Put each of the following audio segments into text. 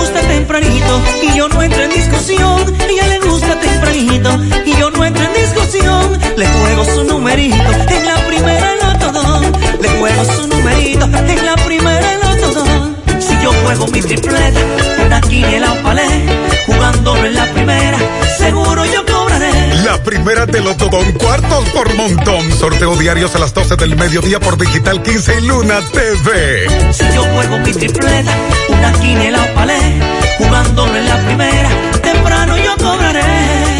Gusta tempranito y yo no entro en discusión. Ella le gusta tempranito y yo no entro en discusión. Le juego su numerito en la primera notodón. Le juego su numerito en la primera notodón. Si yo juego mi tripleta, una quiniela o palé, jugándolo en la primera. La primera de Lotodón, cuartos por montón. Sorteo diarios a las 12 del mediodía por Digital 15 y Luna TV. Si yo juego mi tripleta, una quiniela o palé, jugándolo en la primera, temprano yo.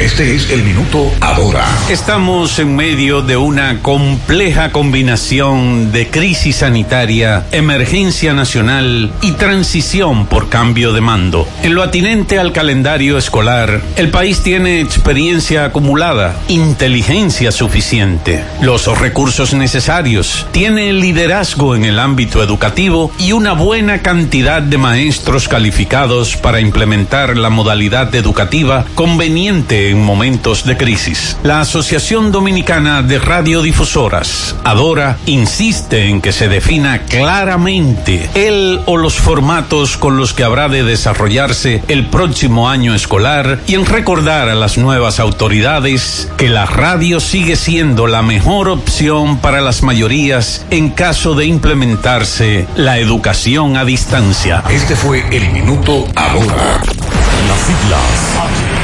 Este es el minuto ahora. Estamos en medio de una compleja combinación de crisis sanitaria, emergencia nacional y transición por cambio de mando. En lo atinente al calendario escolar, el país tiene experiencia acumulada, inteligencia suficiente, los recursos necesarios, tiene liderazgo en el ámbito educativo y una buena cantidad de maestros calificados para implementar la modalidad educativa conveniente en momentos de crisis. La Asociación Dominicana de Radiodifusoras, Adora, insiste en que se defina claramente el o los formatos con los que habrá de desarrollarse el próximo año escolar y en recordar a las nuevas autoridades que la radio sigue siendo la mejor opción para las mayorías en caso de implementarse la educación a distancia. Este fue el minuto ahora. Las siglas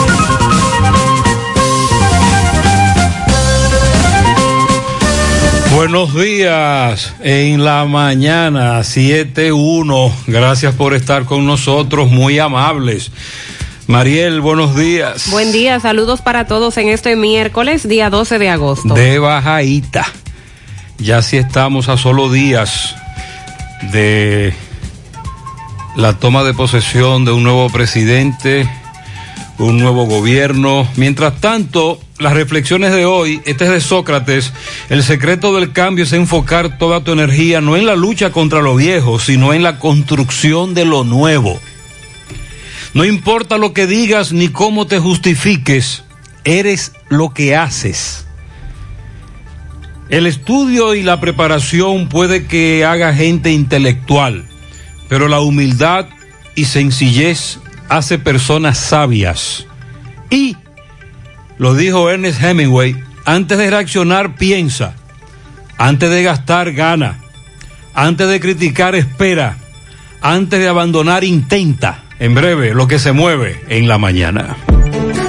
Buenos días en la mañana 7.1. Gracias por estar con nosotros, muy amables. Mariel, buenos días. Buen día, saludos para todos en este miércoles, día 12 de agosto. De bajadita. Ya sí estamos a solo días de la toma de posesión de un nuevo presidente, un nuevo gobierno. Mientras tanto, las reflexiones de hoy, este es de Sócrates, el secreto del cambio es enfocar toda tu energía no en la lucha contra lo viejo, sino en la construcción de lo nuevo. No importa lo que digas ni cómo te justifiques, eres lo que haces. El estudio y la preparación puede que haga gente intelectual, pero la humildad y sencillez hace personas sabias. Y, lo dijo Ernest Hemingway, antes de reaccionar piensa, antes de gastar gana, antes de criticar espera, antes de abandonar intenta. En breve, lo que se mueve en la mañana.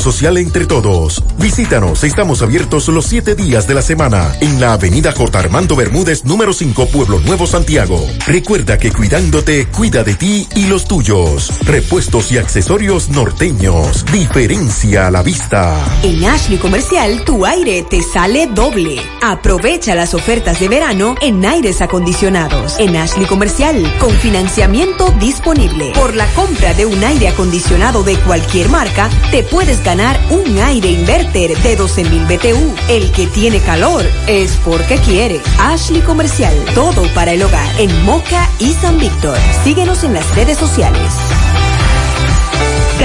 social entre todos. Visítanos, estamos abiertos los siete días de la semana en la avenida J. Armando Bermúdez, número 5, Pueblo Nuevo, Santiago. Recuerda que cuidándote, cuida de ti y los tuyos. Repuestos y accesorios norteños. Diferencia a la vista. En Ashley Comercial, tu aire te sale doble. Aprovecha las ofertas de verano en aires acondicionados. En Ashley Comercial, con financiamiento disponible. Por la compra de un aire acondicionado de cualquier marca, te puedes ganar un aire inverter de 12.000 BTU. El que tiene calor es porque quiere. Ashley Comercial, todo para el hogar. En Moca y San Víctor. Síguenos en las redes sociales.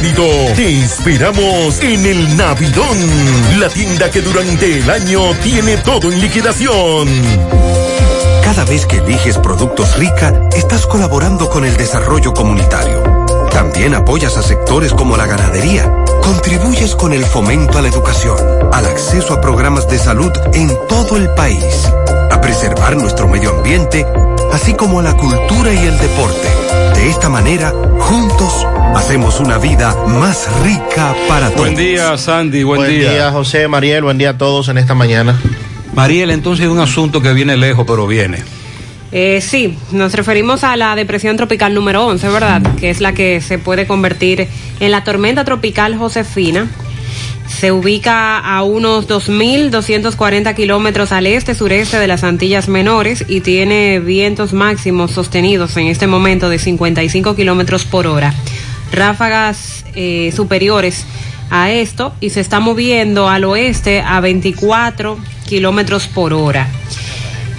Te esperamos en el Navidón, la tienda que durante el año tiene todo en liquidación. Cada vez que eliges productos rica, estás colaborando con el desarrollo comunitario. También apoyas a sectores como la ganadería. Contribuyes con el fomento a la educación, al acceso a programas de salud en todo el país, a preservar nuestro medio ambiente, así como a la cultura y el deporte. De esta manera, juntos, hacemos una vida más rica para todos. Buen día, Sandy, buen, buen día. José, Mariel, buen día a todos en esta mañana. Mariel, entonces un asunto que viene lejos, pero viene. Eh, sí, nos referimos a la depresión tropical número 11, ¿verdad? Que es la que se puede convertir en la tormenta tropical Josefina. Se ubica a unos 2.240 kilómetros al este-sureste de las Antillas Menores y tiene vientos máximos sostenidos en este momento de 55 kilómetros por hora. Ráfagas eh, superiores a esto y se está moviendo al oeste a 24 kilómetros por hora.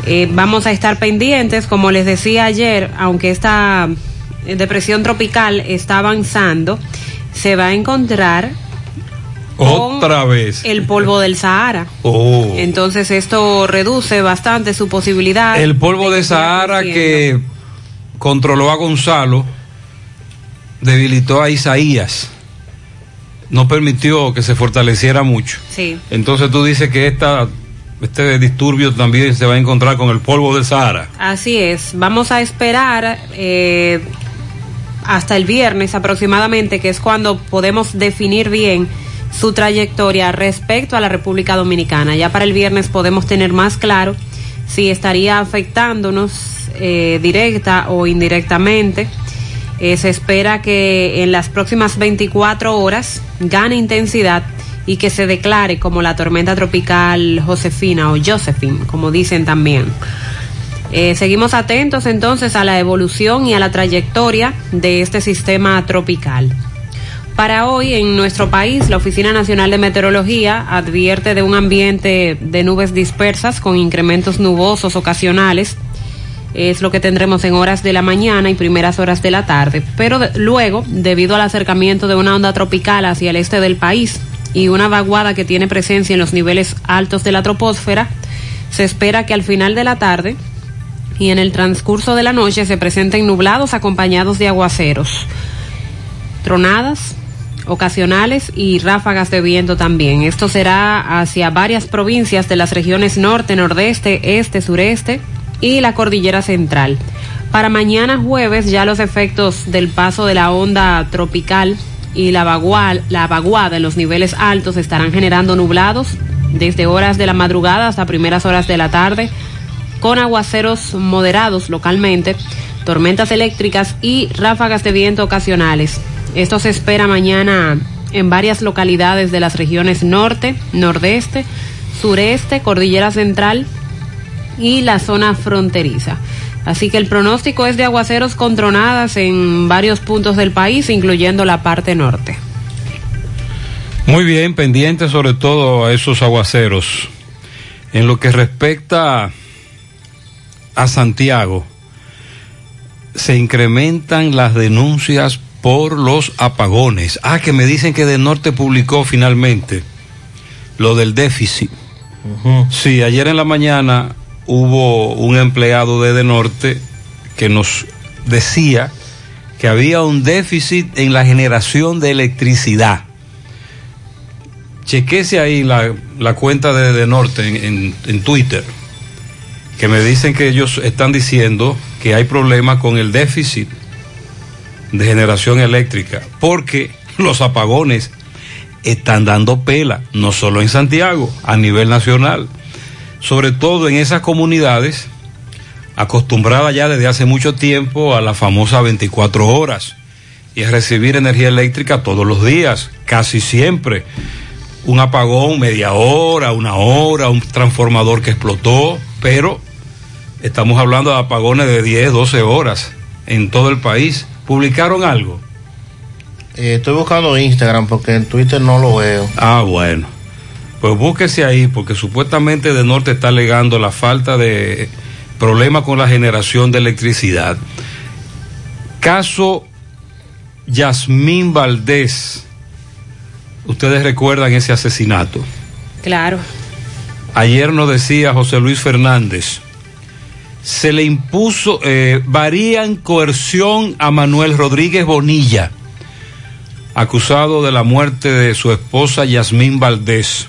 Eh, vamos a estar pendientes, como les decía ayer, aunque esta depresión tropical está avanzando, se va a encontrar otra vez el polvo del Sahara. Oh. Entonces esto reduce bastante su posibilidad. El polvo de, de Sahara que controló a Gonzalo debilitó a Isaías. No permitió que se fortaleciera mucho. Sí. Entonces tú dices que esta este disturbio también se va a encontrar con el polvo del Sahara. Así es. Vamos a esperar eh, hasta el viernes aproximadamente, que es cuando podemos definir bien su trayectoria respecto a la República Dominicana. Ya para el viernes podemos tener más claro si estaría afectándonos eh, directa o indirectamente. Eh, se espera que en las próximas 24 horas gane intensidad y que se declare como la tormenta tropical Josefina o Josephine, como dicen también. Eh, seguimos atentos entonces a la evolución y a la trayectoria de este sistema tropical. Para hoy en nuestro país, la Oficina Nacional de Meteorología advierte de un ambiente de nubes dispersas con incrementos nubosos ocasionales. Es lo que tendremos en horas de la mañana y primeras horas de la tarde. Pero luego, debido al acercamiento de una onda tropical hacia el este del país y una vaguada que tiene presencia en los niveles altos de la troposfera, se espera que al final de la tarde y en el transcurso de la noche se presenten nublados acompañados de aguaceros, tronadas, ocasionales y ráfagas de viento también. Esto será hacia varias provincias de las regiones norte, nordeste, este, sureste y la cordillera central. Para mañana jueves ya los efectos del paso de la onda tropical y la, vaguada, la vaguada en los niveles altos estarán generando nublados desde horas de la madrugada hasta primeras horas de la tarde, con aguaceros moderados localmente, tormentas eléctricas y ráfagas de viento ocasionales. Esto se espera mañana en varias localidades de las regiones norte, nordeste, sureste, cordillera central y la zona fronteriza. Así que el pronóstico es de aguaceros con tronadas en varios puntos del país, incluyendo la parte norte. Muy bien, pendiente sobre todo a esos aguaceros. En lo que respecta a Santiago, se incrementan las denuncias por los apagones. Ah, que me dicen que de norte publicó finalmente lo del déficit. Sí, ayer en la mañana hubo un empleado de De Norte que nos decía que había un déficit en la generación de electricidad. Chequese ahí la, la cuenta de De Norte en, en, en Twitter, que me dicen que ellos están diciendo que hay problemas con el déficit de generación eléctrica, porque los apagones están dando pela, no solo en Santiago, a nivel nacional, sobre todo en esas comunidades acostumbradas ya desde hace mucho tiempo a la famosa 24 horas y a recibir energía eléctrica todos los días, casi siempre. Un apagón, media hora, una hora, un transformador que explotó, pero estamos hablando de apagones de 10, 12 horas en todo el país. ¿Publicaron algo? Eh, estoy buscando Instagram porque en Twitter no lo veo. Ah, bueno. Pues búsquese ahí porque supuestamente de norte está alegando la falta de problema con la generación de electricidad. Caso Yasmín Valdés. Ustedes recuerdan ese asesinato. Claro. Ayer nos decía José Luis Fernández, se le impuso, eh, varían coerción a Manuel Rodríguez Bonilla, acusado de la muerte de su esposa Yasmín Valdés.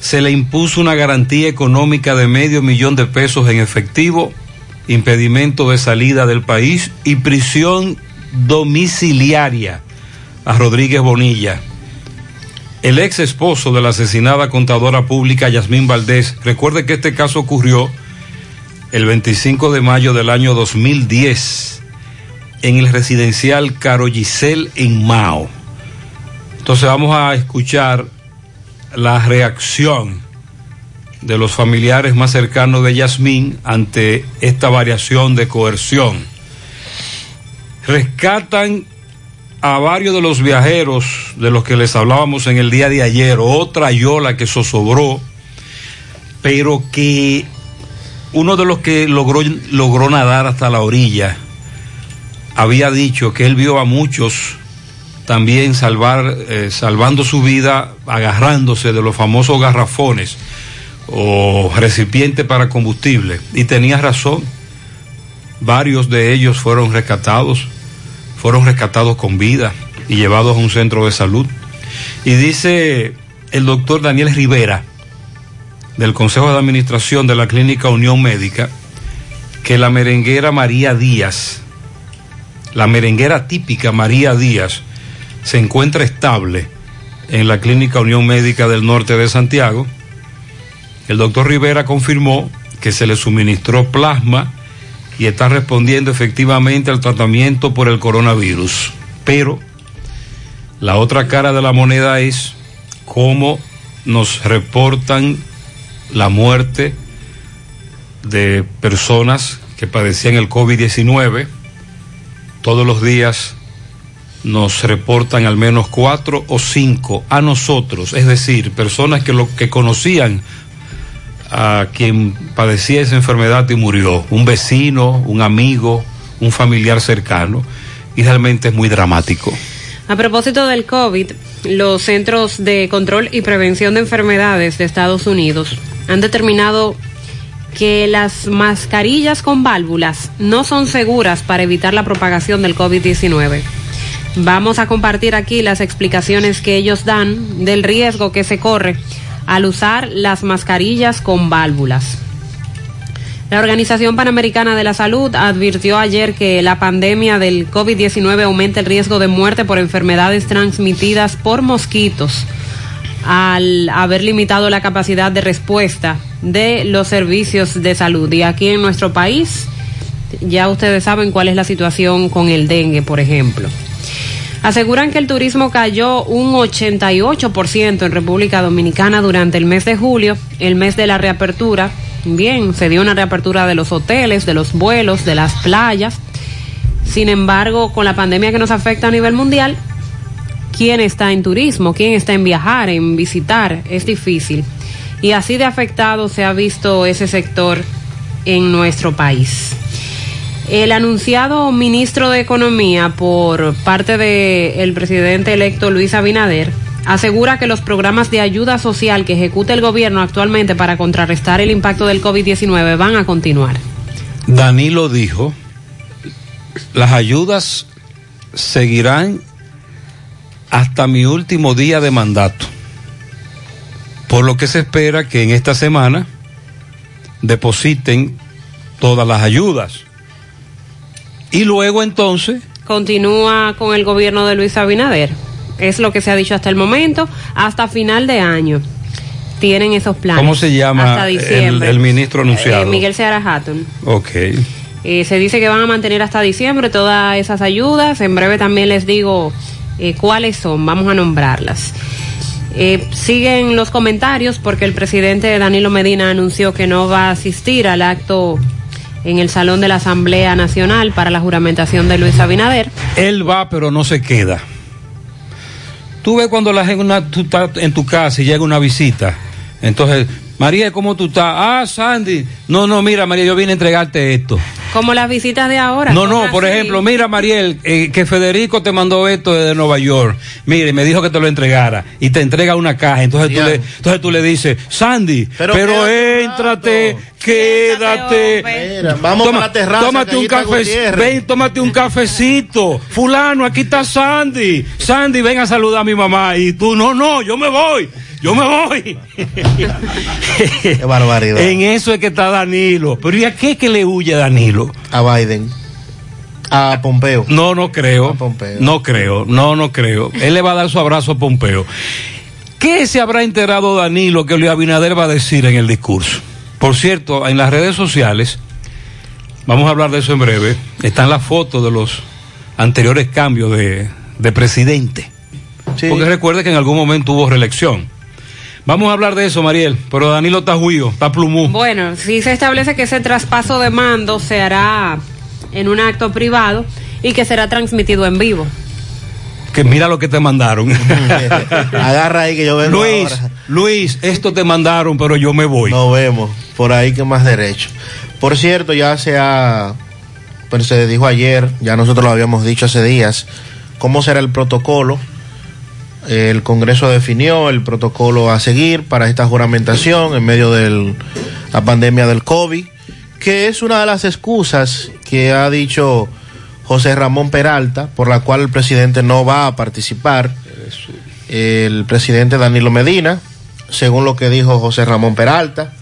Se le impuso una garantía económica de medio millón de pesos en efectivo, impedimento de salida del país y prisión domiciliaria a Rodríguez Bonilla. El ex esposo de la asesinada contadora pública Yasmín Valdés, recuerde que este caso ocurrió el 25 de mayo del año 2010 en el residencial Caro Giselle en Mao. Entonces vamos a escuchar la reacción de los familiares más cercanos de Yasmín ante esta variación de coerción. Rescatan a varios de los viajeros de los que les hablábamos en el día de ayer, otra yola que zozobró, pero que uno de los que logró, logró nadar hasta la orilla había dicho que él vio a muchos también salvar, eh, salvando su vida, agarrándose de los famosos garrafones o recipientes para combustible. Y tenía razón, varios de ellos fueron rescatados, fueron rescatados con vida y llevados a un centro de salud. Y dice el doctor Daniel Rivera, del Consejo de Administración de la Clínica Unión Médica, que la merenguera María Díaz, la merenguera típica María Díaz, se encuentra estable en la Clínica Unión Médica del Norte de Santiago. El doctor Rivera confirmó que se le suministró plasma y está respondiendo efectivamente al tratamiento por el coronavirus. Pero la otra cara de la moneda es cómo nos reportan la muerte de personas que padecían el COVID-19. Todos los días nos reportan al menos cuatro o cinco a nosotros, es decir, personas que lo que conocían a quien padecía esa enfermedad y murió, un vecino, un amigo, un familiar cercano, y realmente es muy dramático. A propósito del COVID, los Centros de Control y Prevención de Enfermedades de Estados Unidos han determinado que las mascarillas con válvulas no son seguras para evitar la propagación del COVID-19. Vamos a compartir aquí las explicaciones que ellos dan del riesgo que se corre al usar las mascarillas con válvulas. La Organización Panamericana de la Salud advirtió ayer que la pandemia del COVID-19 aumenta el riesgo de muerte por enfermedades transmitidas por mosquitos al haber limitado la capacidad de respuesta de los servicios de salud. Y aquí en nuestro país ya ustedes saben cuál es la situación con el dengue, por ejemplo. Aseguran que el turismo cayó un 88% en República Dominicana durante el mes de julio, el mes de la reapertura. Bien, se dio una reapertura de los hoteles, de los vuelos, de las playas. Sin embargo, con la pandemia que nos afecta a nivel mundial, ¿quién está en turismo? ¿Quién está en viajar, en visitar? Es difícil. Y así de afectado se ha visto ese sector en nuestro país. El anunciado ministro de Economía por parte del presidente electo Luis Abinader asegura que los programas de ayuda social que ejecuta el gobierno actualmente para contrarrestar el impacto del COVID-19 van a continuar. Danilo dijo, las ayudas seguirán hasta mi último día de mandato, por lo que se espera que en esta semana depositen todas las ayudas. Y luego entonces... Continúa con el gobierno de Luis Abinader. Es lo que se ha dicho hasta el momento, hasta final de año. Tienen esos planes. ¿Cómo se llama hasta el, diciembre. el ministro anunciado? Eh, Miguel Seara Hatton. Ok. Eh, se dice que van a mantener hasta diciembre todas esas ayudas. En breve también les digo eh, cuáles son. Vamos a nombrarlas. Eh, siguen los comentarios porque el presidente Danilo Medina anunció que no va a asistir al acto en el Salón de la Asamblea Nacional para la juramentación de Luis Abinader. Él va, pero no se queda. Tú ves cuando la una, tú estás en tu casa y llega una visita. Entonces, María, ¿cómo tú estás? Ah, Sandy. No, no, mira, María, yo vine a entregarte esto. Como las visitas de ahora. No, no, por así. ejemplo, mira, Mariel, eh, que Federico te mandó esto desde Nueva York. Mire, me dijo que te lo entregara. Y te entrega una caja. Entonces, tú le, entonces tú le dices, Sandy, pero, Pero éntrate, quédate. Mira, vamos para la terraza, Tómate un café, ven, tómate un cafecito. Fulano, aquí está Sandy. Sandy, ven a saludar a mi mamá. Y tú, no, no, yo me voy. Yo me voy. Qué barbaridad. En eso es que está Danilo. Pero ¿y a qué que le huye Danilo? A Biden. A Pompeo. No, no creo. No creo. No, no creo. Él le va a dar su abrazo a Pompeo. ¿Qué se habrá enterado Danilo que Luis Abinader va a decir en el discurso? Por cierto, en las redes sociales, vamos a hablar de eso en breve, están las fotos de los anteriores cambios de, de presidente. Porque recuerde que en algún momento hubo reelección. Vamos a hablar de eso, Mariel, pero Danilo está juío, está plumú. Bueno, si se establece que ese traspaso de mando se hará en un acto privado y que será transmitido en vivo. Que mira lo que te mandaron. Agarra ahí que yo veo. Luis, Luis, esto te mandaron, pero yo me voy. Nos vemos. Por ahí que más derecho. Por cierto, ya se ha. Pues se dijo ayer, ya nosotros lo habíamos dicho hace días, cómo será el protocolo. El Congreso definió el protocolo a seguir para esta juramentación en medio de la pandemia del COVID, que es una de las excusas que ha dicho José Ramón Peralta, por la cual el presidente no va a participar. El presidente Danilo Medina, según lo que dijo José Ramón Peralta,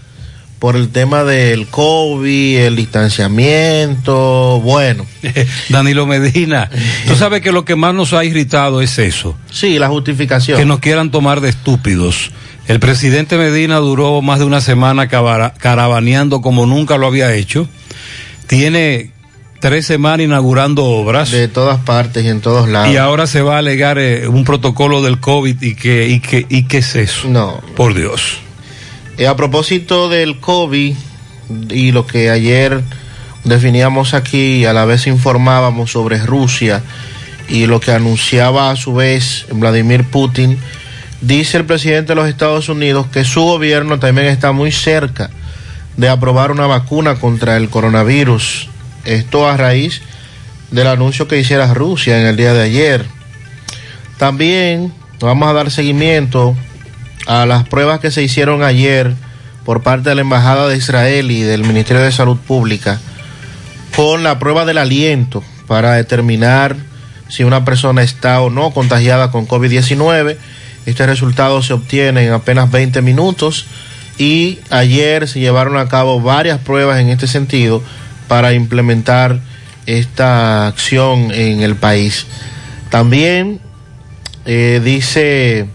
por el tema del COVID, el distanciamiento, bueno. Danilo Medina, tú sabes que lo que más nos ha irritado es eso. Sí, la justificación. Que nos quieran tomar de estúpidos. El presidente Medina duró más de una semana caravaneando como nunca lo había hecho. Tiene tres semanas inaugurando obras. De todas partes y en todos lados. Y ahora se va a alegar eh, un protocolo del COVID y que, y que, y qué es eso. No. Por Dios. Eh, a propósito del COVID y lo que ayer definíamos aquí y a la vez informábamos sobre Rusia y lo que anunciaba a su vez Vladimir Putin, dice el presidente de los Estados Unidos que su gobierno también está muy cerca de aprobar una vacuna contra el coronavirus. Esto a raíz del anuncio que hiciera Rusia en el día de ayer. También vamos a dar seguimiento a las pruebas que se hicieron ayer por parte de la Embajada de Israel y del Ministerio de Salud Pública con la prueba del aliento para determinar si una persona está o no contagiada con COVID-19. Este resultado se obtiene en apenas 20 minutos y ayer se llevaron a cabo varias pruebas en este sentido para implementar esta acción en el país. También eh, dice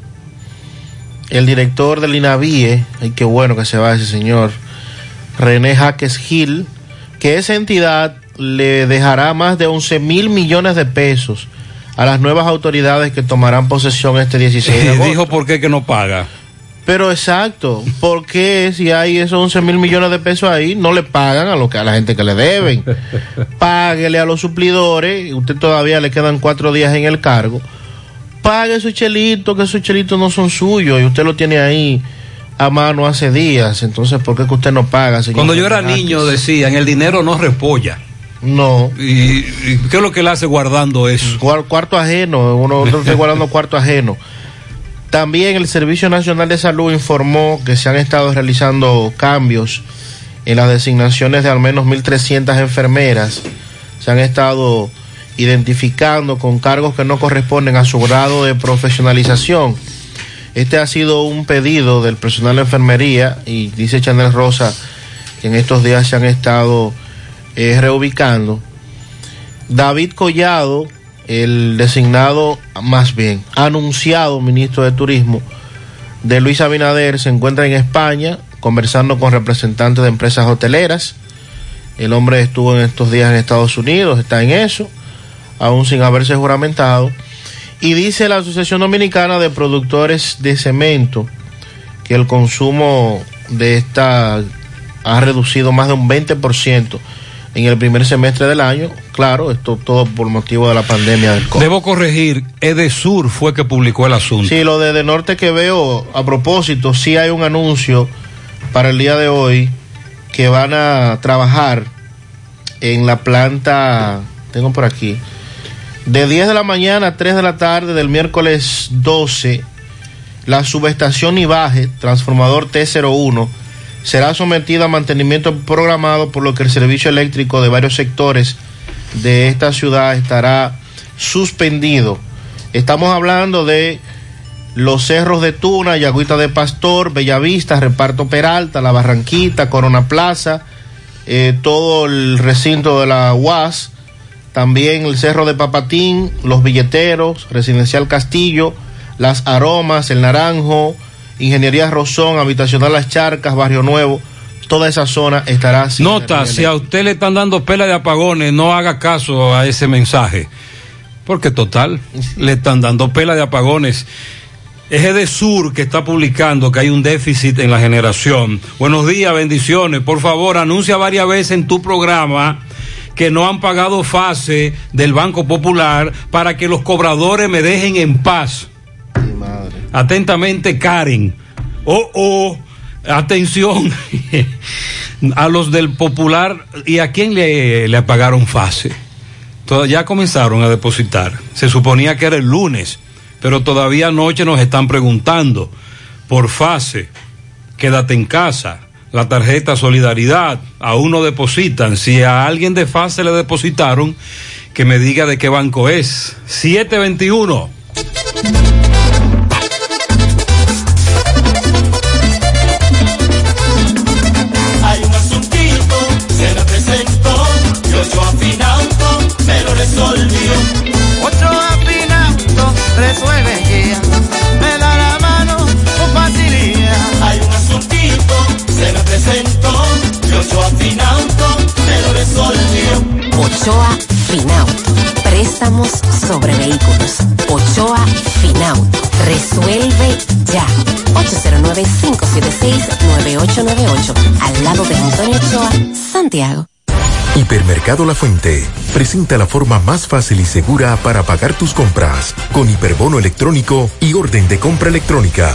el director del INAVIE, ay qué bueno que se va ese señor, René Jaques Gil, que esa entidad le dejará más de 11 mil millones de pesos a las nuevas autoridades que tomarán posesión este 16 de agosto. Dijo por qué que no paga. Pero exacto, ¿por qué si hay esos 11 mil millones de pesos ahí, no le pagan a, lo que, a la gente que le deben? Páguele a los suplidores, usted todavía le quedan cuatro días en el cargo. Pague su chelito, que esos chelitos no son suyos y usted lo tiene ahí a mano hace días. Entonces, ¿por qué que usted no paga, señor? Cuando yo era niño decían, el dinero no repolla. No. ¿Y, y qué es lo que le hace guardando eso? cuarto ajeno, uno está guardando cuarto ajeno. También el Servicio Nacional de Salud informó que se han estado realizando cambios en las designaciones de al menos 1.300 enfermeras. Se han estado identificando con cargos que no corresponden a su grado de profesionalización. Este ha sido un pedido del personal de enfermería y dice Chanel Rosa que en estos días se han estado eh, reubicando. David Collado, el designado, más bien, anunciado ministro de Turismo de Luis Abinader, se encuentra en España conversando con representantes de empresas hoteleras. El hombre estuvo en estos días en Estados Unidos, está en eso, aún sin haberse juramentado. Y dice la Asociación Dominicana de Productores de Cemento que el consumo de esta ha reducido más de un 20% en el primer semestre del año. Claro, esto todo por motivo de la pandemia del COVID. Debo corregir, Edesur fue que publicó el asunto. Sí, lo de, de Norte que veo, a propósito, sí hay un anuncio para el día de hoy que van a trabajar en la planta, tengo por aquí, de 10 de la mañana a 3 de la tarde del miércoles 12, la subestación Ibaje, transformador T01, será sometida a mantenimiento programado, por lo que el servicio eléctrico de varios sectores de esta ciudad estará suspendido. Estamos hablando de los cerros de Tuna, Yagüita de Pastor, Bellavista, Reparto Peralta, La Barranquita, Corona Plaza, eh, todo el recinto de la UAS, también el Cerro de Papatín, Los Billeteros, Residencial Castillo, Las Aromas, El Naranjo, Ingeniería Rosón, Habitacional Las Charcas, Barrio Nuevo, toda esa zona estará sin Nota, si a usted le están dando pela de apagones, no haga caso a ese mensaje. Porque total, le están dando pela de apagones. Es de Sur que está publicando que hay un déficit en la generación. Buenos días, bendiciones. Por favor, anuncia varias veces en tu programa que no han pagado fase del Banco Popular para que los cobradores me dejen en paz. Atentamente, Karen. Oh, oh, atención a los del Popular. ¿Y a quién le, le apagaron fase? Toda- ya comenzaron a depositar. Se suponía que era el lunes, pero todavía anoche nos están preguntando por fase. Quédate en casa. La tarjeta Solidaridad, aún no depositan. Si a alguien de fase le depositaron, que me diga de qué banco es. 721. Hay un asuntito, se presentó, resolvió. Afinauto, me lo resolvió. Ochoa Finauto. Préstamos sobre vehículos. Ochoa Finauto. Resuelve ya. 809-576-9898. Al lado de Antonio Ochoa, Santiago. Hipermercado La Fuente presenta la forma más fácil y segura para pagar tus compras con hiperbono electrónico y orden de compra electrónica.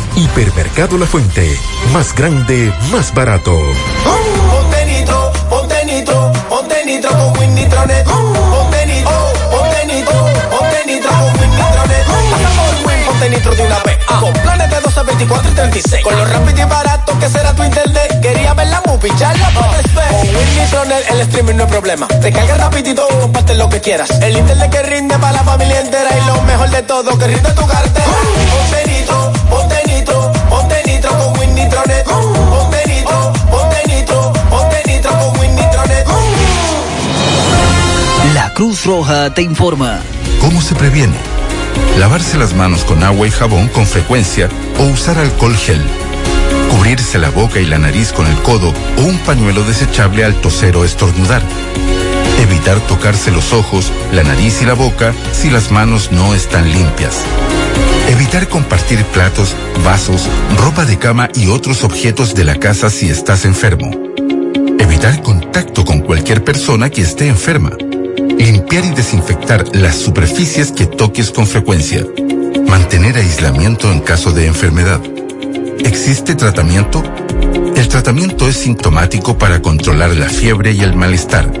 Hipermercado La Fuente. Más grande, más barato. Ponte nitro, ponte nitro, ponte nitro con Win Nitronet. Ponte nitro, ponte nitro, ponte nitro con Win Nitronet. Pasa por Win, ponte nitro de una vez. Con planes de 12, 24 y 36. Con lo rápido y barato que será tu internet. Quería ver la movie, ya la puedes ver. Con Win Nitronet el streaming no es problema. Te carga rapidito, comparte lo que quieras. El internet que rinde para la familia entera. Y lo mejor de todo, que rinde tu cartera. Ponte nitro, ponte nitro, ponte nitro con Win Nitronet. Ponte nitro, ponte nitro, ponte nitro con Win Nitronet. La Cruz Roja te informa. ¿Cómo se previene? Lavarse las manos con agua y jabón con frecuencia o usar alcohol gel. Cubrirse la boca y la nariz con el codo o un pañuelo desechable al toser o estornudar. Evitar tocarse los ojos, la nariz y la boca si las manos no están limpias. Evitar compartir platos, vasos, ropa de cama y otros objetos de la casa si estás enfermo. Evitar contacto con cualquier persona que esté enferma. Limpiar y desinfectar las superficies que toques con frecuencia. Mantener aislamiento en caso de enfermedad. ¿Existe tratamiento? El tratamiento es sintomático para controlar la fiebre y el malestar.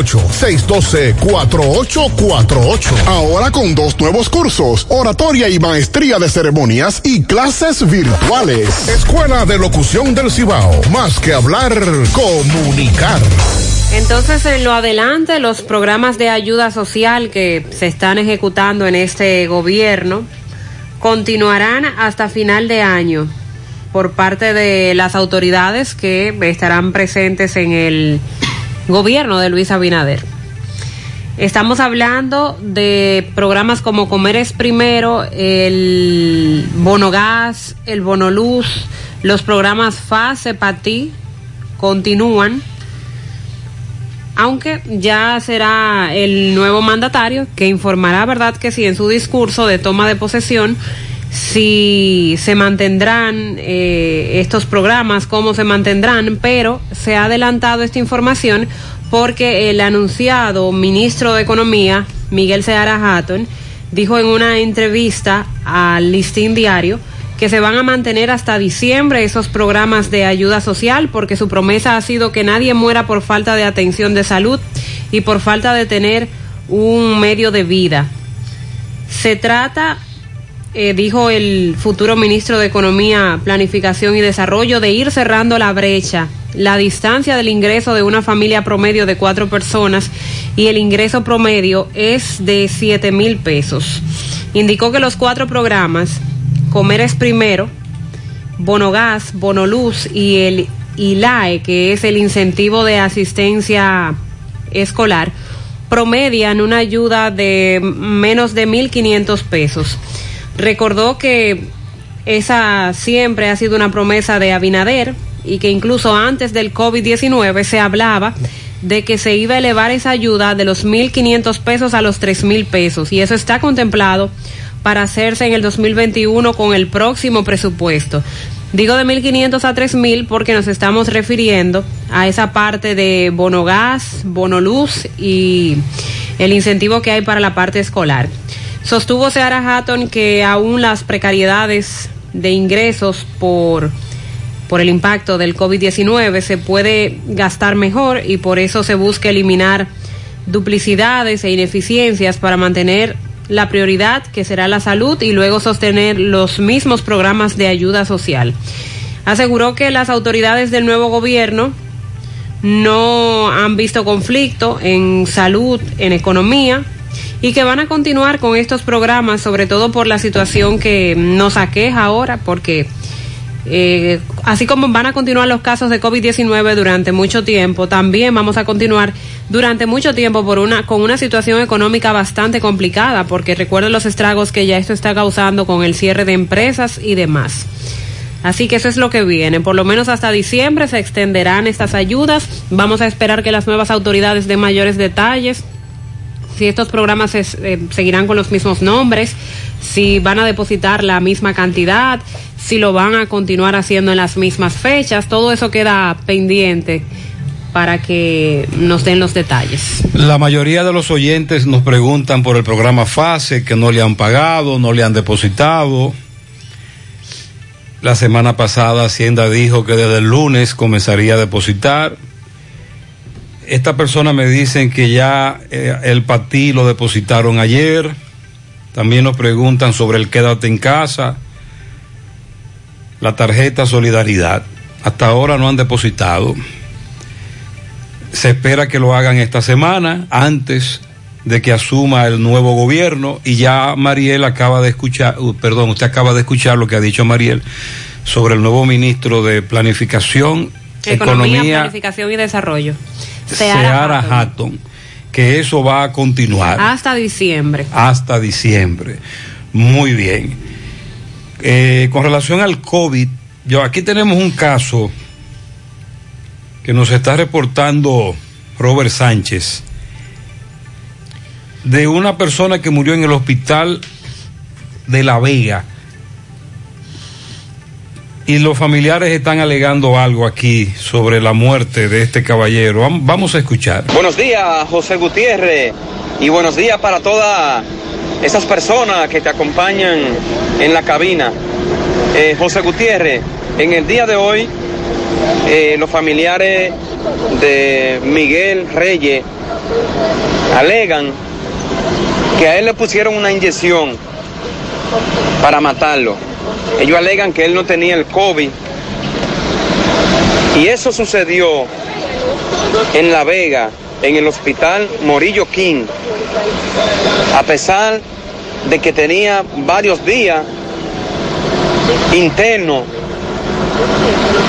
612-4848. Ahora con dos nuevos cursos, oratoria y maestría de ceremonias y clases virtuales. Escuela de Locución del Cibao. Más que hablar, comunicar. Entonces, en lo adelante, los programas de ayuda social que se están ejecutando en este gobierno continuarán hasta final de año por parte de las autoridades que estarán presentes en el gobierno de Luis Abinader. Estamos hablando de programas como Comer es Primero, el Bono Gas, el Bono Luz, los programas FASE Patí continúan, aunque ya será el nuevo mandatario que informará, ¿verdad? Que sí, en su discurso de toma de posesión, si se mantendrán eh, estos programas, cómo se mantendrán, pero se ha adelantado esta información porque el anunciado ministro de Economía, Miguel Seara Hatton, dijo en una entrevista al Listín Diario que se van a mantener hasta diciembre esos programas de ayuda social porque su promesa ha sido que nadie muera por falta de atención de salud y por falta de tener un medio de vida. Se trata eh, dijo el futuro ministro de Economía, Planificación y Desarrollo, de ir cerrando la brecha, la distancia del ingreso de una familia promedio de cuatro personas y el ingreso promedio es de siete mil pesos. indicó que los cuatro programas, Comer es Primero, Bonogás, Bonoluz y el ILAE, que es el incentivo de asistencia escolar, promedian una ayuda de menos de 1.500 pesos. Recordó que esa siempre ha sido una promesa de Abinader y que incluso antes del COVID-19 se hablaba de que se iba a elevar esa ayuda de los 1.500 pesos a los 3.000 pesos y eso está contemplado para hacerse en el 2021 con el próximo presupuesto. Digo de 1.500 a 3.000 porque nos estamos refiriendo a esa parte de bono gas, bono luz y el incentivo que hay para la parte escolar. Sostuvo Seara Hatton que aún las precariedades de ingresos por, por el impacto del COVID-19 se puede gastar mejor y por eso se busca eliminar duplicidades e ineficiencias para mantener la prioridad que será la salud y luego sostener los mismos programas de ayuda social. Aseguró que las autoridades del nuevo gobierno no han visto conflicto en salud, en economía y que van a continuar con estos programas, sobre todo por la situación que nos aqueja ahora, porque eh, así como van a continuar los casos de COVID-19 durante mucho tiempo, también vamos a continuar durante mucho tiempo por una, con una situación económica bastante complicada, porque recuerden los estragos que ya esto está causando con el cierre de empresas y demás. Así que eso es lo que viene. Por lo menos hasta diciembre se extenderán estas ayudas. Vamos a esperar que las nuevas autoridades den mayores detalles. Si estos programas eh, seguirán con los mismos nombres, si van a depositar la misma cantidad, si lo van a continuar haciendo en las mismas fechas, todo eso queda pendiente para que nos den los detalles. La mayoría de los oyentes nos preguntan por el programa FASE, que no le han pagado, no le han depositado. La semana pasada Hacienda dijo que desde el lunes comenzaría a depositar. Esta persona me dicen que ya eh, el patí lo depositaron ayer. También nos preguntan sobre el quédate en casa, la tarjeta Solidaridad. Hasta ahora no han depositado. Se espera que lo hagan esta semana, antes de que asuma el nuevo gobierno. Y ya Mariel acaba de escuchar, uh, perdón, usted acaba de escuchar lo que ha dicho Mariel sobre el nuevo ministro de Planificación, Economía, Economía, Planificación y Desarrollo. Seara Hatton, que eso va a continuar Hasta diciembre. hasta diciembre. Muy bien. Eh, con relación al COVID, yo aquí tenemos un caso que nos está reportando Robert Sánchez de una persona que murió en el hospital de La Vega. Y los familiares están alegando algo aquí sobre la muerte de este caballero. Vam- Vamos a escuchar. Buenos días, José Gutiérrez, y buenos días para todas esas personas que te acompañan en la cabina. Eh, José Gutiérrez, en el día de hoy, eh, los familiares de Miguel Reyes alegan que a él le pusieron una inyección para matarlo. Ellos alegan que él no tenía el COVID. Y eso sucedió en La Vega, en el hospital Morillo King, a pesar de que tenía varios días interno,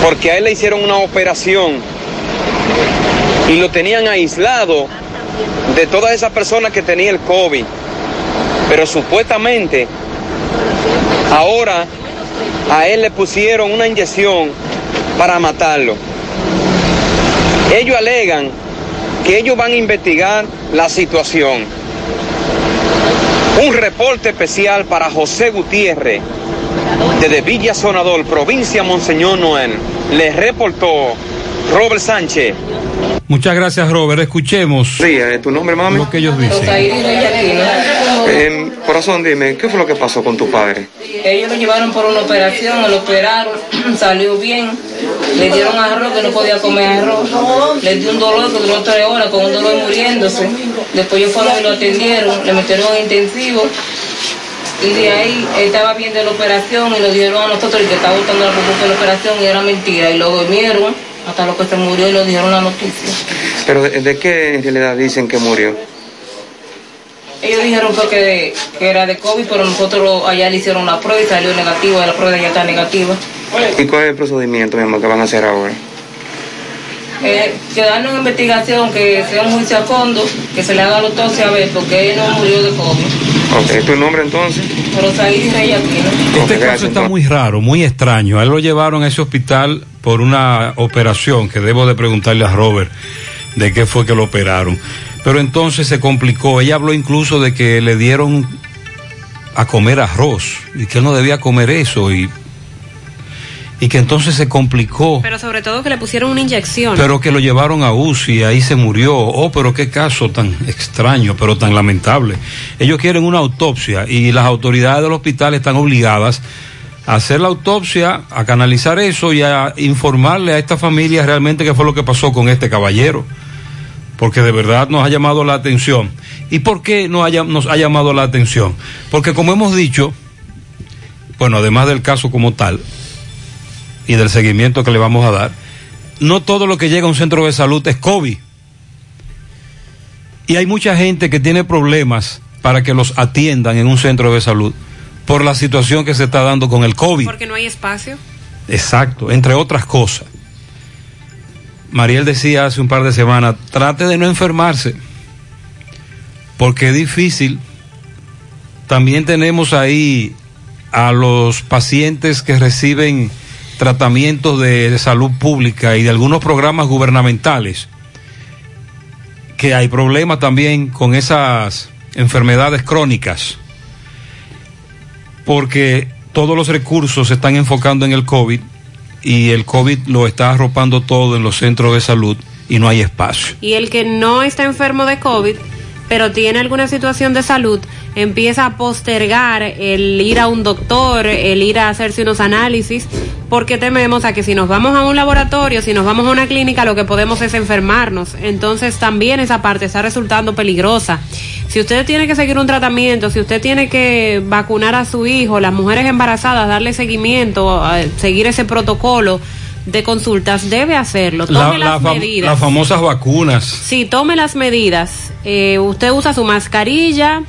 porque a él le hicieron una operación y lo tenían aislado de todas esas personas que tenía el COVID. Pero supuestamente ahora a él le pusieron una inyección para matarlo. Ellos alegan que ellos van a investigar la situación. Un reporte especial para José Gutiérrez, desde Villa Sonador, provincia Monseñor Noel. Les reportó Robert Sánchez. Muchas gracias, Robert. Escuchemos Sí, eh, ¿tu nombre, mami? lo que ellos dicen. Eh, corazón, dime, ¿qué fue lo que pasó con tu padre? Ellos lo llevaron por una operación, lo operaron, salió bien. Le dieron arroz que no podía comer arroz. Le dio un dolor que duró tres horas con un dolor muriéndose. Después ellos fueron y lo atendieron, le metieron en intensivo. Y de ahí él estaba bien de la operación y lo dieron a nosotros y que estaba buscando la propuesta de la operación y era mentira. Y lo durmieron hasta lo que se murió y lo dieron la noticia. ¿Pero de, de qué en realidad dicen que murió? Ellos dijeron fue que, que era de COVID, pero nosotros allá le hicieron la prueba y salió negativa, la prueba ya está negativa. ¿Y cuál es el procedimiento, mi amor, que van a hacer ahora? Eh, quedarnos en investigación, que sea un juicio a fondo, que se le haga la autopsia a ver, porque él no murió de COVID. Ok, ¿tu nombre entonces? Rosaí Rey Aquino. Este caso está muy raro, muy extraño. A él lo llevaron a ese hospital por una operación que debo de preguntarle a Robert de qué fue que lo operaron. Pero entonces se complicó. Ella habló incluso de que le dieron a comer arroz y que él no debía comer eso y, y que entonces se complicó. Pero sobre todo que le pusieron una inyección. Pero que lo llevaron a UCI y ahí se murió. Oh, pero qué caso tan extraño, pero tan lamentable. Ellos quieren una autopsia y las autoridades del hospital están obligadas a hacer la autopsia, a canalizar eso y a informarle a esta familia realmente qué fue lo que pasó con este caballero. Porque de verdad nos ha llamado la atención. ¿Y por qué nos ha, nos ha llamado la atención? Porque como hemos dicho, bueno, además del caso como tal, y del seguimiento que le vamos a dar, no todo lo que llega a un centro de salud es COVID. Y hay mucha gente que tiene problemas para que los atiendan en un centro de salud por la situación que se está dando con el COVID. Porque no hay espacio. Exacto, entre otras cosas. Mariel decía hace un par de semanas, trate de no enfermarse, porque es difícil. También tenemos ahí a los pacientes que reciben tratamientos de, de, salud pública y de algunos programas gubernamentales, que hay problemas también con esas enfermedades crónicas, porque todos los recursos se están enfocando en el COVID y el COVID lo está arropando todo en los centros de salud y no hay espacio. Y el que no está enfermo de COVID, pero tiene alguna situación de salud, empieza a postergar el ir a un doctor, el ir a hacerse unos análisis, porque tememos a que si nos vamos a un laboratorio, si nos vamos a una clínica, lo que podemos es enfermarnos. Entonces también esa parte está resultando peligrosa. Si usted tiene que seguir un tratamiento, si usted tiene que vacunar a su hijo, las mujeres embarazadas, darle seguimiento, seguir ese protocolo de consultas, debe hacerlo. Tome la, las la, medidas. Las famosas vacunas. Sí, tome las medidas. Eh, usted usa su mascarilla,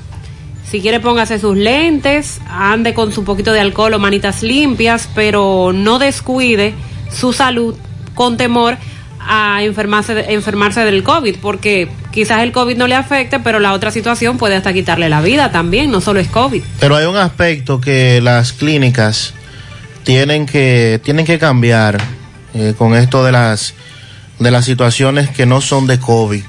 si quiere póngase sus lentes, ande con su poquito de alcohol o manitas limpias, pero no descuide su salud con temor a enfermarse, enfermarse del COVID, porque quizás el COVID no le afecte, pero la otra situación puede hasta quitarle la vida también, no solo es COVID. Pero hay un aspecto que las clínicas tienen que, tienen que cambiar eh, con esto de las, de las situaciones que no son de COVID.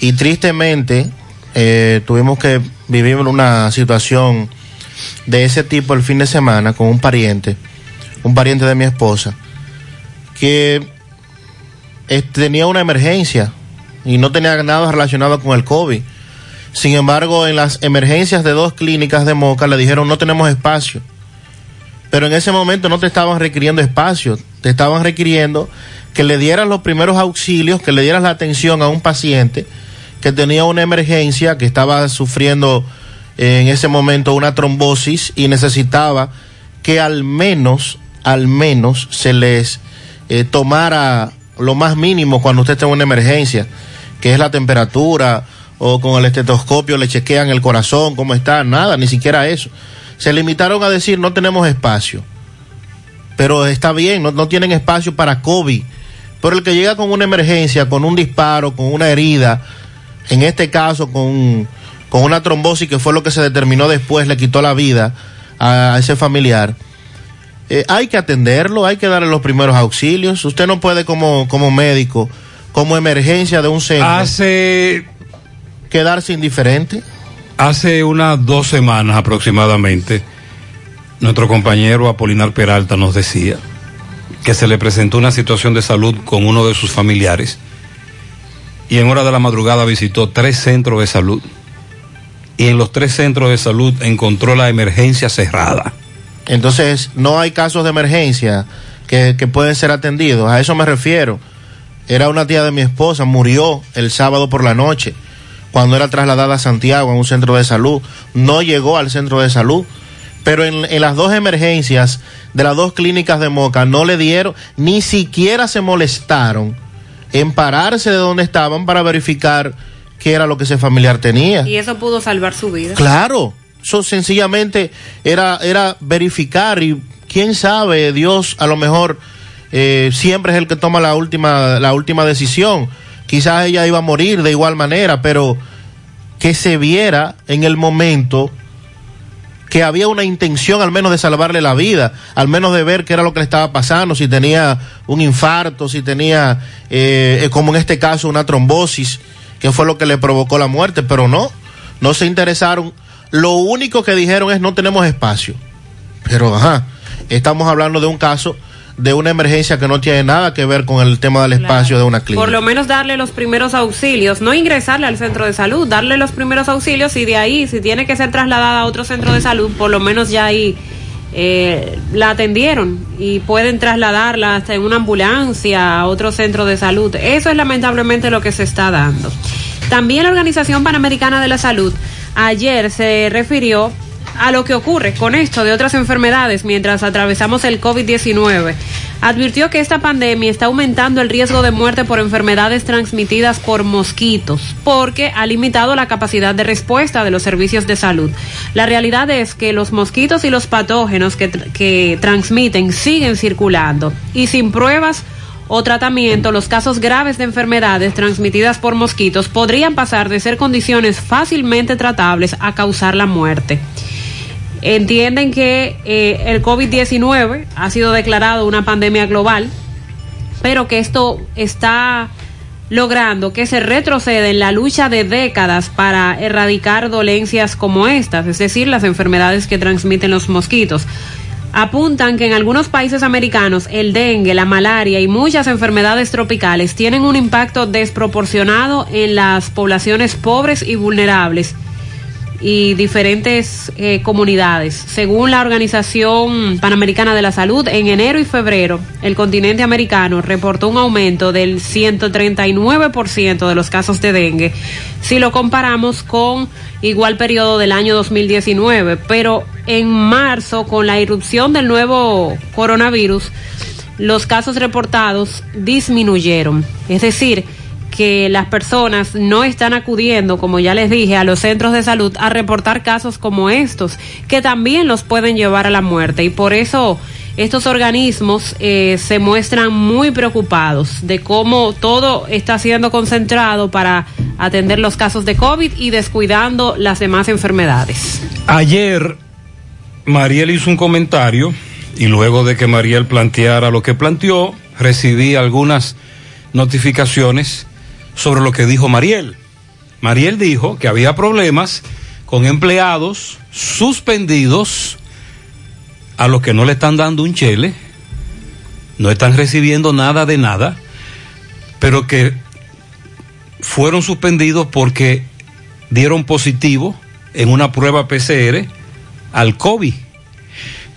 Y tristemente eh, tuvimos que vivir una situación de ese tipo el fin de semana con un pariente, un pariente de mi esposa, que tenía una emergencia y no tenía nada relacionado con el COVID. Sin embargo, en las emergencias de dos clínicas de Moca le dijeron no tenemos espacio. Pero en ese momento no te estaban requiriendo espacio, te estaban requiriendo que le dieras los primeros auxilios, que le dieras la atención a un paciente que tenía una emergencia, que estaba sufriendo en ese momento una trombosis y necesitaba que al menos, al menos se les eh, tomara lo más mínimo cuando usted en una emergencia, que es la temperatura, o con el estetoscopio le chequean el corazón, cómo está, nada, ni siquiera eso. Se limitaron a decir no tenemos espacio. Pero está bien, no, no tienen espacio para COVID. Pero el que llega con una emergencia, con un disparo, con una herida, en este caso con, con una trombosis que fue lo que se determinó después, le quitó la vida a, ese familiar. Eh, hay que atenderlo, hay que darle los primeros auxilios. Usted no puede como, como médico, como emergencia de un centro, Hace quedarse indiferente. Hace unas dos semanas aproximadamente, nuestro compañero Apolinar Peralta nos decía que se le presentó una situación de salud con uno de sus familiares y en hora de la madrugada visitó tres centros de salud y en los tres centros de salud encontró la emergencia cerrada. Entonces, no hay casos de emergencia que, que pueden ser atendidos. A eso me refiero. Era una tía de mi esposa, murió el sábado por la noche cuando era trasladada a Santiago a un centro de salud. No llegó al centro de salud. Pero en, en, las dos emergencias de las dos clínicas de Moca no le dieron, ni siquiera se molestaron en pararse de donde estaban para verificar qué era lo que ese familiar tenía. Y eso pudo salvar su vida. Claro, eso sencillamente era, era verificar y quién sabe, Dios a lo mejor eh, siempre es el que toma la última, la última decisión. Quizás ella iba a morir de igual manera, pero que se viera en el momento que había una intención al menos de salvarle la vida, al menos de ver qué era lo que le estaba pasando, si tenía un infarto, si tenía, eh, como en este caso, una trombosis, que fue lo que le provocó la muerte, pero no, no se interesaron. Lo único que dijeron es no tenemos espacio. Pero, ajá, estamos hablando de un caso de una emergencia que no tiene nada que ver con el tema del espacio de una clínica. Por lo menos darle los primeros auxilios, no ingresarle al centro de salud, darle los primeros auxilios y de ahí, si tiene que ser trasladada a otro centro de salud, por lo menos ya ahí eh, la atendieron y pueden trasladarla hasta en una ambulancia a otro centro de salud. Eso es lamentablemente lo que se está dando. También la Organización Panamericana de la Salud ayer se refirió a lo que ocurre con esto de otras enfermedades mientras atravesamos el COVID-19. Advirtió que esta pandemia está aumentando el riesgo de muerte por enfermedades transmitidas por mosquitos, porque ha limitado la capacidad de respuesta de los servicios de salud. La realidad es que los mosquitos y los patógenos que, que transmiten siguen circulando y sin pruebas o tratamiento, los casos graves de enfermedades transmitidas por mosquitos podrían pasar de ser condiciones fácilmente tratables a causar la muerte entienden que eh, el COVID-19 ha sido declarado una pandemia global, pero que esto está logrando que se retroceda en la lucha de décadas para erradicar dolencias como estas, es decir, las enfermedades que transmiten los mosquitos. Apuntan que en algunos países americanos el dengue, la malaria y muchas enfermedades tropicales tienen un impacto desproporcionado en las poblaciones pobres y vulnerables y diferentes eh, comunidades. Según la Organización Panamericana de la Salud, en enero y febrero el continente americano reportó un aumento del 139% de los casos de dengue si lo comparamos con igual periodo del año 2019. Pero en marzo, con la irrupción del nuevo coronavirus, los casos reportados disminuyeron. Es decir, que las personas no están acudiendo, como ya les dije, a los centros de salud a reportar casos como estos, que también los pueden llevar a la muerte. Y por eso estos organismos eh, se muestran muy preocupados de cómo todo está siendo concentrado para atender los casos de COVID y descuidando las demás enfermedades. Ayer, Mariel hizo un comentario y luego de que Mariel planteara lo que planteó, recibí algunas notificaciones sobre lo que dijo Mariel. Mariel dijo que había problemas con empleados suspendidos a los que no le están dando un chele, no están recibiendo nada de nada, pero que fueron suspendidos porque dieron positivo en una prueba PCR al COVID,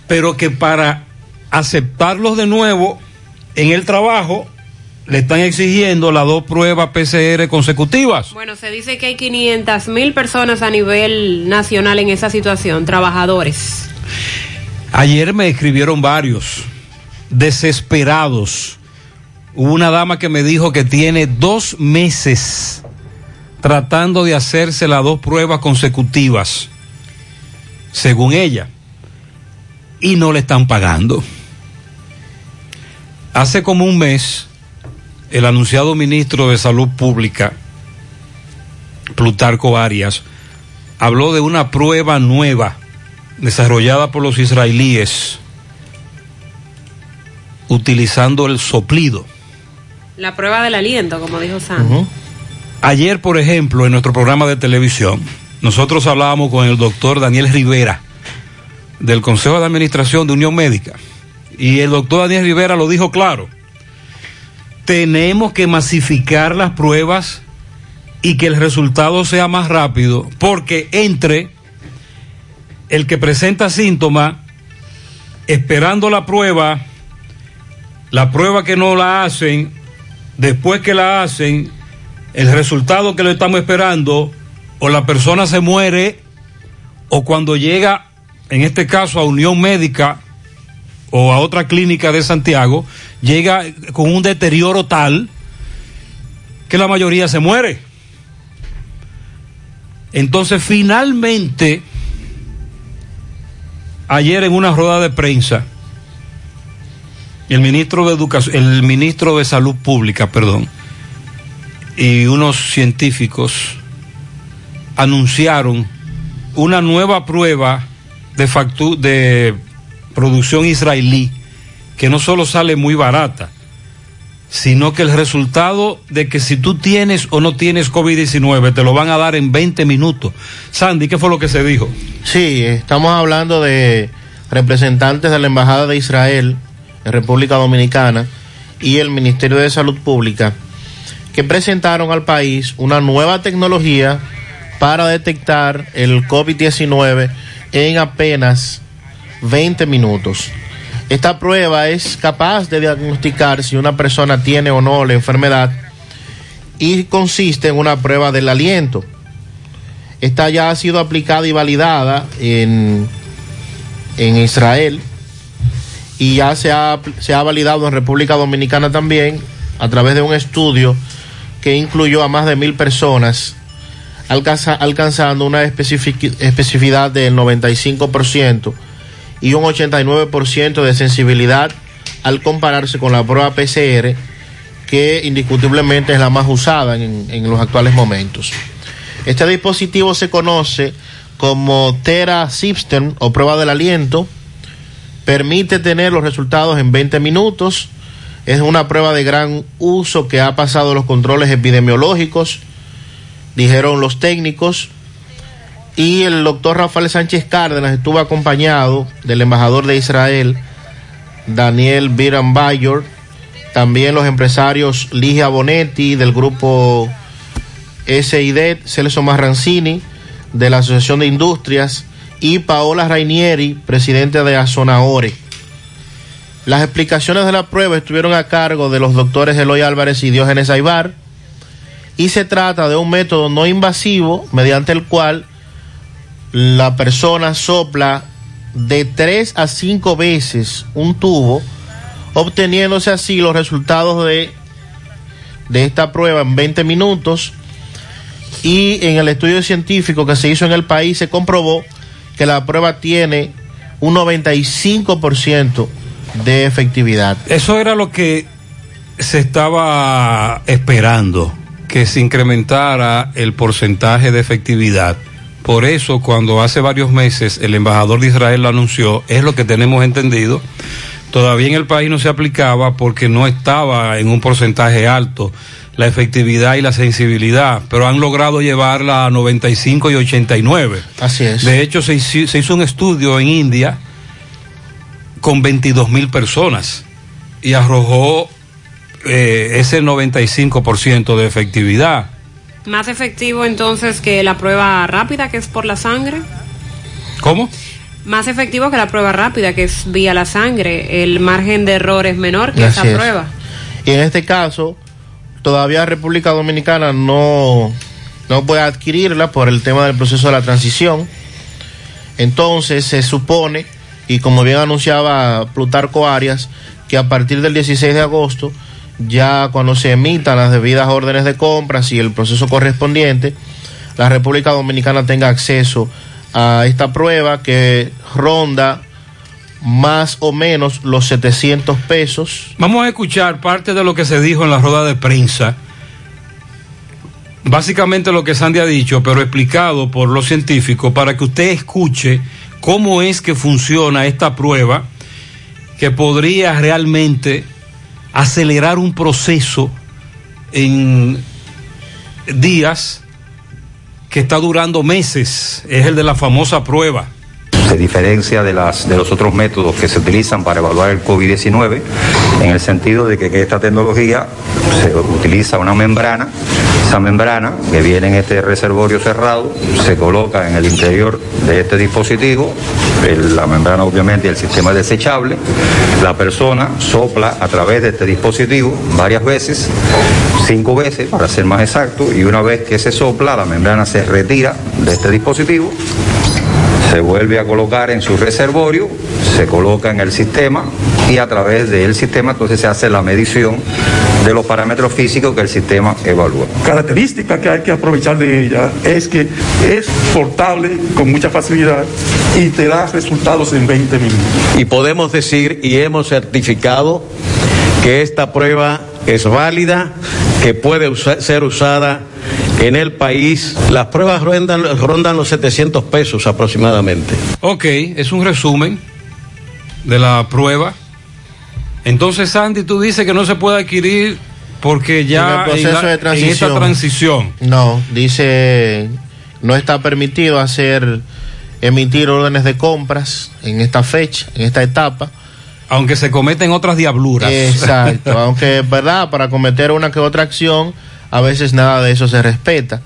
pero que para aceptarlos de nuevo en el trajo le están exigiendo las dos pruebas PCR consecutivas. Bueno, se dice que hay 500 mil personas a nivel nacional en esa situación, trabajadores. Ayer me escribieron varios, desesperados. Hubo una dama que me dijo que tiene dos meses tratando de hacerse las dos pruebas consecutivas, según ella, y no le están pagando. Hace como un mes el anunciado ministro de Salud Pública, Plutarco Arias, habló de una prueba nueva desarrollada por los israelíes utilizando el soplido. La prueba del aliento, como dijo Sam. Ayer, por ejemplo, en nuestro programa de televisión, nosotros hablábamos con el doctor Daniel Rivera del Consejo de Administración de Unión Médica. Y el doctor Daniel Rivera lo dijo claro tenemos que masificar las pruebas y que el resultado sea más rápido, porque entre el que presenta síntomas, esperando la prueba, la prueba que no la hacen, después que la hacen, el resultado que lo estamos esperando, o la persona se muere, o cuando llega, en este caso, a Unión Médica o a otra clínica de Santiago, llega con un deterioro tal que la mayoría se muere. Entonces, finalmente, ayer en una rueda de prensa, el ministro de el ministro de Salud Pública, perdón, y unos científicos anunciaron una nueva prueba de de producción israelí que no solo sale muy barata, sino que el resultado de que si tú tienes o no tienes COVID-19 te lo van a dar en 20 minutos. Sandy, ¿qué fue lo que se dijo? Sí, estamos hablando de representantes de la Embajada de Israel en República Dominicana y el Ministerio de Salud Pública que presentaron al país una nueva tecnología para detectar el COVID-19 en apenas 20 minutos. Esta prueba es capaz de diagnosticar si una persona tiene o no la enfermedad y consiste en una prueba del aliento. Esta ya ha sido aplicada y validada en, en Israel y ya se ha, se ha validado en República Dominicana también a través de un estudio que incluyó a más de mil personas, alcanza, alcanzando una especific- especificidad del 95% y un 89% de sensibilidad al compararse con la prueba PCR, que indiscutiblemente es la más usada en, en los actuales momentos. Este dispositivo se conoce como Tera System o prueba del aliento, permite tener los resultados en 20 minutos, es una prueba de gran uso que ha pasado los controles epidemiológicos, dijeron los técnicos, y el doctor Rafael Sánchez Cárdenas estuvo acompañado del embajador de Israel, Daniel Biran Bayor, también los empresarios Ligia Bonetti del grupo SID, Celso Marrancini de la Asociación de Industrias y Paola Rainieri, presidente de Azonaore. Las explicaciones de la prueba estuvieron a cargo de los doctores Eloy Álvarez y Diógenes Aibar y se trata de un método no invasivo mediante el cual la persona sopla de 3 a 5 veces un tubo, obteniéndose así los resultados de, de esta prueba en 20 minutos. Y en el estudio científico que se hizo en el país se comprobó que la prueba tiene un 95% de efectividad. Eso era lo que se estaba esperando, que se incrementara el porcentaje de efectividad. Por eso, cuando hace varios meses el embajador de Israel lo anunció, es lo que tenemos entendido. Todavía en el país no se aplicaba porque no estaba en un porcentaje alto la efectividad y la sensibilidad, pero han logrado llevarla a 95 y 89. Así es. De hecho, se hizo, se hizo un estudio en India con 22 mil personas y arrojó eh, ese 95% de efectividad. Más efectivo entonces que la prueba rápida que es por la sangre. ¿Cómo? Más efectivo que la prueba rápida que es vía la sangre. El margen de error es menor que Así esa es. prueba. Y en este caso, todavía República Dominicana no, no puede adquirirla por el tema del proceso de la transición. Entonces se supone, y como bien anunciaba Plutarco Arias, que a partir del 16 de agosto, ya cuando se emitan las debidas órdenes de compras y el proceso correspondiente, la República Dominicana tenga acceso a esta prueba que ronda más o menos los 700 pesos. Vamos a escuchar parte de lo que se dijo en la rueda de prensa. Básicamente lo que Sandy ha dicho, pero explicado por los científicos para que usted escuche cómo es que funciona esta prueba que podría realmente acelerar un proceso en días que está durando meses. Es el de la famosa prueba. Se diferencia de, las, de los otros métodos que se utilizan para evaluar el COVID-19 en el sentido de que, que esta tecnología se utiliza una membrana, esa membrana que viene en este reservorio cerrado, se coloca en el interior de este dispositivo, la membrana obviamente el sistema es desechable, la persona sopla a través de este dispositivo varias veces, cinco veces para ser más exacto, y una vez que se sopla, la membrana se retira de este dispositivo se vuelve a colocar en su reservorio, se coloca en el sistema y a través del sistema entonces se hace la medición de los parámetros físicos que el sistema evalúa. característica que hay que aprovechar de ella es que es portable con mucha facilidad y te da resultados en 20 minutos. Y podemos decir y hemos certificado que esta prueba es válida, que puede ser usada en el país. Las pruebas rondan, rondan los 700 pesos aproximadamente. Ok, es un resumen de la prueba. Entonces, Sandy, tú dices que no se puede adquirir porque ya en el proceso la- de en transición. esta transición. No, dice, no está permitido hacer, emitir órdenes de compras en esta fecha, en esta etapa. Aunque se cometen otras diabluras. Exacto, aunque es verdad, para cometer una que otra acción, a veces nada de eso se respeta.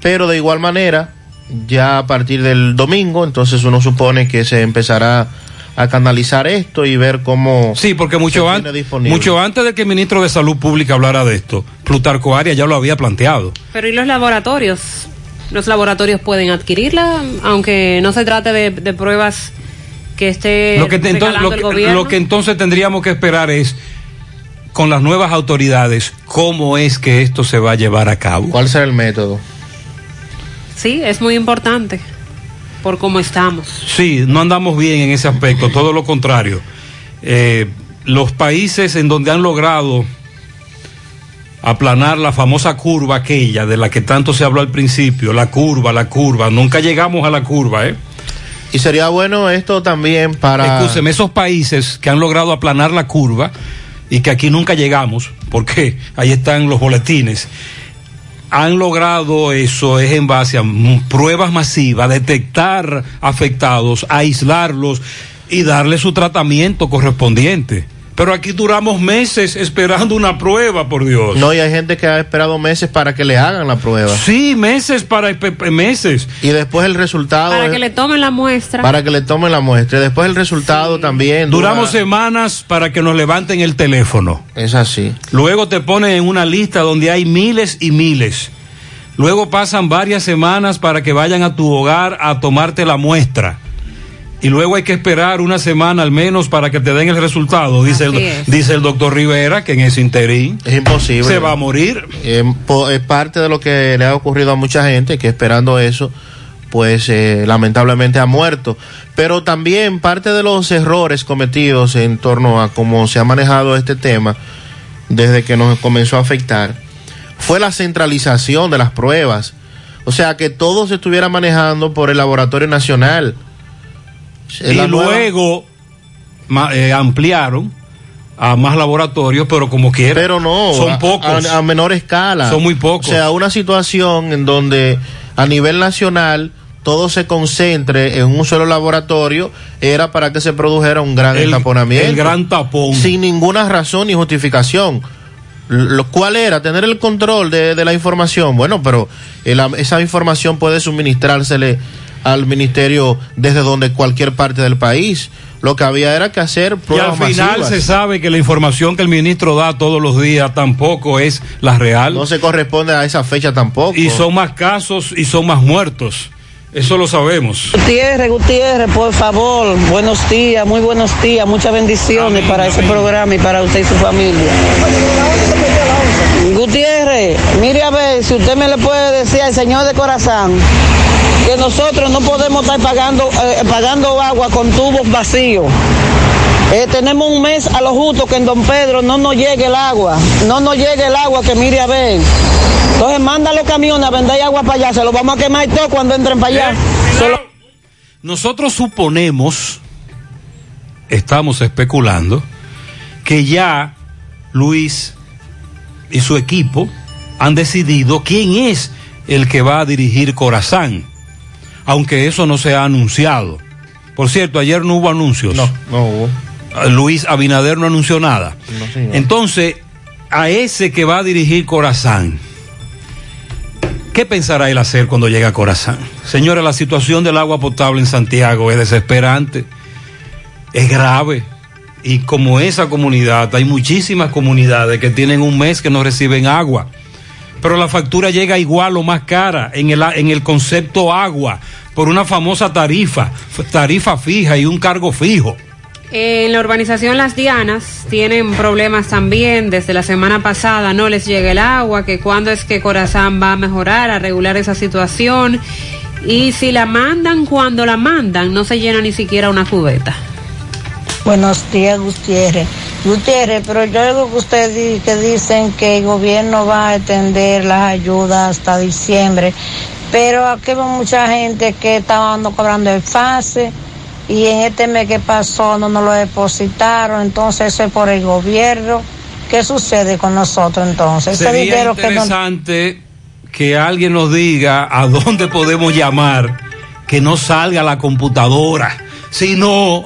Pero de igual manera, ya a partir del domingo, entonces uno supone que se empezará a canalizar esto y ver cómo... Sí, porque mucho, an- mucho antes de que el ministro de Salud Pública hablara de esto, Plutarco Arias ya lo había planteado. Pero ¿y los laboratorios? Los laboratorios pueden adquirirla, aunque no se trate de, de pruebas que esté Lo que, entonces, lo, el que, gobierno. lo que entonces tendríamos que esperar es, con las nuevas autoridades, cómo es que esto se va a llevar a cabo. ¿Cuál será el método? Sí, es muy importante por cómo estamos. Sí, no andamos bien en ese aspecto, todo lo contrario. Eh, los países en donde han logrado aplanar la famosa curva aquella de la que tanto se habló al principio, la curva, la curva, nunca llegamos a la curva, ¿eh? Y sería bueno esto también para... Escúcheme, esos países que han logrado aplanar la curva y que aquí nunca llegamos, porque ahí están los boletines, han logrado eso es en base a pruebas masivas, detectar afectados, aislarlos y darle su tratamiento correspondiente. Pero aquí duramos meses esperando una prueba, por Dios. No, y hay gente que ha esperado meses para que le hagan la prueba. Sí, meses para meses. Y después el resultado... Para es- que le tomen la muestra. para que le tomen la muestra. Y después el resultado también. dura- Duramos semanas para que nos levanten el teléfono. Es así. Luego te ponen en una lista donde hay miles y miles. Luego pasan varias semanas para que vayan a tu hogar a tomarte la muestra. Y luego hay que esperar una semana al menos para que te den el resultado, dice el, es. dice el doctor Rivera, que en ese interín Es imposible. se va a morir. Eh, es parte de lo que le ha ocurrido a mucha gente que esperando eso, pues eh, lamentablemente ha muerto. Pero también parte de los errores cometidos en torno a cómo se ha manejado este tema desde que nos comenzó a afectar fue la centralización de las pruebas. O sea, que todo se estuviera manejando por el Laboratorio Nacional. Y luego ma- eh, ampliaron a más laboratorios, pero como quiera. Pero no, son a- pocos. A, a menor escala. Son muy pocos. O sea, una situación en donde a nivel nacional todo se concentre en un solo laboratorio era para que se produjera un gran El- entaponamiento. el gran tapón. Sin ninguna razón ni justificación. Lo cual era tener el control de, de la información. Bueno, pero esa información puede suministrársele al ministerio desde donde cualquier parte del país. Lo que había era que hacer Y pruebas al final masivas. se sabe que la información que el ministro da todos los días tampoco es la real. No se corresponde a esa fecha tampoco. Y son más casos y son más muertos. Eso lo sabemos. Gutiérrez, Gutiérrez, por favor, buenos días, muy buenos días, muchas bendiciones para ese programa y para usted y su familia. Gutiérrez, mire a ver si usted me le puede decir al señor de corazón que nosotros no podemos estar pagando, eh, pagando agua con tubos vacíos. Eh, tenemos un mes a lo justo que en Don Pedro no nos llegue el agua, no nos llegue el agua que mire a ver. Entonces manda los camiones a vender agua para allá, se los vamos a quemar todo cuando entren para allá. Nosotros suponemos, estamos especulando, que ya Luis y su equipo han decidido quién es el que va a dirigir Corazán, aunque eso no se ha anunciado. Por cierto, ayer no hubo anuncios. No, no hubo. Luis Abinader no anunció nada. No. Entonces, a ese que va a dirigir Corazán, ¿qué pensará él hacer cuando llegue a Corazán? Señores, la situación del agua potable en Santiago es desesperante, es grave. Y como esa comunidad, hay muchísimas comunidades que tienen un mes que no reciben agua. Pero la factura llega igual o más cara en el, en el concepto agua, por una famosa tarifa, tarifa fija y un cargo fijo. En la urbanización Las Dianas tienen problemas también. Desde la semana pasada no les llega el agua, que cuándo es que Corazán va a mejorar, a regular esa situación. Y si la mandan, cuando la mandan, no se llena ni siquiera una cubeta. Buenos días, Gutiérrez. Gutiérrez, pero yo oigo que usted di- que dicen que el gobierno va a extender las ayudas hasta diciembre, pero aquí veo mucha gente que está ando cobrando el fase y en este mes que pasó no nos lo depositaron, entonces eso es por el gobierno. ¿Qué sucede con nosotros entonces? Ese Sería dinero que no- interesante que alguien nos diga a dónde podemos llamar que no salga la computadora, sino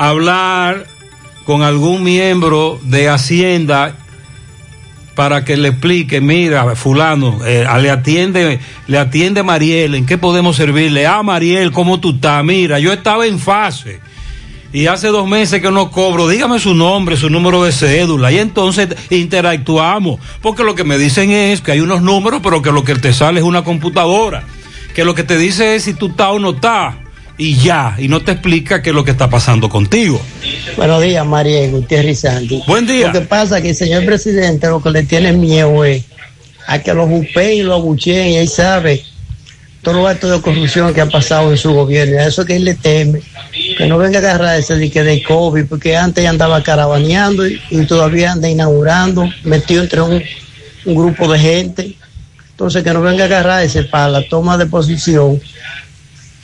hablar con algún miembro de Hacienda para que le explique, mira, fulano, eh, le atiende, le atiende Mariel, ¿en qué podemos servirle? Ah, Mariel, ¿cómo tú estás? Mira, yo estaba en fase y hace dos meses que no cobro, dígame su nombre, su número de cédula, y entonces interactuamos, porque lo que me dicen es que hay unos números, pero que lo que te sale es una computadora, que lo que te dice es si tú estás o no estás, y ya, y no te explica qué es lo que está pasando contigo. Buenos días, María Gutiérrez Sandy. Buen día. Lo que pasa es que el señor presidente lo que le tiene miedo es a que lo jupeen y lo abucheen y él sabe todos los actos de corrupción que han pasado en su gobierno. Y a eso que él le teme, que no venga a agarrarse de que de COVID, porque antes ya andaba caravaneando y, y todavía anda inaugurando, metido entre un, un grupo de gente. Entonces que no venga a agarrarse para la toma de posición,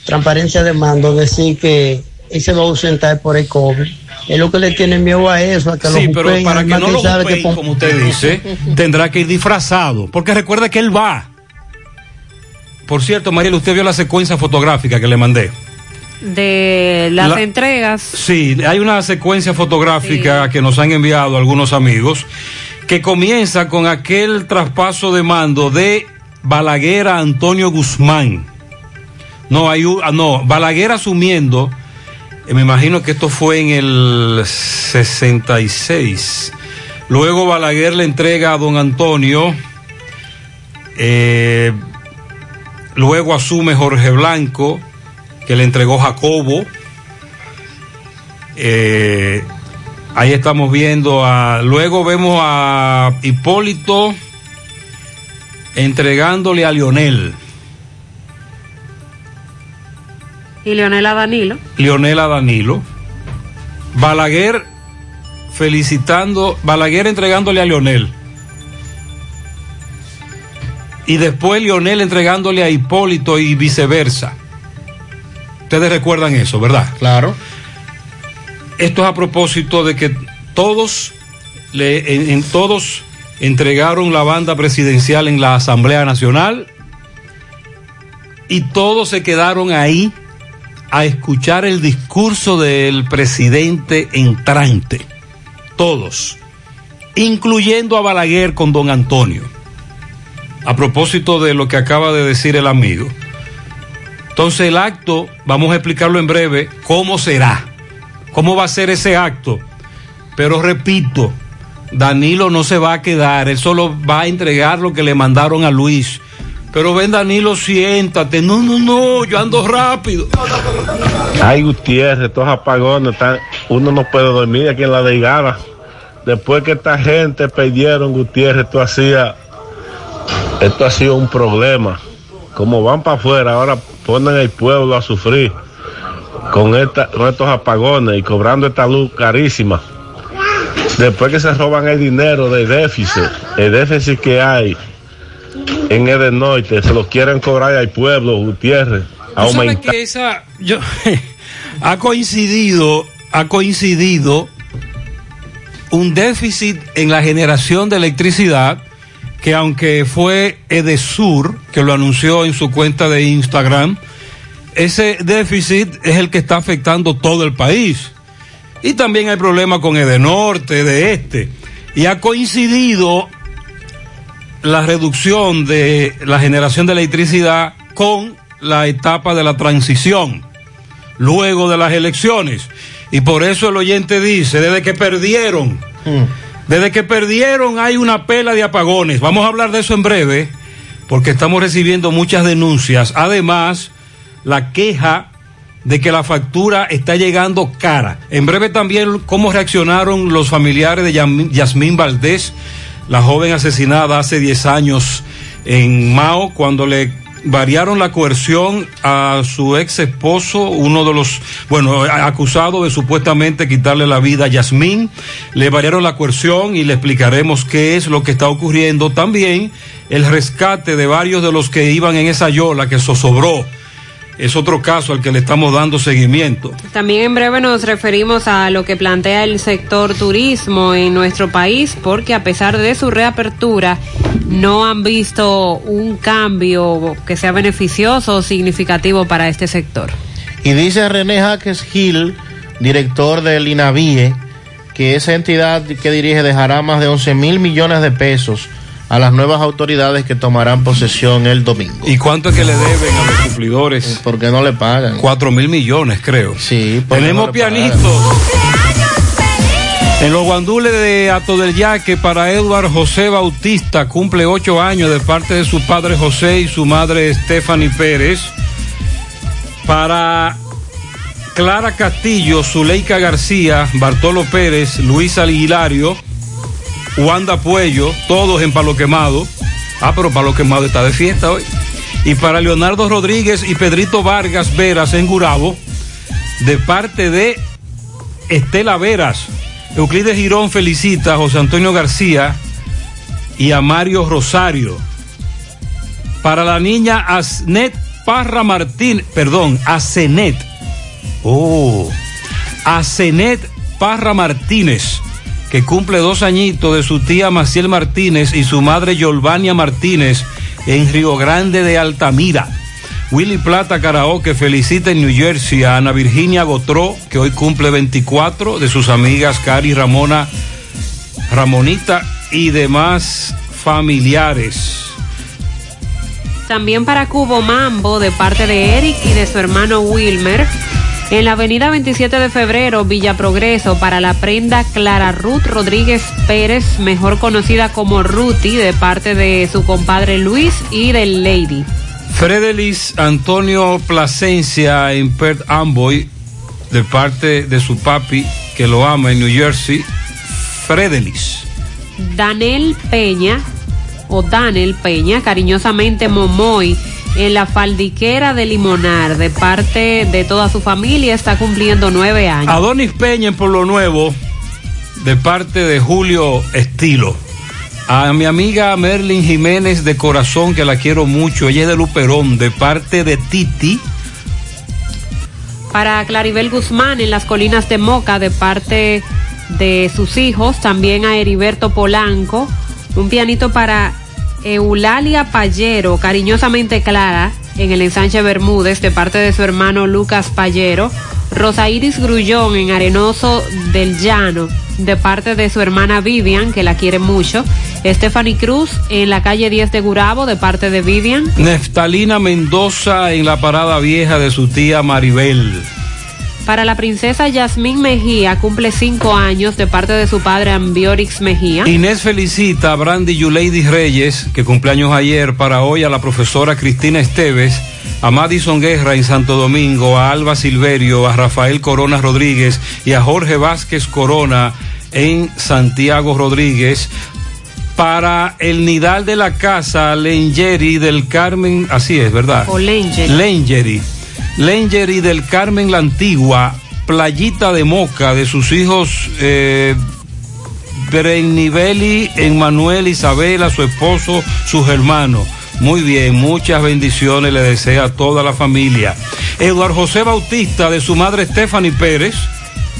transparencia de mando, decir que él se va a ausentar por el COVID. Es lo que le tiene miedo a eso, a que Sí, lo pero para que no lo sabe que como usted dice, tendrá que ir disfrazado, porque recuerda que él va. Por cierto, Mariel, usted vio la secuencia fotográfica que le mandé. De las La- entregas, Sí, hay una secuencia fotográfica que nos han enviado algunos amigos que comienza con aquel traspaso de mando de Balaguer a Antonio Guzmán. No, hay un- ah, no, Balaguer asumiendo, eh, me imagino que esto fue en el 66. Luego Balaguer le entrega a don Antonio, eh, luego asume Jorge Blanco, que le entregó Jacobo. Eh, ahí estamos viendo a. Luego vemos a Hipólito entregándole a Lionel. Y Leonela Danilo. Lionel a Danilo. Balaguer felicitando. Balaguer entregándole a Lionel. Y después Lionel entregándole a Hipólito y viceversa. Ustedes recuerdan eso, ¿verdad? Claro. Esto es a propósito de que todos, le, en, en todos entregaron la banda presidencial en la Asamblea Nacional y todos se quedaron ahí a escuchar el discurso del presidente entrante. Todos, incluyendo a Balaguer con don Antonio. A propósito de lo que acaba de decir el amigo. Entonces el acto, vamos a explicarlo en breve, cómo será, cómo va a ser ese acto. Pero repito, Danilo no se va a quedar, él solo va a entregar lo que le mandaron a Luis. Pero ven Danilo, siéntate. No, no, no, yo ando rápido. Ay, Gutiérrez, estos apagones, están- uno no puede dormir aquí en la Deigara. Después que esta gente perdieron, Gutiérrez, esto hacía, esto ha sido un problema. Como van para afuera, ahora ponen el pueblo a sufrir con, con estos apagones y cobrando esta luz carísima. Después que se roban el dinero del déficit, el déficit que hay en el norte, se lo quieren cobrar al pueblo, Gutiérrez. ¿Tú sabes Aumentar. que esa yo, ha coincidido, ha coincidido un déficit en la generación de electricidad que aunque fue Edesur que lo anunció en su cuenta de Instagram, ese déficit es el que está afectando todo el país. Y también hay problemas con Edenorte, de este. Y ha coincidido la reducción de la generación de electricidad con la etapa de la transición, luego de las elecciones. Y por eso el oyente dice, desde que perdieron, desde que perdieron hay una pela de apagones. Vamos a hablar de eso en breve, porque estamos recibiendo muchas denuncias. Además, la queja de que la factura está llegando cara. En breve también cómo reaccionaron los familiares de Yasmín Valdés, la joven asesinada hace 10 años en Mao, cuando le variaron la coerción a su ex esposo, uno de los, bueno, acusado de supuestamente quitarle la vida a Yasmín. Le variaron la coerción y le explicaremos qué es lo que está ocurriendo. También el rescate de varios de los que iban en esa yola que zozobró. Es otro caso al que le estamos dando seguimiento. También en breve nos referimos a lo que plantea el sector turismo en nuestro país, porque a pesar de su reapertura, no han visto un cambio que sea beneficioso o significativo para este sector. Y dice René Jaques Gil, director del INAVIE, que esa entidad que dirige dejará más de 11 mil millones de pesos a las nuevas autoridades que tomarán posesión el domingo. ¿Y cuánto es que le deben a los cumplidores? Porque no le pagan. Cuatro mil millones, creo. Sí, Tenemos no pianitos. En los guandules de Ato del Yaque para Edward José Bautista, cumple ocho años de parte de su padre José y su madre Stephanie Pérez. Para Clara Castillo, Zuleika García, Bartolo Pérez, Luis Hilario, Wanda Puello, todos en Palo Quemado. Ah, pero Palo Quemado está de fiesta hoy. Y para Leonardo Rodríguez y Pedrito Vargas Veras en Gurabo, de parte de Estela Veras. Euclides Girón felicita a José Antonio García y a Mario Rosario. Para la niña Asnet Parra Martín, perdón, Asenet. Oh, Asenet Parra Martínez, que cumple dos añitos de su tía Maciel Martínez y su madre Yolvania Martínez en Río Grande de Altamira. Willy Plata Karaoke felicita en New Jersey a Ana Virginia Gotró, que hoy cumple 24, de sus amigas Cari Ramona, Ramonita y demás familiares. También para Cubo Mambo, de parte de Eric y de su hermano Wilmer. En la avenida 27 de febrero, Villa Progreso, para la prenda Clara Ruth Rodríguez Pérez, mejor conocida como Ruti, de parte de su compadre Luis y del Lady. Fredelis Antonio Plasencia en Perth Amboy, de parte de su papi, que lo ama en New Jersey. Fredelis. Danel Peña, o Danel Peña, cariñosamente Momoy, en la faldiquera de Limonar, de parte de toda su familia, está cumpliendo nueve años. Adonis Peña en Pueblo Nuevo, de parte de Julio Estilo. A mi amiga Merlin Jiménez de corazón, que la quiero mucho, ella es de Luperón, de parte de Titi. Para Claribel Guzmán en las colinas de Moca, de parte de sus hijos, también a Heriberto Polanco, un pianito para Eulalia Payero, cariñosamente Clara, en el ensanche Bermúdez, de parte de su hermano Lucas Payero, Rosa Iris Grullón en Arenoso del Llano, de parte de su hermana Vivian, que la quiere mucho, Stephanie Cruz en la calle 10 de Gurabo, de parte de Vivian, Neftalina Mendoza en la parada vieja de su tía Maribel. Para la princesa Yasmín Mejía, cumple cinco años de parte de su padre Ambiorix Mejía. Inés felicita a Brandy Yuleidi Reyes, que cumpleaños ayer, para hoy a la profesora Cristina Esteves, a Madison Guerra en Santo Domingo, a Alba Silverio, a Rafael Corona Rodríguez y a Jorge Vázquez Corona en Santiago Rodríguez. Para el Nidal de la Casa, Lengeri del Carmen, así es, ¿verdad? O Lengeri. Lengeri. Lengeri del Carmen la Antigua, Playita de Moca, de sus hijos eh, Brennibeli, Emmanuel, Isabela, su esposo, sus hermanos. Muy bien, muchas bendiciones le desea a toda la familia. Eduardo José Bautista, de su madre Stephanie Pérez,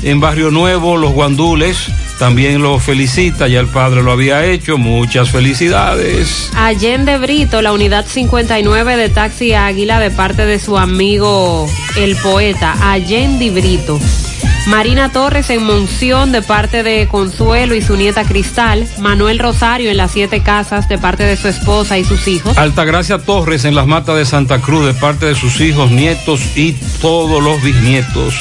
en Barrio Nuevo, Los Guandules, también lo felicita, ya el padre lo había hecho, muchas felicidades. Allende Brito, la unidad 59 de Taxi Águila, de parte de su amigo el poeta Allende Brito. Marina Torres en Monción, de parte de Consuelo y su nieta Cristal. Manuel Rosario en las Siete Casas, de parte de su esposa y sus hijos. Altagracia Torres en las matas de Santa Cruz, de parte de sus hijos, nietos y todos los bisnietos.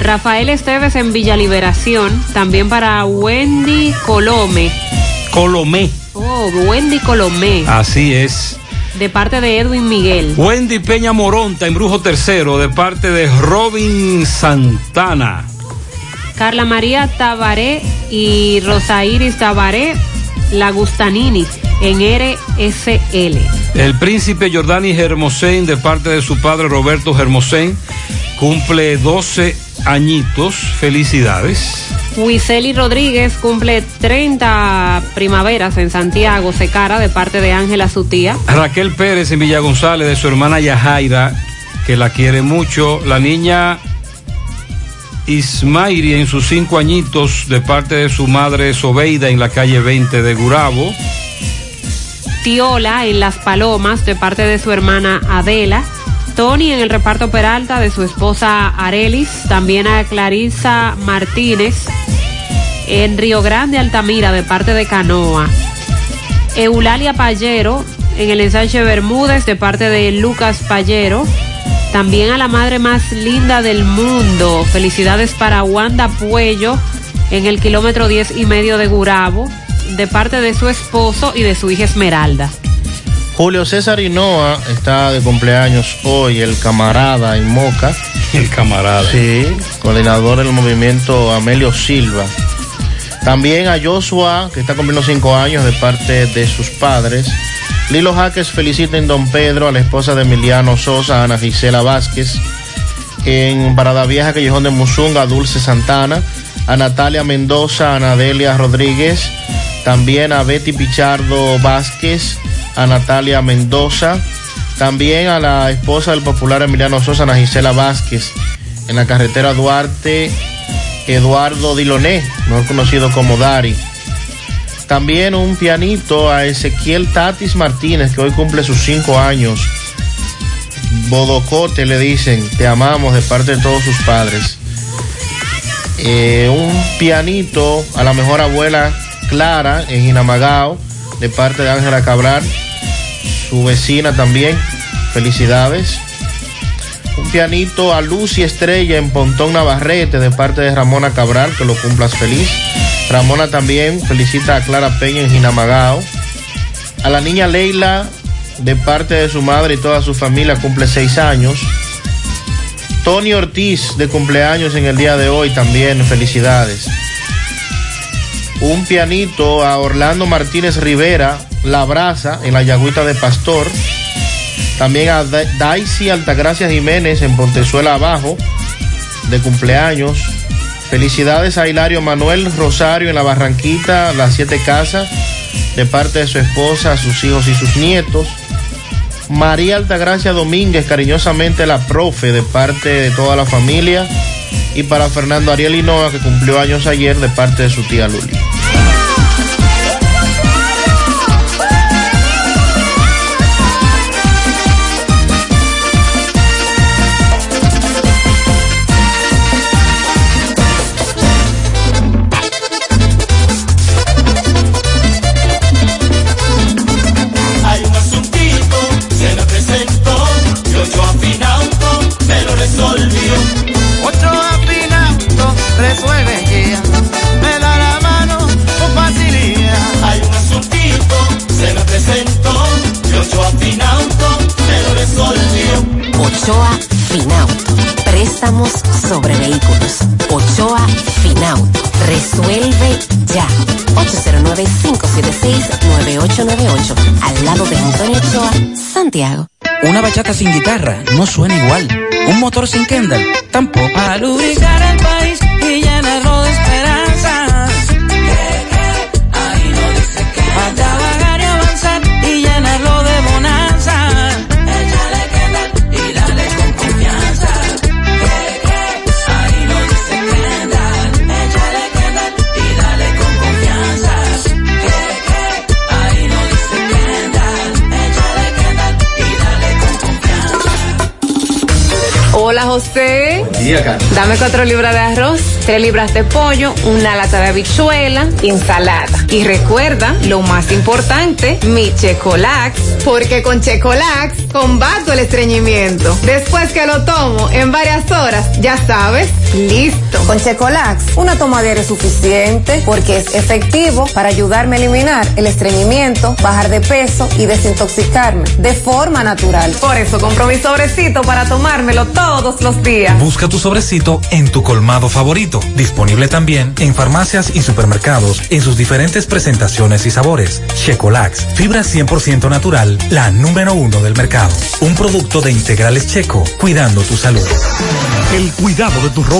Rafael Esteves en Villa Liberación, también para Wendy Colome. Colomé. Oh, Wendy Colomé. Así es. de parte de Edwin Miguel. Wendy Peña Moronta, embrujo tercero, de parte de Robin Santana. Carla María Tabaré y Rosa Iris Tabaré Lagustanini en RSL. El príncipe Jordani Hermosén, de parte de su padre Roberto Hermosén, cumple 12 añitos. Felicidades. Wiseli Rodríguez cumple 30 primaveras en Santiago, Secara, de parte de Ángela, su tía. Raquel Pérez en Villa González, de su hermana Yajaira, que la quiere mucho. La niña Ismairi en sus cinco añitos, de parte de su madre Sobeida en la calle 20 de Gurabo. Tiola en Las Palomas, de parte de su hermana Adela. Tony en el reparto Peralta de su esposa Arelis, también a Clarisa Martínez en Río Grande, Altamira, de parte de Canoa. Eulalia Payero en el ensanche Bermúdez, de parte de Lucas Payero. También a la madre más linda del mundo. Felicidades para Wanda Puello en el kilómetro 10 y medio de Gurabo, de parte de su esposo y de su hija Esmeralda. Julio César Hinoa está de cumpleaños hoy, el camarada en Moca. El camarada. Sí, coordinador del movimiento Amelio Silva. También a Joshua, que está cumpliendo cinco años de parte de sus padres. Lilo Jaques felicita en Don Pedro a la esposa de Emiliano Sosa, Ana Gisela Vázquez. En Parada Vieja, Callejón de Musunga, Dulce Santana. A Natalia Mendoza, a Anadelia Rodríguez. También a Betty Pichardo Vázquez, a Natalia Mendoza. También a la esposa del popular Emiliano Sosa, Ana Gisela Vázquez. En la carretera Duarte, Eduardo Diloné, mejor conocido como Dari. También un pianito a Ezequiel Tatis Martínez, que hoy cumple sus cinco años. Bodocote le dicen, te amamos de parte de todos sus padres. Eh, un pianito a la mejor abuela Clara en Inamagao, de parte de Ángela Cabral, su vecina también. Felicidades. Un pianito a Lucy Estrella en Pontón Navarrete, de parte de Ramona Cabral, que lo cumplas feliz. Ramona también felicita a Clara Peña en Jinamagao. A la niña Leila, de parte de su madre y toda su familia, cumple seis años. Tony Ortiz, de cumpleaños en el día de hoy, también felicidades. Un pianito a Orlando Martínez Rivera, La Brasa, en la Yagüita de Pastor. También a Da- Daisy Altagracia Jiménez en Pontezuela Abajo, de cumpleaños. Felicidades a Hilario Manuel Rosario en la Barranquita, Las Siete Casas, de parte de su esposa, sus hijos y sus nietos. María Altagracia Domínguez, cariñosamente la profe, de parte de toda la familia. Y para Fernando Ariel Hinoa, que cumplió años ayer, de parte de su tía Luli. Ochoa Finauto. Préstamos sobre vehículos. Ochoa Finauto. Resuelve ya. 809-576-9898. Al lado de Antonio Ochoa, Santiago. Una bachata sin guitarra no suena igual. Un motor sin Kendall tampoco. Para lubricar el país José. día, Carmen. Dame cuatro libras de arroz, tres libras de pollo, una lata de habichuela y ensalada. Y recuerda, lo más importante, mi Checolax. Porque con Checolax combato el estreñimiento. Después que lo tomo en varias horas, ya sabes, listo. Con Checolax, una toma diaria es suficiente porque es efectivo para ayudarme a eliminar el estreñimiento, bajar de peso y desintoxicarme de forma natural. Por eso compro mi sobrecito para tomármelo todos los días. Busca tu sobrecito en tu colmado favorito. Disponible también en farmacias y supermercados en sus diferentes presentaciones y sabores. Checolax, fibra 100% natural, la número uno del mercado. Un producto de integrales checo, cuidando tu salud. El cuidado de tu ropa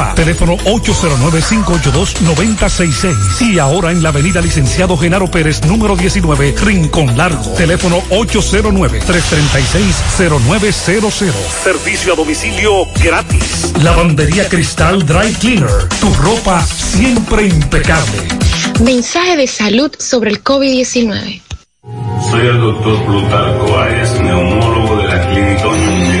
Teléfono 809-582-9066. Y ahora en la Avenida Licenciado Genaro Pérez, número 19, Rincón Largo. Teléfono 809-336-0900. Servicio a domicilio gratis. Lavandería Cristal Dry Cleaner. Tu ropa siempre impecable. Mensaje de salud sobre el COVID-19. Soy el doctor Plutarco Arias, neumólogo de la Clínica Norte.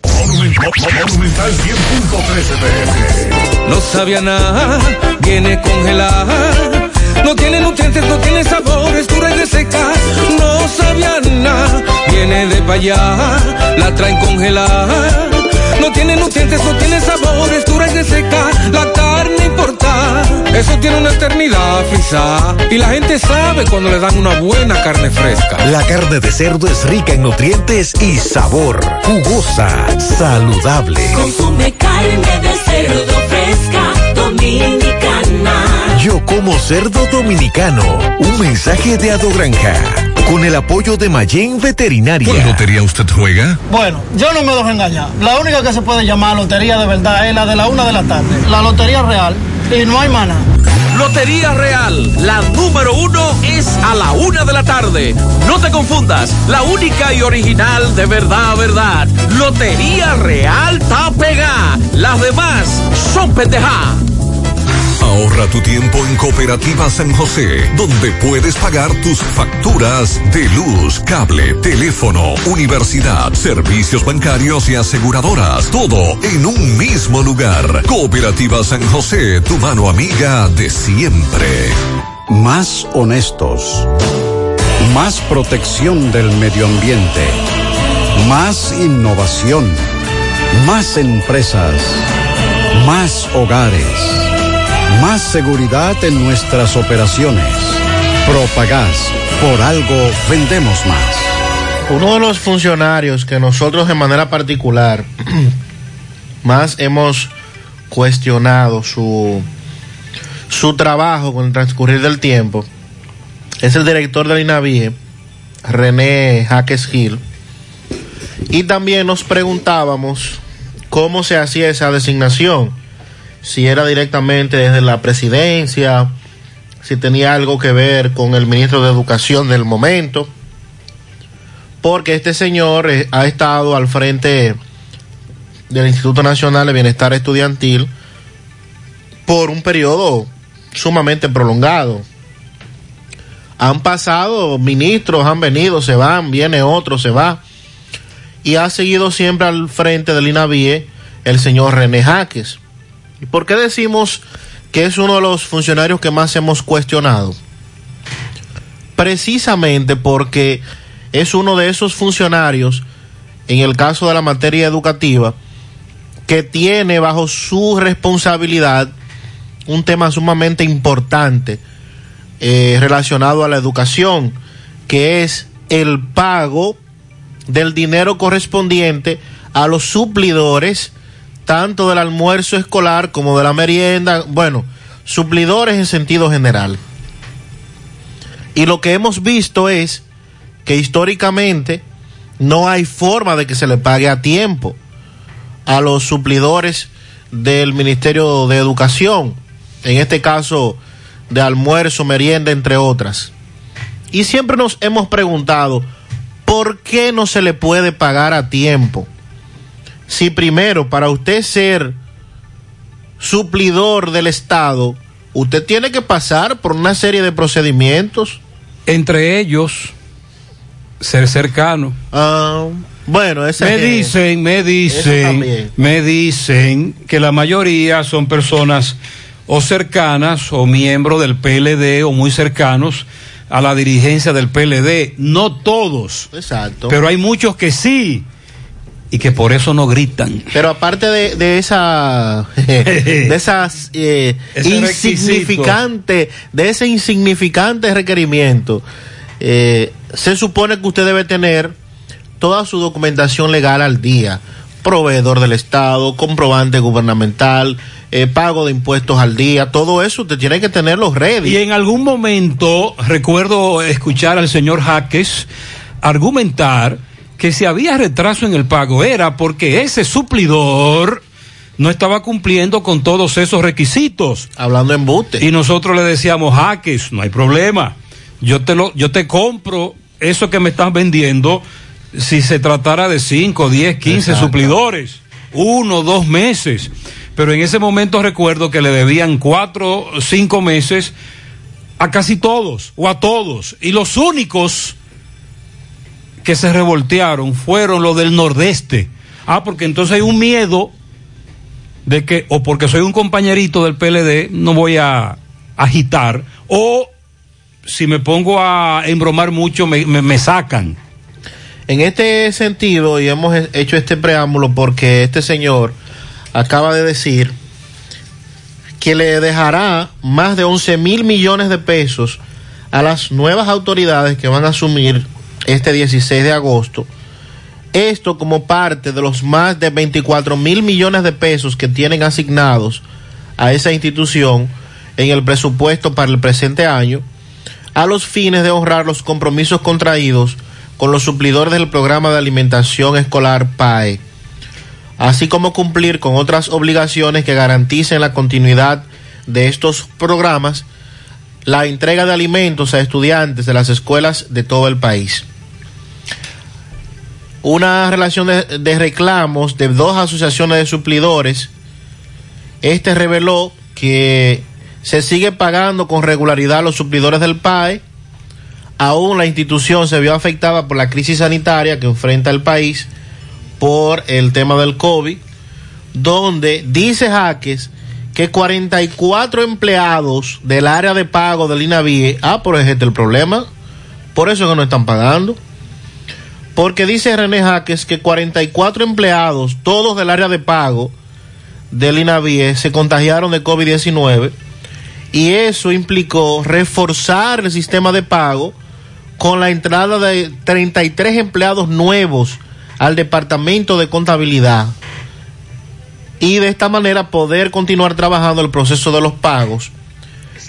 Monumental 100.13 pm. No sabía nada, viene congelada. No tiene nutrientes, no tiene sabor, es dura y reseca. No sabía nada, viene de pa' allá, la traen congelada. No tiene nutrientes, no tiene sabor, es dura y reseca. La eso tiene una eternidad frisa. Y la gente sabe cuando le dan una buena carne fresca. La carne de cerdo es rica en nutrientes y sabor. Jugosa, saludable. Consume carne de cerdo fresca, dominicana. Yo como cerdo dominicano. Un mensaje de Ado Granja. Con el apoyo de Mayen Veterinaria. ¿Cuál lotería usted juega? Bueno, yo no me dejo engañar. La única que se puede llamar lotería de verdad es la de la una de la tarde. La lotería real. Y no hay mana. Lotería Real, la número uno es a la una de la tarde. No te confundas, la única y original de verdad, verdad. Lotería Real está pegada. Las demás son pendejadas. Ahorra tu tiempo en Cooperativa San José, donde puedes pagar tus facturas de luz, cable, teléfono, universidad, servicios bancarios y aseguradoras. Todo en un mismo lugar. Cooperativa San José, tu mano amiga de siempre. Más honestos. Más protección del medio ambiente. Más innovación. Más empresas. Más hogares. Más seguridad en nuestras operaciones. Propagás, por algo vendemos más. Uno de los funcionarios que nosotros de manera particular más hemos cuestionado su, su trabajo con el transcurrir del tiempo es el director del INAVIE, René Jaques Gil. Y también nos preguntábamos cómo se hacía esa designación si era directamente desde la presidencia, si tenía algo que ver con el ministro de Educación del momento, porque este señor eh, ha estado al frente del Instituto Nacional de Bienestar Estudiantil por un periodo sumamente prolongado. Han pasado ministros, han venido, se van, viene otro, se va. Y ha seguido siempre al frente del INAVIE el señor René Jaques. ¿Y por qué decimos que es uno de los funcionarios que más hemos cuestionado? Precisamente porque es uno de esos funcionarios, en el caso de la materia educativa, que tiene bajo su responsabilidad un tema sumamente importante eh, relacionado a la educación, que es el pago del dinero correspondiente a los suplidores, tanto del almuerzo escolar como de la merienda, bueno, suplidores en sentido general. Y lo que hemos visto es que históricamente no hay forma de que se le pague a tiempo a los suplidores del Ministerio de Educación, en este caso de almuerzo, merienda, entre otras. Y siempre nos hemos preguntado, ¿por qué no se le puede pagar a tiempo? Si primero, para usted ser suplidor del Estado, usted tiene que pasar por una serie de procedimientos. Entre ellos, ser cercano. Ah, bueno, ese me que- dicen, me dicen, me dicen que la mayoría son personas o cercanas o miembros del PLD o muy cercanos a la dirigencia del PLD. No todos, Exacto. pero hay muchos que sí y que por eso no gritan. Pero aparte de, de esa de esas eh, insignificante de ese insignificante requerimiento eh, se supone que usted debe tener toda su documentación legal al día. Proveedor del estado comprobante gubernamental eh, pago de impuestos al día todo eso usted tiene que tenerlo ready. Y en algún momento recuerdo escuchar al señor Jaques argumentar que si había retraso en el pago era porque ese suplidor no estaba cumpliendo con todos esos requisitos. Hablando en bote. Y nosotros le decíamos, Jaques, no hay problema. Yo te lo, yo te compro eso que me estás vendiendo si se tratara de 5, 10, 15 Exacto. suplidores. Uno, dos meses. Pero en ese momento recuerdo que le debían cuatro, cinco meses a casi todos o a todos. Y los únicos que se revoltearon fueron los del nordeste. Ah, porque entonces hay un miedo de que, o porque soy un compañerito del PLD, no voy a agitar, o si me pongo a embromar mucho, me, me- me sacan. En este sentido, y hemos he- hecho este preámbulo porque este señor acaba de decir que le dejará más de 11 mil millones de pesos a las nuevas autoridades que van a asumir este 16 de agosto. Esto como parte de los más de 24 mil millones de pesos que tienen asignados a esa institución en el presupuesto para el presente año, a los fines de honrar los compromisos contraídos con los suplidores del programa de alimentación escolar PAE, así como cumplir con otras obligaciones que garanticen la continuidad de estos programas, la entrega de alimentos a estudiantes de las escuelas de todo el país. Una relación de, de reclamos de dos asociaciones de suplidores, este reveló que se sigue pagando con regularidad a los suplidores del PAE, aún la institución se vio afectada por la crisis sanitaria que enfrenta el país por el tema del COVID, donde dice Jaques que 44 empleados del área de pago del INAVIE, ah, por ejemplo, el problema, por eso que no están pagando. Porque dice René Jaques que 44 empleados, todos del área de pago del INAVIE, se contagiaron de COVID-19 y eso implicó reforzar el sistema de pago con la entrada de 33 empleados nuevos al departamento de contabilidad. Y de esta manera poder continuar trabajando el proceso de los pagos,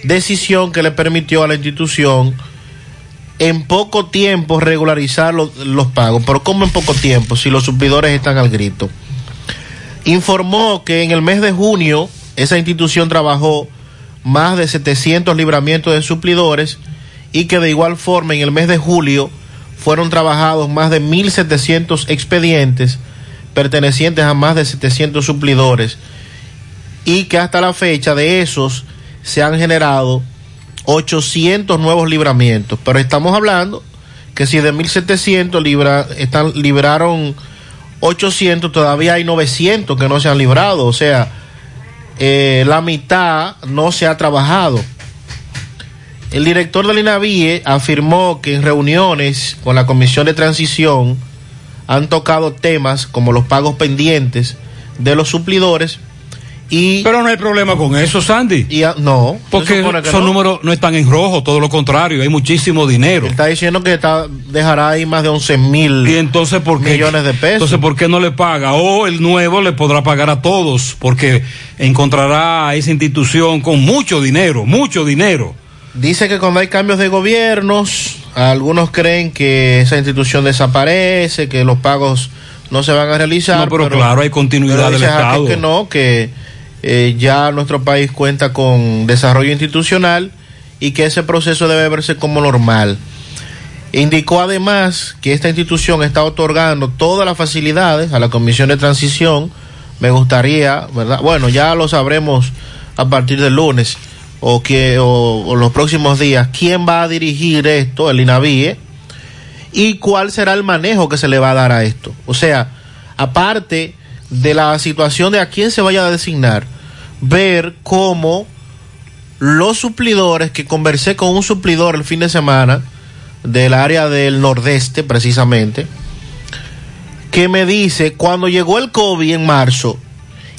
decisión que le permitió a la institución en poco tiempo regularizar los, los pagos. Pero ¿cómo en poco tiempo si los suplidores están al grito? Informó que en el mes de junio esa institución trabajó más de 700 libramientos de suplidores y que de igual forma en el mes de julio fueron trabajados más de 1.700 expedientes pertenecientes a más de 700 suplidores y que hasta la fecha de esos se han generado 800 nuevos libramientos. Pero estamos hablando que si de 1700 libra, libraron 800, todavía hay 900 que no se han librado. O sea, eh, la mitad no se ha trabajado. El director del INAVIE afirmó que en reuniones con la Comisión de Transición han tocado temas como los pagos pendientes de los suplidores y Pero no hay problema con eso, Sandy. y a- no, Porque esos no. números no están en rojo, todo lo contrario, hay muchísimo dinero. Está diciendo que está, dejará ahí más de 11 mil Y entonces, ¿por qué? millones de pesos. Entonces, ¿por qué no le paga? O el nuevo le podrá pagar a todos, porque encontrará a esa institución con mucho dinero, mucho dinero. Dice que cuando hay cambios de gobiernos, algunos creen que esa institución desaparece, que los pagos no se van a realizar. No, pero claro, hay continuidad pero del Estado. que no, que eh, ya nuestro país cuenta con desarrollo institucional y que ese proceso debe verse como normal. Indicó además que esta institución está otorgando todas las facilidades a la Comisión de Transición. Me gustaría, ¿verdad? Bueno, ya lo sabremos a partir del lunes o, que, o, los próximos días quién va a dirigir esto, el INAVIE, y cuál será el manejo que se le va a dar a esto. O sea, aparte de la situación de a quién se vaya a designar, ver cómo los suplidores, que conversé con un suplidor el fin de semana, del área del nordeste precisamente, que me dice, cuando llegó el COVID en marzo,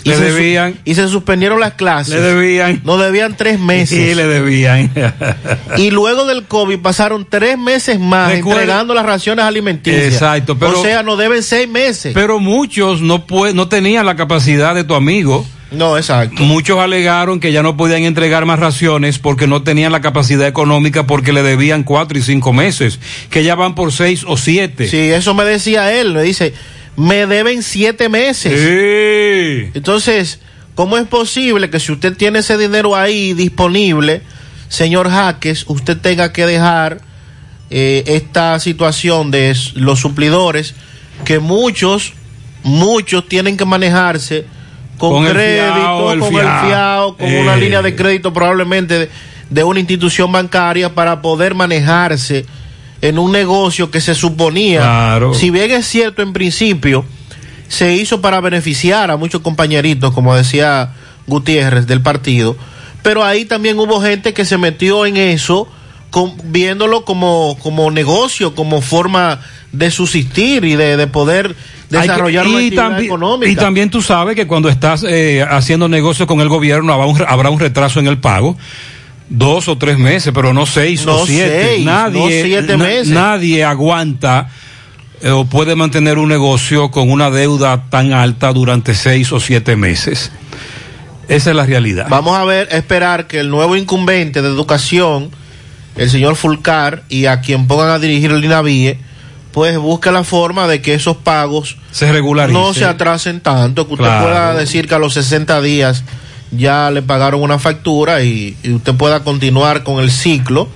y, Le se, debían. y se suspendieron las clases, Le debían. no debían tres meses. Sí, le debían. Y luego del COVID pasaron tres meses más Recuerda- entregando las raciones alimenticias. Exacto, pero- o sea, no deben seis meses. Pero muchos no, no tenían la capacidad de tu amigo. No, exacto. Muchos alegaron que ya no podían entregar más raciones porque no tenían la capacidad económica porque le debían cuatro y cinco meses, que ya van por seis o siete. Sí, eso me decía él. Me dice, me deben siete meses. Sí. Entonces, ¿cómo es posible que si usted tiene ese dinero ahí disponible, señor Jaques, usted tenga que dejar eh, esta situación de los suplidores, que muchos, muchos tienen que manejarse con, Con el crédito, fiao, el con fiao. el fiao, con Eh. una línea de crédito probablemente de, de una institución bancaria para poder manejarse en un negocio que se suponía, Claro. si bien es cierto en principio, se hizo para beneficiar a muchos compañeritos, como decía Gutiérrez del partido, pero ahí también hubo gente que se metió en eso, con- viéndolo como, como negocio, como forma de subsistir y de, de poder que- desarrollar una y, actividad tambi- económica. y también tú sabes que cuando estás eh, haciendo negocio con el gobierno habrá un, habrá un retraso en el pago. Dos o tres meses, pero no seis No o siete. seis, nadie, no siete na- meses. nadie aguanta eh, o puede mantener un negocio con una deuda tan alta durante seis o siete meses. Esa es la realidad. Vamos a ver, esperar que el nuevo incumbente de educación, el señor Fulcar, y a quien pongan a dirigir el INAVIE, pues busque la forma de que esos pagos Se no se atrasen tanto, que usted Claro. pueda decir que a los 60 días ya le pagaron una factura y, y usted pueda continuar con el ciclo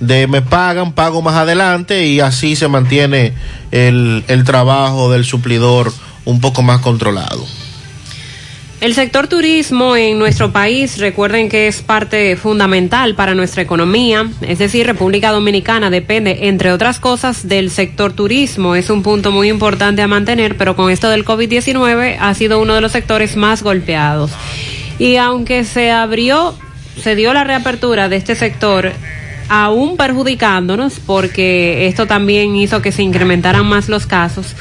de me pagan, pago más adelante y así se mantiene el, el trabajo del suplidor un poco más controlado. El sector turismo en nuestro país, recuerden que es parte fundamental para nuestra economía, es decir, República Dominicana depende, entre otras cosas, del sector turismo. Es un punto muy importante a mantener, pero con esto del COVID-19 ha sido uno de los sectores más golpeados. Y aunque se abrió, se dio la reapertura de este sector, aún perjudicándonos, porque esto también hizo que se incrementaran más los casos.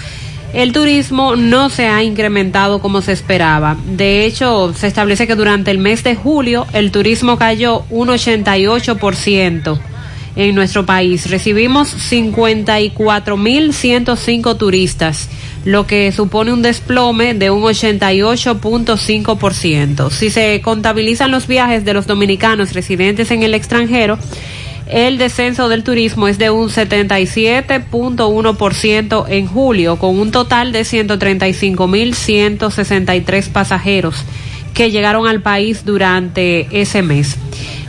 El turismo no se ha incrementado como se esperaba. De hecho, se establece que durante el mes de julio el turismo cayó un 88% en nuestro país. Recibimos 54.105 turistas, lo que supone un desplome de un 88.5%. Si se contabilizan los viajes de los dominicanos residentes en el extranjero, el descenso del turismo es de un 77.1% en julio, con un total de 135.163 pasajeros que llegaron al país durante ese mes.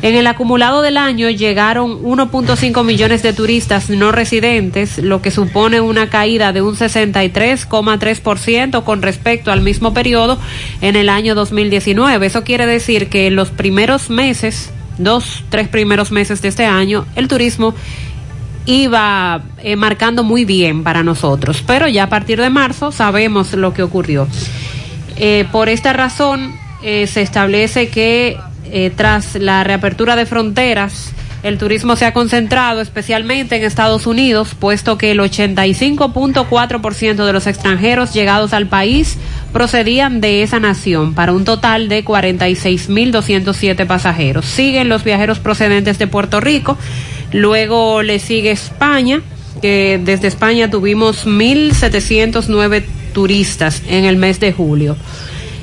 En el acumulado del año llegaron 1.5 millones de turistas no residentes, lo que supone una caída de un 63,3% con respecto al mismo periodo en el año 2019. Eso quiere decir que en los primeros meses, dos, tres primeros meses de este año, el turismo iba eh, marcando muy bien para nosotros, pero ya a partir de marzo sabemos lo que ocurrió. Eh, por esta razón eh, se establece que eh, tras la reapertura de fronteras, el turismo se ha concentrado especialmente en Estados Unidos, puesto que el 85.4% de los extranjeros llegados al país procedían de esa nación, para un total de 46.207 pasajeros. Siguen los viajeros procedentes de Puerto Rico, luego le sigue España, que desde España tuvimos 1.709 turistas en el mes de julio.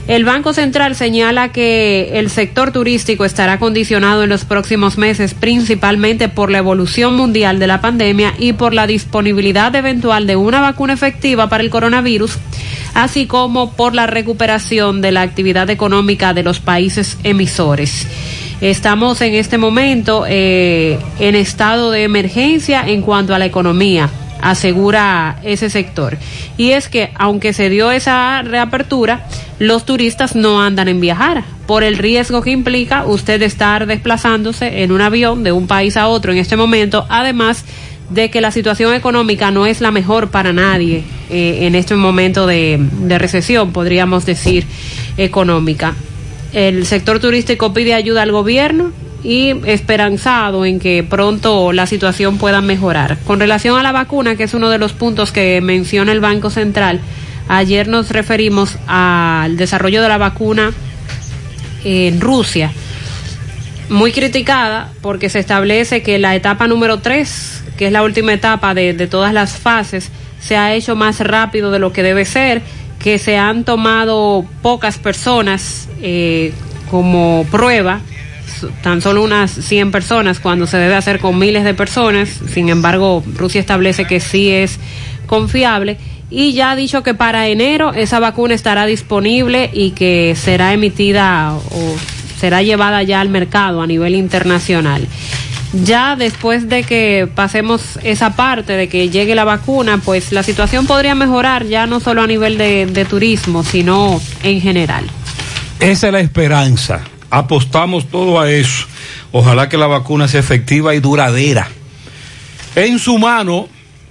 El Banco Central señala que el sector turístico estará condicionado en los próximos meses principalmente por la evolución mundial de la pandemia y por la disponibilidad eventual de una vacuna efectiva para el coronavirus, así como por la recuperación de la actividad económica de los países emisores. Estamos en este momento eh, en estado de emergencia en cuanto a la economía asegura ese sector. Y es que aunque se dio esa reapertura, los turistas no andan en viajar por el riesgo que implica usted estar desplazándose en un avión de un país a otro en este momento, además de que la situación económica no es la mejor para nadie eh, en este momento de, de recesión, podríamos decir, económica. El sector turístico pide ayuda al gobierno y esperanzado en que pronto la situación pueda mejorar. Con relación a la vacuna, que es uno de los puntos que menciona el Banco Central, ayer nos referimos al desarrollo de la vacuna en Rusia, muy criticada porque se establece que la etapa número 3, que es la última etapa de, todas las fases, se ha hecho más rápido de lo que debe ser, que se han tomado pocas personas eh, como prueba tan solo unas 100 personas cuando se debe hacer con miles de personas. Sin embargo, Rusia establece que sí es confiable y ya ha dicho que para enero esa vacuna estará disponible y que será emitida o será llevada ya al mercado a nivel internacional. Ya después de que pasemos esa parte de que llegue la vacuna, pues la situación podría mejorar ya no solo a nivel de, de turismo, sino en general. Esa es la esperanza apostamos todo a eso. Ojalá que la vacuna sea efectiva y duradera. En su mano,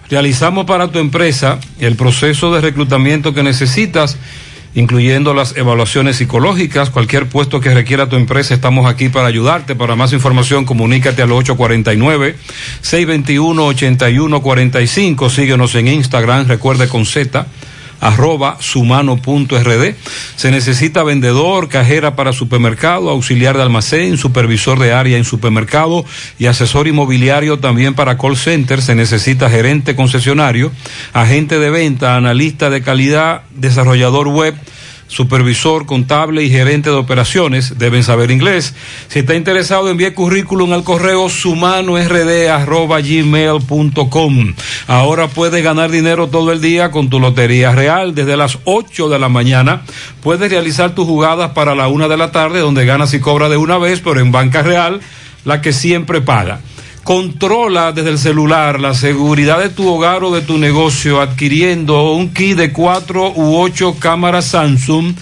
realizamos para tu empresa el proceso de reclutamiento que necesitas, incluyendo las evaluaciones psicológicas, cualquier puesto que requiera tu empresa, estamos aquí para ayudarte. Para más información, comunícate al 849-621-8145. Síguenos en Instagram, recuerde con Z arroba sumano.rd. Se necesita vendedor, cajera para supermercado, auxiliar de almacén, supervisor de área en supermercado y asesor inmobiliario también para call center. Se necesita gerente concesionario, agente de venta, analista de calidad, desarrollador web supervisor, contable y gerente de operaciones deben saber inglés. Si está interesado, envíe currículum al correo sumanord.gmail.com. Ahora puedes ganar dinero todo el día con tu Lotería Real. Desde las 8 de la mañana puedes realizar tus jugadas para la una de la tarde, donde ganas y cobras de una vez, pero en Banca Real, la que siempre paga. Controla desde el celular la seguridad de tu hogar o de tu negocio adquiriendo un kit de 4 u 8 cámaras Samsung,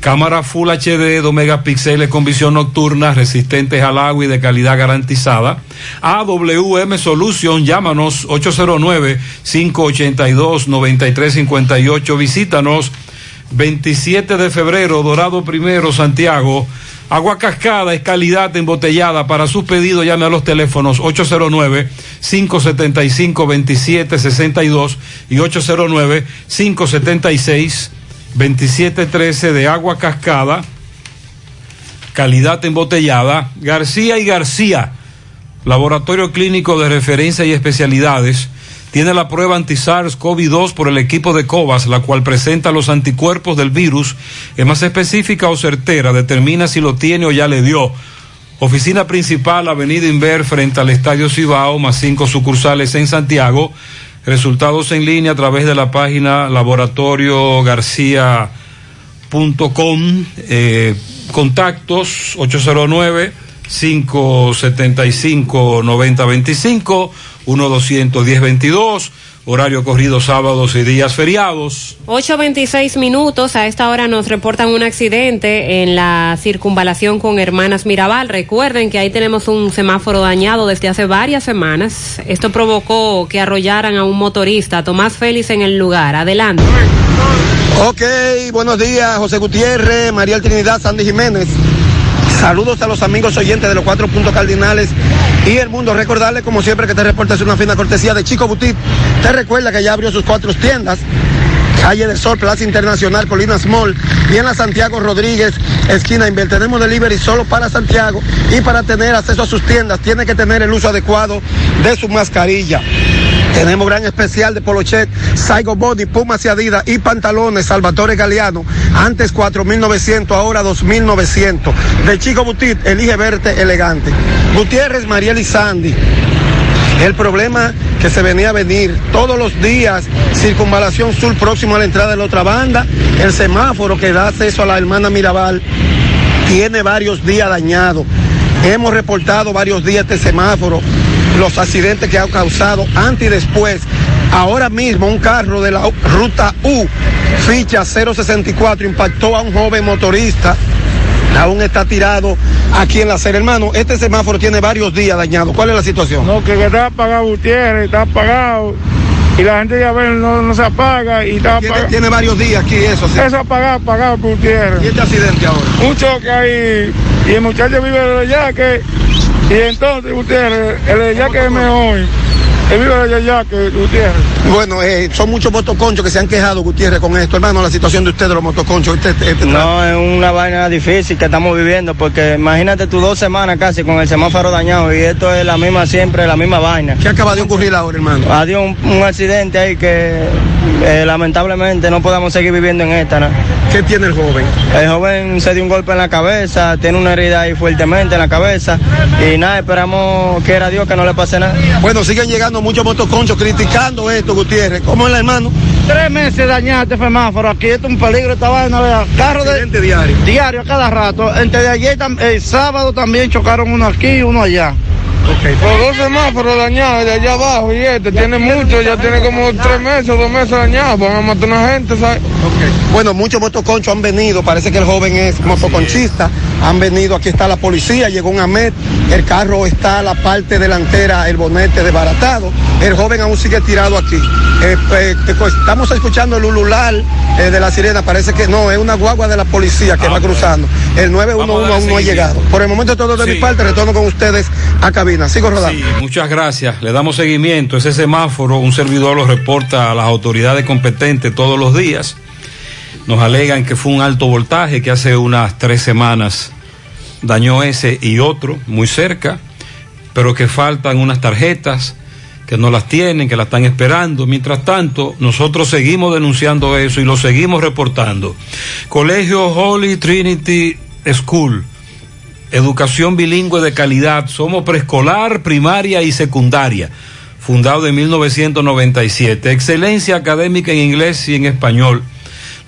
cámara Full HD, 2 megapíxeles con visión nocturna, resistentes al agua y de calidad garantizada. AWM Solution, llámanos 809-582-9358. Visítanos 27 de febrero, Dorado Primero, Santiago. Agua Cascada es calidad embotellada. Para sus pedidos llame a los teléfonos 809-575-2762 y 809-576-2713 de Agua Cascada. Calidad embotellada. García y García. Laboratorio Clínico de Referencia y Especialidades tiene la prueba anti-SARS-CoV-2 por el equipo de COVAS, la cual presenta los anticuerpos del virus. Es más específica o certera, determina si lo tiene o ya le dio. Oficina principal, Avenida Inver, frente al Estadio Cibao, más cinco sucursales en Santiago. Resultados en línea a través de la página laboratoriogarcía.com. Eh, contactos 809 575-9025, 1-210-22, horario corrido sábados y días feriados. 8.26 minutos. A esta hora nos reportan un accidente en la circunvalación con Hermanas Mirabal. Recuerden que ahí tenemos un semáforo dañado desde hace varias semanas. Esto provocó que arrollaran a un motorista, Tomás Félix, en el lugar. Adelante. Ok, buenos días, José Gutiérrez, María Trinidad, Sandy Jiménez. Saludos a los amigos oyentes de los cuatro puntos cardinales y el mundo. Recordarles, como siempre, que te reporta es una fina cortesía de Chico Butit. Te recuerda que ya abrió sus cuatro tiendas. Calle del Sol, Plaza Internacional, Colinas Mall y en la Santiago Rodríguez, esquina Inver. Tenemos delivery solo para Santiago y para tener acceso a sus tiendas tiene que tener el uso adecuado de su mascarilla. Tenemos gran especial de Polochet, Saigo Body, Pumas y Adidas y pantalones Salvatore Galeano. Antes 4.900, ahora 2.900. De Chico Butit, elige verte elegante. Gutiérrez, Mariel y Sandy. El problema que se venía a venir todos los días, circunvalación sur próximo a la entrada de la otra banda, el semáforo que da acceso a la hermana Mirabal tiene varios días dañado. Hemos reportado varios días este semáforo, los accidentes que ha causado antes y después. Ahora mismo un carro de la ruta U, ficha 064, impactó a un joven motorista. Aún está tirado aquí en la serie. Hermano, este semáforo tiene varios días dañado. ¿Cuál es la situación? No, que, que está apagado Gutiérrez, está apagado. Y la gente ya ve, no, no se apaga y está Tiene, apagado. tiene varios días aquí eso. sí. Eso apagado, apagado Gutiérrez. ¿Y este accidente ahora? Un choque ahí. Y el muchacho vive de yaque. Y entonces Gutiérrez, el yaque es mejor. De Gutiérrez. Bueno, eh, son muchos motoconchos que se han quejado, Gutiérrez, con esto. Hermano, la situación de ustedes, de los motoconchos. Este, este- este- No, es una vaina difícil que estamos viviendo porque imagínate tú dos semanas casi con el semáforo dañado y esto es la misma siempre, la misma vaina. ¿Qué acaba de ocurrir ahora, hermano? Adiós, un, un accidente ahí que eh, lamentablemente no podemos seguir viviendo en esta. ¿no? ¿Qué tiene el joven? El joven se dio un golpe en la cabeza, tiene una herida ahí fuertemente en la cabeza y nada, esperamos que era Dios que no le pase nada. Bueno, siguen llegando muchos motoconchos criticando esto, Gutiérrez. ¿Cómo es, hermano? Tres meses dañado este semáforo. Aquí esto es un peligro, esta vaina. vea. Carro de. diario. Diario, a cada rato. Entre de ayer, el sábado también chocaron uno aquí y uno allá. Los dos semáforos dañados de allá abajo y este tiene mucho, ya tiene como tres meses, dos meses dañados, van a matar una gente, ¿sabes? Bueno, muchos motoconchos han venido, parece que el joven es motoconchista, han venido, aquí está la policía, llegó un AMET, el carro está la parte delantera, el bonete desbaratado, el joven aún sigue tirado aquí. Eh, pues, estamos escuchando el ululal eh, de la sirena, parece que no, es una guagua de la policía que va cruzando. El 911 aún no ha llegado. Por el momento todo de mi parte, retorno con ustedes a cabina. Sigo rodando. Sí, muchas gracias. Le damos seguimiento. Ese semáforo, un servidor lo reporta a las autoridades competentes todos los días. Nos alegan que fue un alto voltaje que hace unas tres semanas dañó ese y otro muy cerca, pero que faltan unas tarjetas que no las tienen, que las están esperando. Mientras tanto, nosotros seguimos denunciando eso y lo seguimos reportando. Colegio Holy Trinity School. Educación bilingüe de calidad. Somos preescolar, primaria y secundaria. Fundado en 1997. Excelencia académica en inglés y en español.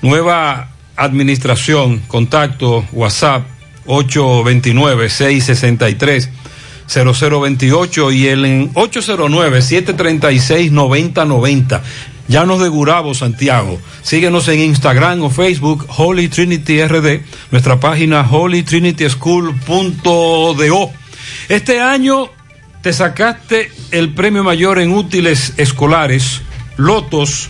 Nueva administración. Contacto WhatsApp 829-663-0028 y el en 809-736-9090. Llanos de Gurabo, Santiago. Síguenos en Instagram o Facebook, Holy Trinity RD, nuestra página holytrinityschool.do. Este año te sacaste el premio mayor en útiles escolares, Lotos,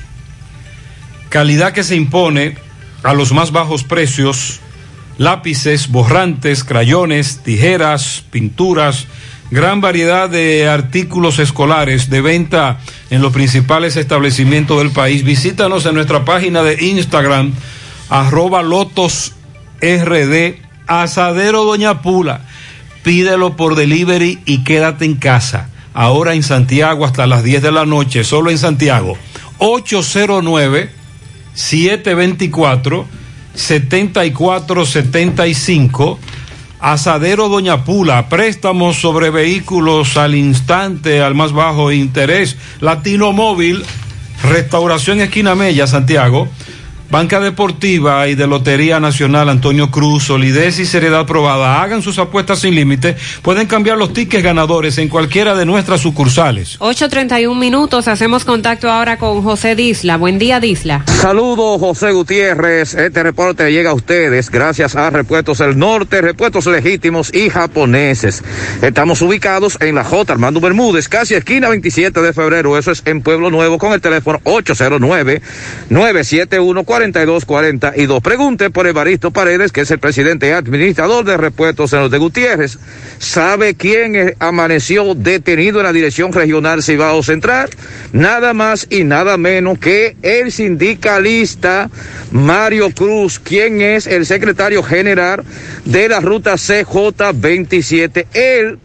calidad que se impone a los más bajos precios, lápices, borrantes, crayones, tijeras, pinturas, gran variedad de artículos escolares de venta en los principales establecimientos del país. Visítanos en nuestra página de Instagram, arroba lotos rd, asadero Doña Pula. Pídelo por delivery y quédate en casa. Ahora en Santiago hasta las 10 de la noche, solo en Santiago. 809 724 7475 Asadero Doña Pula, préstamos sobre vehículos al instante, al más bajo interés. Latino Móvil, Restauración Esquina Mella, Santiago. Banca Deportiva y de Lotería Nacional Antonio Cruz, solidez y seriedad probada. Hagan sus apuestas sin límite. Pueden cambiar los tickets ganadores en cualquiera de nuestras sucursales. 8.31 minutos, hacemos contacto ahora con José Disla. Buen día, Disla. Saludos, José Gutiérrez. Este reporte llega a ustedes gracias a Repuestos del Norte, Repuestos Legítimos y Japoneses. Estamos ubicados en la J. Armando Bermúdez, casi esquina 27 de febrero. Eso es en Pueblo Nuevo con el teléfono 809-971-4242. Pregunte por Evaristo Paredes, que es el presidente y administrador de Repuestos en los de Gutiérrez. ¿Sabe quién amaneció detenido en la Dirección Regional Cibao Central? Nada más y nada menos que el sindicalista Mario Cruz, quien es el secretario general de la ruta CJ27. Él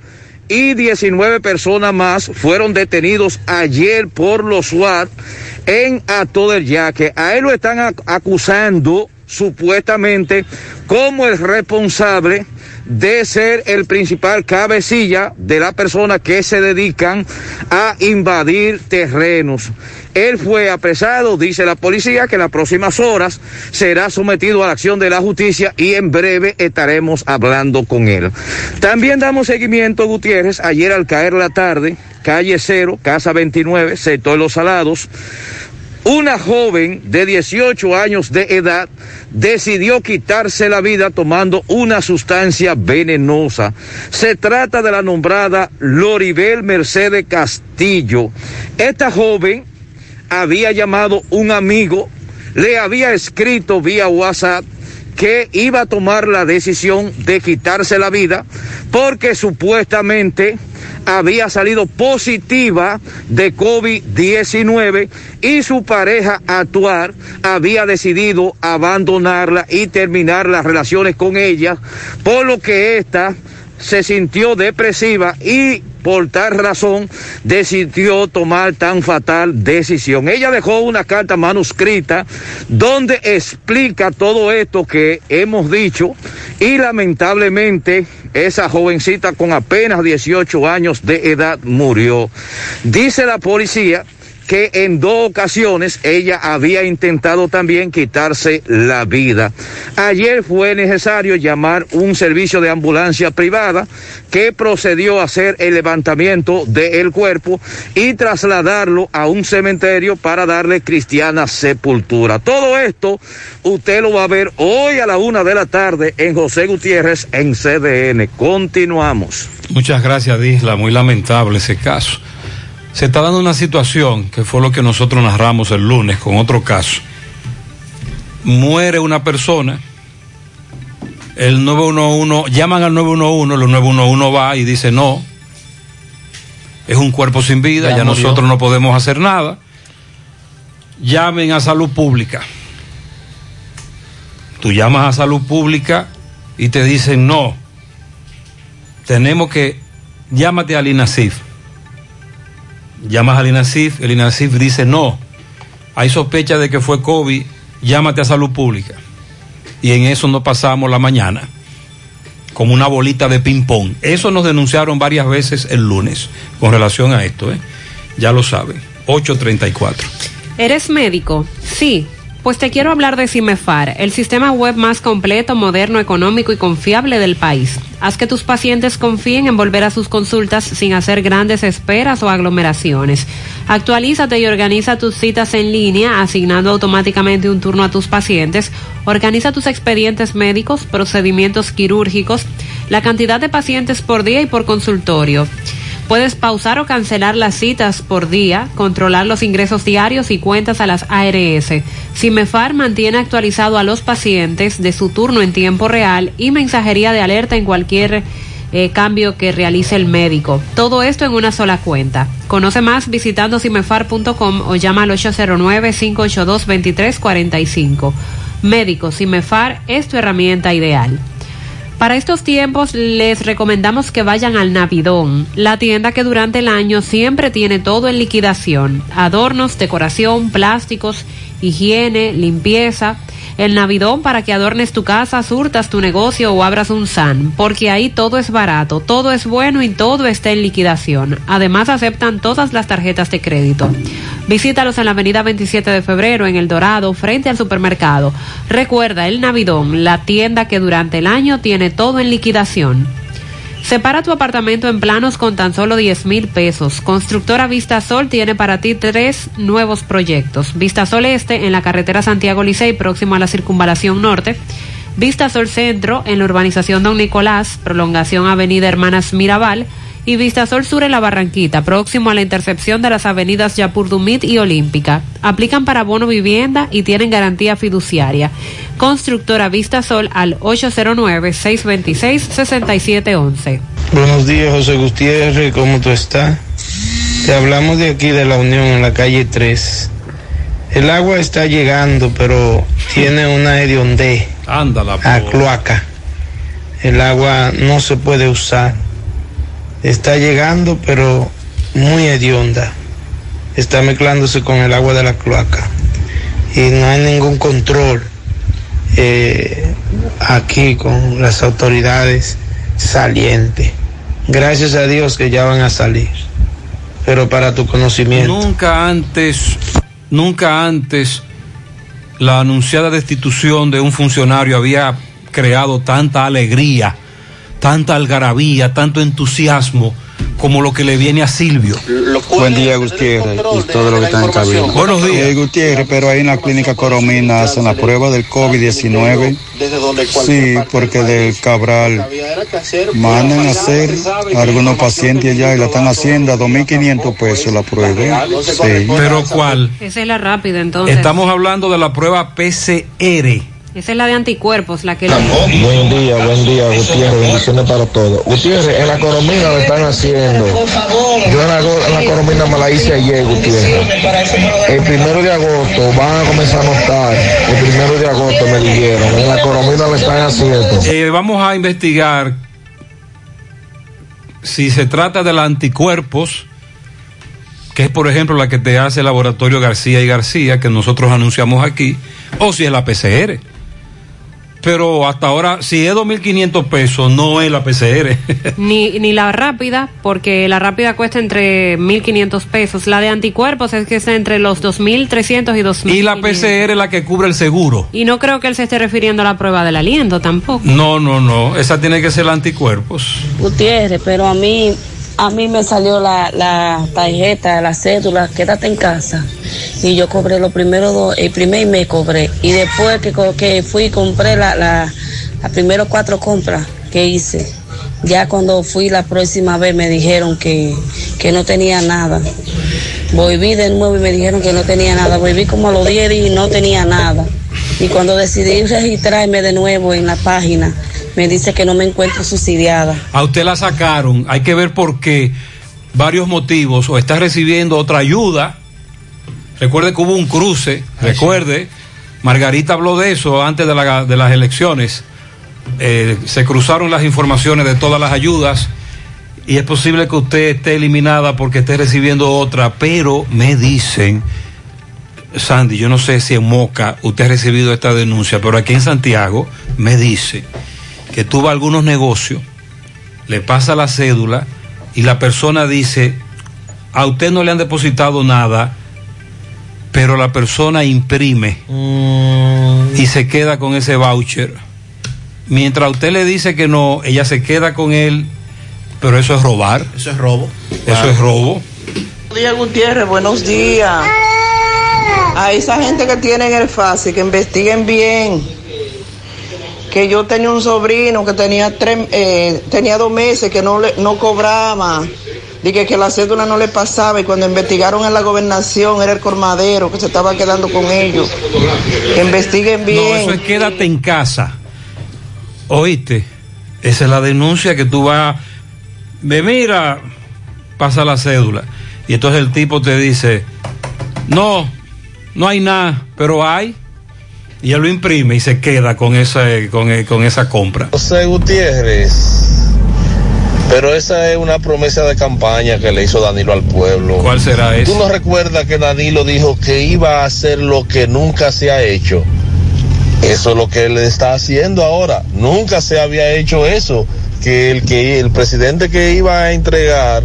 y 19 personas más fueron detenidos ayer por los SWAT en Ato del Yaque. A él lo están ac- acusando supuestamente como el responsable de ser el principal cabecilla de la persona que se dedican a invadir terrenos. Él fue apresado, dice la policía, que en las próximas horas será sometido a la acción de la justicia y en breve estaremos hablando con él. También damos seguimiento, Gutiérrez, ayer al caer la tarde, calle Cero, casa 29, sector Los Salados, una joven de 18 años de edad decidió quitarse la vida tomando una sustancia venenosa. Se trata de la nombrada Loribel Mercedes Castillo. Esta joven había llamado un amigo, le había escrito vía WhatsApp que iba a tomar la decisión de quitarse la vida porque supuestamente había salido positiva de COVID-19 y su pareja actual había decidido abandonarla y terminar las relaciones con ella, por lo que ésta se sintió depresiva y por tal razón decidió tomar tan fatal decisión. Ella dejó una carta manuscrita donde explica todo esto que hemos dicho y lamentablemente esa jovencita con apenas 18 años de edad murió. Dice la policía que en dos ocasiones ella había intentado también quitarse la vida. Ayer fue necesario llamar un servicio de ambulancia privada que procedió a hacer el levantamiento del cuerpo y trasladarlo a un cementerio para darle cristiana sepultura. Todo esto usted lo va a ver hoy a la una de la tarde en José Gutiérrez en CDN. Continuamos. Muchas gracias, Disla. Muy lamentable ese caso. Se está dando una situación que fue lo que nosotros narramos el lunes con otro caso. Muere una persona, el 911, llaman al 911, el 911 va y dice no, es un cuerpo sin vida, Ya ya, nosotros no podemos hacer nada. Llamen a salud pública. Tú llamas a salud pública y te dicen no, tenemos que, llámate al INASIF. Llamas al INASIF, el INASIF dice no, hay sospecha de que fue COVID, llámate a salud pública. Y en eso no pasamos la mañana, como una bolita de ping-pong. Eso nos denunciaron varias veces el lunes con relación a esto, ¿eh? ya lo saben. 834. ¿Eres médico? Sí. Pues te quiero hablar de Cimefar, el sistema web más completo, moderno, económico y confiable del país. Haz que tus pacientes confíen en volver a sus consultas sin hacer grandes esperas o aglomeraciones. Actualízate y organiza tus citas en línea, asignando automáticamente un turno a tus pacientes. Organiza tus expedientes médicos, procedimientos quirúrgicos, la cantidad de pacientes por día y por consultorio. Puedes pausar o cancelar las citas por día, controlar los ingresos diarios y cuentas a las ARS. Cimefar mantiene actualizado a los pacientes de su turno en tiempo real y mensajería de alerta en cualquier eh, cambio que realice el médico. Todo esto en una sola cuenta. Conoce más visitando cimefar.com o llama al 809-582-2345. Médico Cimefar es tu herramienta ideal. Para estos tiempos les recomendamos que vayan al Navidón, la tienda que durante el año siempre tiene todo en liquidación, adornos, decoración, plásticos, higiene, limpieza. El Navidón para que adornes tu casa, surtas tu negocio o abras un SAN, porque ahí todo es barato, todo es bueno y todo está en liquidación. Además aceptan todas las tarjetas de crédito. Visítalos en la avenida 27 de febrero, en El Dorado, frente al supermercado. Recuerda, El Navidón, la tienda que durante el año tiene todo en liquidación. Separa tu apartamento en planos con tan solo 10 mil pesos. Constructora Vista Sol tiene para ti tres nuevos proyectos. Vista Sol Este en la carretera Santiago Licey, próximo a la circunvalación norte. Vista Sol Centro en la urbanización Don Nicolás, prolongación Avenida Hermanas Mirabal y Vistasol Sur en la Barranquita, próximo a la intercepción de las avenidas Yapurdumit y Olímpica. Aplican para bono vivienda y tienen garantía fiduciaria. Constructora Vistasol al 809-626-6711. Buenos días, José Gutiérrez, ¿cómo tú estás? Te hablamos de aquí de la Unión en la calle 3. El agua está llegando, pero tiene una hediondez Ándala, a por- cloaca. El agua no se puede usar. Está llegando, pero muy hedionda. Está mezclándose con el agua de la cloaca. Y no hay ningún control eh, aquí con las autoridades salientes. Gracias a Dios que ya van a salir. Pero para tu conocimiento. Nunca antes, nunca antes la anunciada destitución de un funcionario había creado tanta alegría, tanta algarabía, tanto entusiasmo como lo que le viene a Silvio. Buen día, Gutiérrez, y todo lo que está en cabina. Buenos días. Eh, Gutiérrez, pero ahí en la clínica Coromina hacen la prueba del COVID-19. Sí, porque del Cabral mandan a hacer a algunos pacientes allá y la están haciendo a 2.500 pesos la prueba. Sí. Pero ¿cuál? Esa es la rápida entonces. Estamos hablando de la prueba PCR. Esa es la de anticuerpos, la que... Buen día, buen día, Gutiérrez, bendiciones para todos. Gutiérrez, en la Coromina lo están haciendo. Yo en la, en la Coromina me la hice ayer, Gutiérrez. El primero de agosto van a comenzar a notar. El primero de agosto me dijeron. En la Coromina lo están haciendo. Eh, vamos a investigar si se trata de los anticuerpos, que es por ejemplo la que te hace el laboratorio García y García, que nosotros anunciamos aquí, o si es la PCR. Pero hasta ahora, si es 2.500 pesos, no es la PCR. Ni, ni la rápida, porque la rápida cuesta entre 1.500 pesos. La de anticuerpos es que está entre los 2.300 y 2.000. y la PCR es la que cubre el seguro. Y no creo que él se esté refiriendo a la prueba del aliento tampoco. No, no, no, esa tiene que ser la anticuerpos. Gutiérrez, pero a mí, a mí me salió la, la tarjeta, la cédula, quédate en casa. Y yo cobré los primeros dos, el primer mes cobré. Y después que, que fui y compré la, la, las primeros cuatro compras que hice. Ya cuando fui la próxima vez me dijeron que, que no tenía nada. Volví de nuevo y me dijeron que no tenía nada. Volví como a los 10 días y no tenía nada. Y cuando decidí registrarme de nuevo en la página, me dice que no me encuentro subsidiada. A usted la sacaron, hay que ver por qué, varios motivos, o está recibiendo otra ayuda. Recuerde que hubo un cruce, recuerde, Margarita habló de eso antes de, la- de las elecciones. Eh, se cruzaron las informaciones de todas las ayudas y es posible que usted esté eliminada porque esté recibiendo otra, pero me dicen, Sandy, yo no sé si en Moca usted ha recibido esta denuncia, pero aquí en Santiago me dice que tuvo algunos negocios, le pasa la cédula y la persona dice, a usted no le han depositado nada, pero la persona imprime y se queda con ese voucher. Mientras usted le dice que no, ella se queda con él, pero eso es robar. Eso es robo. Eso es robo. Buenos días, Gutiérrez, buenos días. A esa gente que tienen el fácil, que investiguen bien. Que yo tenía un sobrino que tenía tres, eh, tenía dos meses que no le, no cobraba. Dije que la cédula no le pasaba y cuando investigaron en la gobernación era el colmadero que se estaba quedando con ellos. Que investiguen No, bien. eso es quédate en casa. Oíste, esa es la denuncia que tú vas, me mira, pasa la cédula. Y entonces el tipo te dice, no, no hay nada, pero hay. Y él lo imprime y se queda con esa, con, con esa compra. José Gutiérrez. Pero esa es una promesa de campaña que le hizo Danilo al pueblo. ¿Cuál será eso? ¿Tú no recuerdas que Danilo dijo que iba a hacer lo que nunca se ha hecho? Eso es lo que él está haciendo ahora. Nunca se había hecho eso. Que el que el presidente que iba a entregar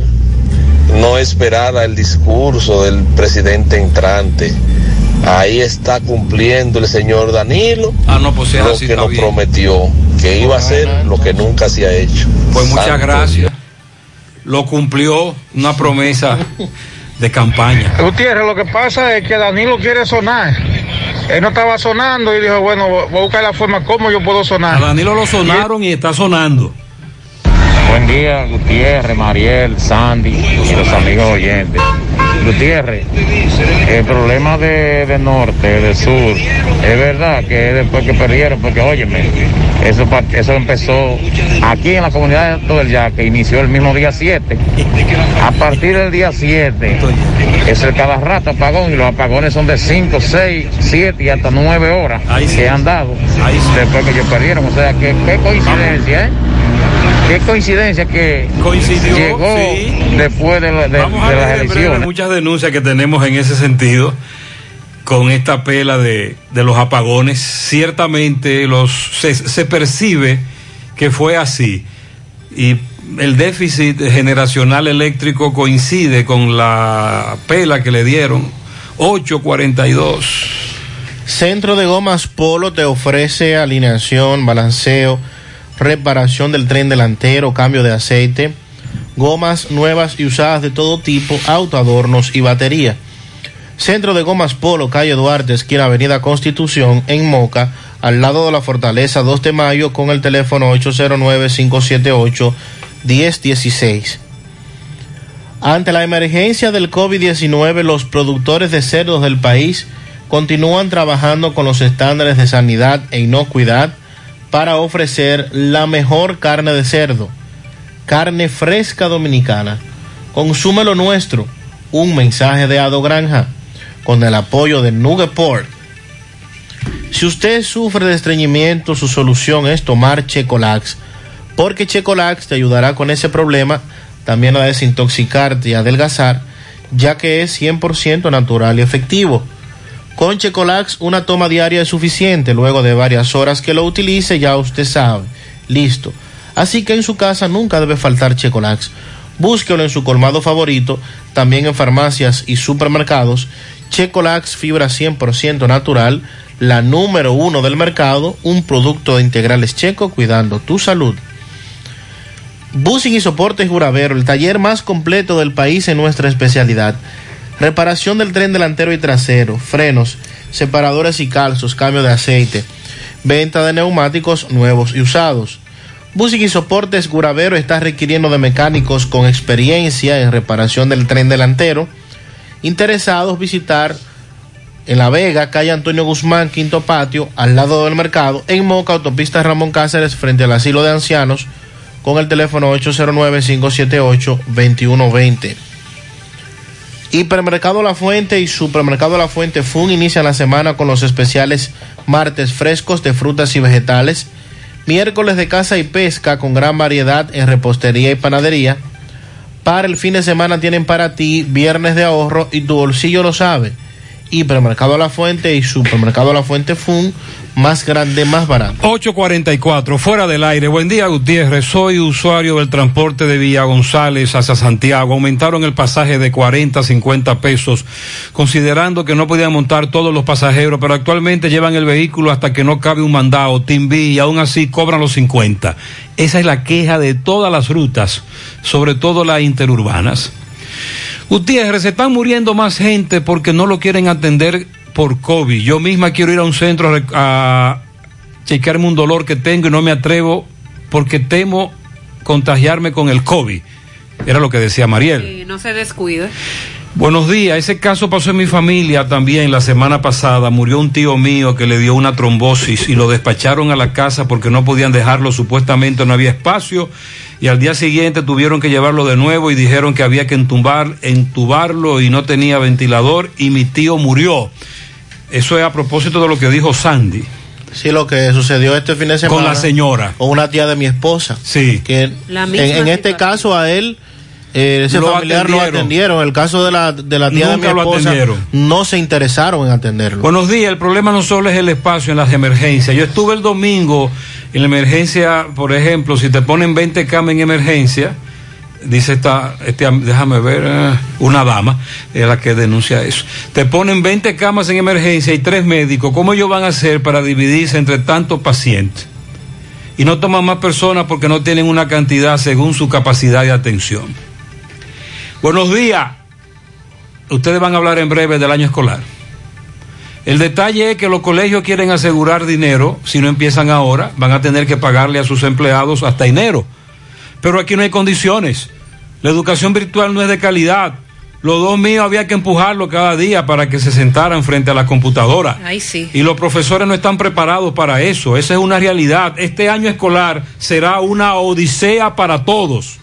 no esperara el discurso del presidente entrante. Ahí está cumpliendo el señor Danilo Ah, no, pues es lo así, que nos bien. prometió, que iba a hacer lo que nunca se ha hecho. Pues muchas Santo gracias. Lo cumplió una promesa de campaña. Gutiérrez, lo que pasa es que Danilo quiere sonar. Él no estaba sonando y dijo, bueno, voy a buscar la forma como yo puedo sonar. A Danilo lo sonaron y está sonando. Buen día, Gutiérrez, Mariel, Sandy y los amigos oyentes. Gutiérrez, el problema de, de norte, de sur, es verdad que es después que perdieron, porque óyeme, eso, eso empezó aquí en la comunidad de todo el Yaque, inició el mismo día 7. A partir del día 7, es el cada rato apagón y los apagones son de 5, 6, 7 y hasta 9 horas que han dado después que ellos perdieron. O sea, que qué coincidencia, ¿eh? Qué coincidencia que Coincidió, llegó sí. después de, la- de- Vamos a de las breve elecciones. muchas denuncias que tenemos en ese sentido con esta pela de, de los apagones. Ciertamente los, se, se percibe que fue así y el déficit generacional eléctrico coincide con la pela que le dieron. 842. Centro de Gomas Polo te ofrece alineación, balanceo, reparación del tren delantero, cambio de aceite, gomas nuevas y usadas de todo tipo, autoadornos y batería. Centro de Gomas Polo, calle Duarte, esquina Avenida Constitución, en Moca, al lado de la Fortaleza 2 de Mayo, con el teléfono 809-578-1016. Ante la emergencia del COVID-19, los productores de cerdos del país continúan trabajando con los estándares de sanidad e inocuidad para ofrecer la mejor carne de cerdo, carne fresca dominicana. Consume lo nuestro. Un mensaje de Ado Granja con el apoyo de Nugeport. Si usted sufre de estreñimiento, su solución es tomar Checolax, porque Checolax te ayudará con ese problema, también a desintoxicarte y adelgazar, ya que es 100% natural y efectivo. Con Checolax una toma diaria es suficiente, luego de varias horas que lo utilice ya usted sabe, listo. Así que en su casa nunca debe faltar Checolax. Búsquelo en su colmado favorito, también en farmacias y supermercados. Checolax fibra 100% natural, la número uno del mercado, un producto de integrales checo cuidando tu salud. Busing y Soportes Juravero, el taller más completo del país en nuestra especialidad. Reparación del tren delantero y trasero, frenos, separadores y calzos, cambio de aceite, venta de neumáticos nuevos y usados. Busing y Soportes Guravero está requiriendo de mecánicos con experiencia en reparación del tren delantero. Interesados visitar en La Vega, calle Antonio Guzmán, Quinto Patio, al lado del mercado, en Moca, autopista Ramón Cáceres, frente al asilo de ancianos, con el teléfono 809-578-2120. Hipermercado La Fuente y Supermercado La Fuente Fun inician la semana con los especiales martes frescos de frutas y vegetales, miércoles de caza y pesca con gran variedad en repostería y panadería. Para el fin de semana tienen para ti viernes de ahorro y tu bolsillo lo sabe. Hipermercado La Fuente y Supermercado La Fuente Fun, más grande, más barato. 844, fuera del aire. Buen día, Gutiérrez. Soy usuario del transporte de Villa González hacia Santiago. Aumentaron el pasaje de 40 a 50 pesos, considerando que no podían montar todos los pasajeros, pero actualmente llevan el vehículo hasta que no cabe un mandado, Timbi, y aún así cobran los 50. Esa es la queja de todas las rutas, sobre todo las interurbanas. Gutiérrez, se están muriendo más gente porque no lo quieren atender por COVID. Yo misma quiero ir a un centro a, chequearme un dolor que tengo y no me atrevo porque temo contagiarme con el COVID. Era lo que decía Mariel. Eh, no se descuide. Buenos días, ese caso pasó en mi familia también la semana pasada. Murió un tío mío que le dio una trombosis y lo despacharon a la casa porque no podían dejarlo, supuestamente no había espacio. Y al día siguiente tuvieron que llevarlo de nuevo y dijeron que había que entumbar, entubarlo y no tenía ventilador y mi tío murió. Eso es a propósito de lo que dijo Sandy. Sí, lo que sucedió este fin de semana. Con la señora. Con una tía de mi esposa. Sí. Que La en, misma en este caso a él, eh, ese Lo familiar lo atendieron. atendieron. El caso de la, de la tía Nunca de mi esposa atendieron. no se interesaron en atenderlo. Buenos días, el problema no solo es el espacio en las emergencias. Yo estuve el domingo en la emergencia, por ejemplo, si te ponen 20 camas en emergencia, dice esta, este, déjame ver, eh, una dama, es la que denuncia eso. Te ponen 20 camas en emergencia y tres médicos, ¿cómo ellos van a hacer para dividirse entre tantos pacientes? Y no toman más personas porque no tienen una cantidad según su capacidad de atención. Buenos días. Ustedes van a hablar en breve del año escolar. El detalle es que los colegios quieren asegurar dinero, si no empiezan ahora, van a tener que pagarle a sus empleados hasta enero. Pero aquí no hay condiciones. La educación virtual no es de calidad. Los dos míos había que empujarlo cada día para que se sentaran frente a la computadora. Ay, sí. Y los profesores no están preparados para eso. Esa es una realidad. Este año escolar será una odisea para todos.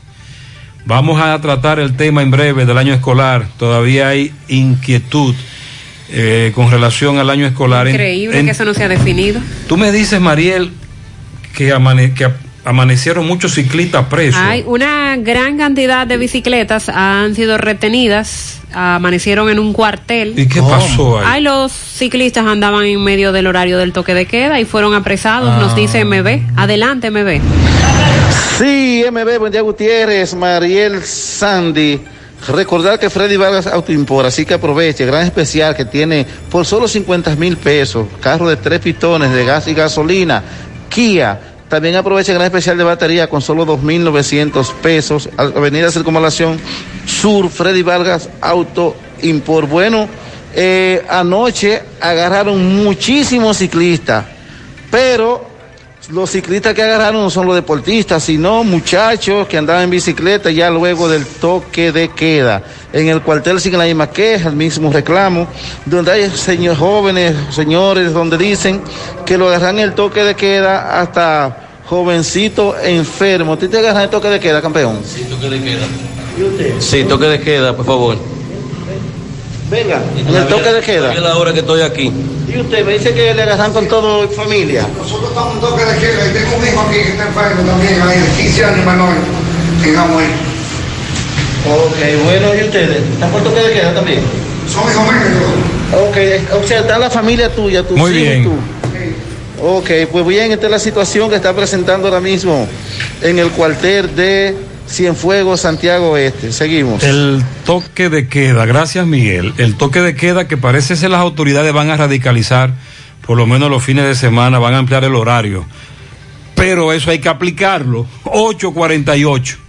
Vamos a tratar el tema en breve del año escolar. Todavía hay inquietud eh, con relación al año escolar. Increíble en- que eso no se ha definido. Tú me dices, Mariel, que, amane- que amanecieron muchos ciclistas presos. Hay una gran cantidad de bicicletas han sido retenidas, amanecieron en un cuartel. ¿Y qué pasó ahí? Ay, los ciclistas andaban en medio del horario del toque de queda y fueron apresados, nos Ah. dice MB. Adelante, MB. Sí, MB, buen día Gutiérrez, Mariel Sandy. Recordar que Freddy Vargas Autoimport, así que aproveche, gran especial que tiene por solo 50 mil pesos, carro de tres pistones de gas y gasolina, Kia. También aproveche gran especial de batería con solo 2.900 pesos, Avenida Circunvalación Sur, Freddy Vargas Auto Import. Bueno, eh, anoche agarraron muchísimos ciclistas, pero los ciclistas que agarraron no son los deportistas, sino muchachos que andaban en bicicleta ya luego del toque de queda. En el cuartel siguen la misma queja, el mismo reclamo, donde hay señores jóvenes, señores, donde dicen que lo agarran en el toque de queda hasta jovencito enfermo. ¿Tú te agarras el toque de queda, campeón? Sí, toque de queda. ¿Y usted? Sí, toque de queda, por favor. Venga, en el toque de queda. Es la hora que estoy aquí. Y usted me dice que le agarran con todo familia. Nosotros estamos en toque de queda y tengo un hijo aquí que está enfermo también, ahí de 15 años menor, en Hawái. Ok, bueno, ¿y ustedes? ¿Están por toque de queda también? Son hijos míos. Ok, o sea, está la familia tuya, tus Muy hijos y bien. tú. Ok, pues bien, esta es la situación que está presentando ahora mismo en el cuartel de Cienfuegos, Santiago Este. Seguimos. El toque de queda, gracias Miguel. El toque de queda que parece ser las autoridades van a radicalizar, por lo menos los fines de semana, van a ampliar el horario. Pero eso hay que aplicarlo. 848.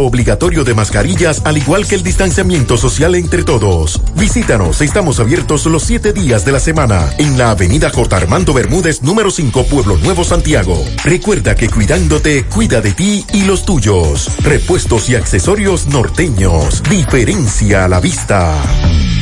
obligatorio de mascarillas al igual que el distanciamiento social entre todos. Visítanos, estamos abiertos los siete días de la semana en la avenida J. Armando Bermúdez, número 5, Pueblo Nuevo, Santiago. Recuerda que cuidándote, cuida de ti y los tuyos. Repuestos y accesorios norteños. Diferencia a la vista.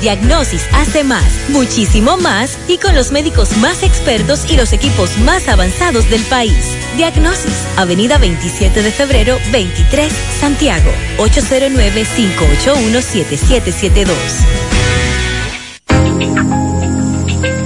Diagnosis hace más, muchísimo más y con los médicos más expertos y los equipos más avanzados del país. Diagnosis, Avenida 27 de febrero 23, Santiago, 809-581-7772.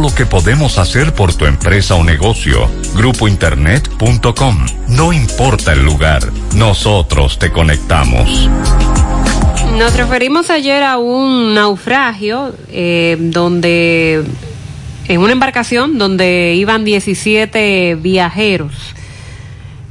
lo que podemos hacer por tu empresa o negocio. Grupointernet.com. No importa el lugar, nosotros te conectamos. Nos referimos ayer a un naufragio eh, donde, en una embarcación donde iban 17 viajeros.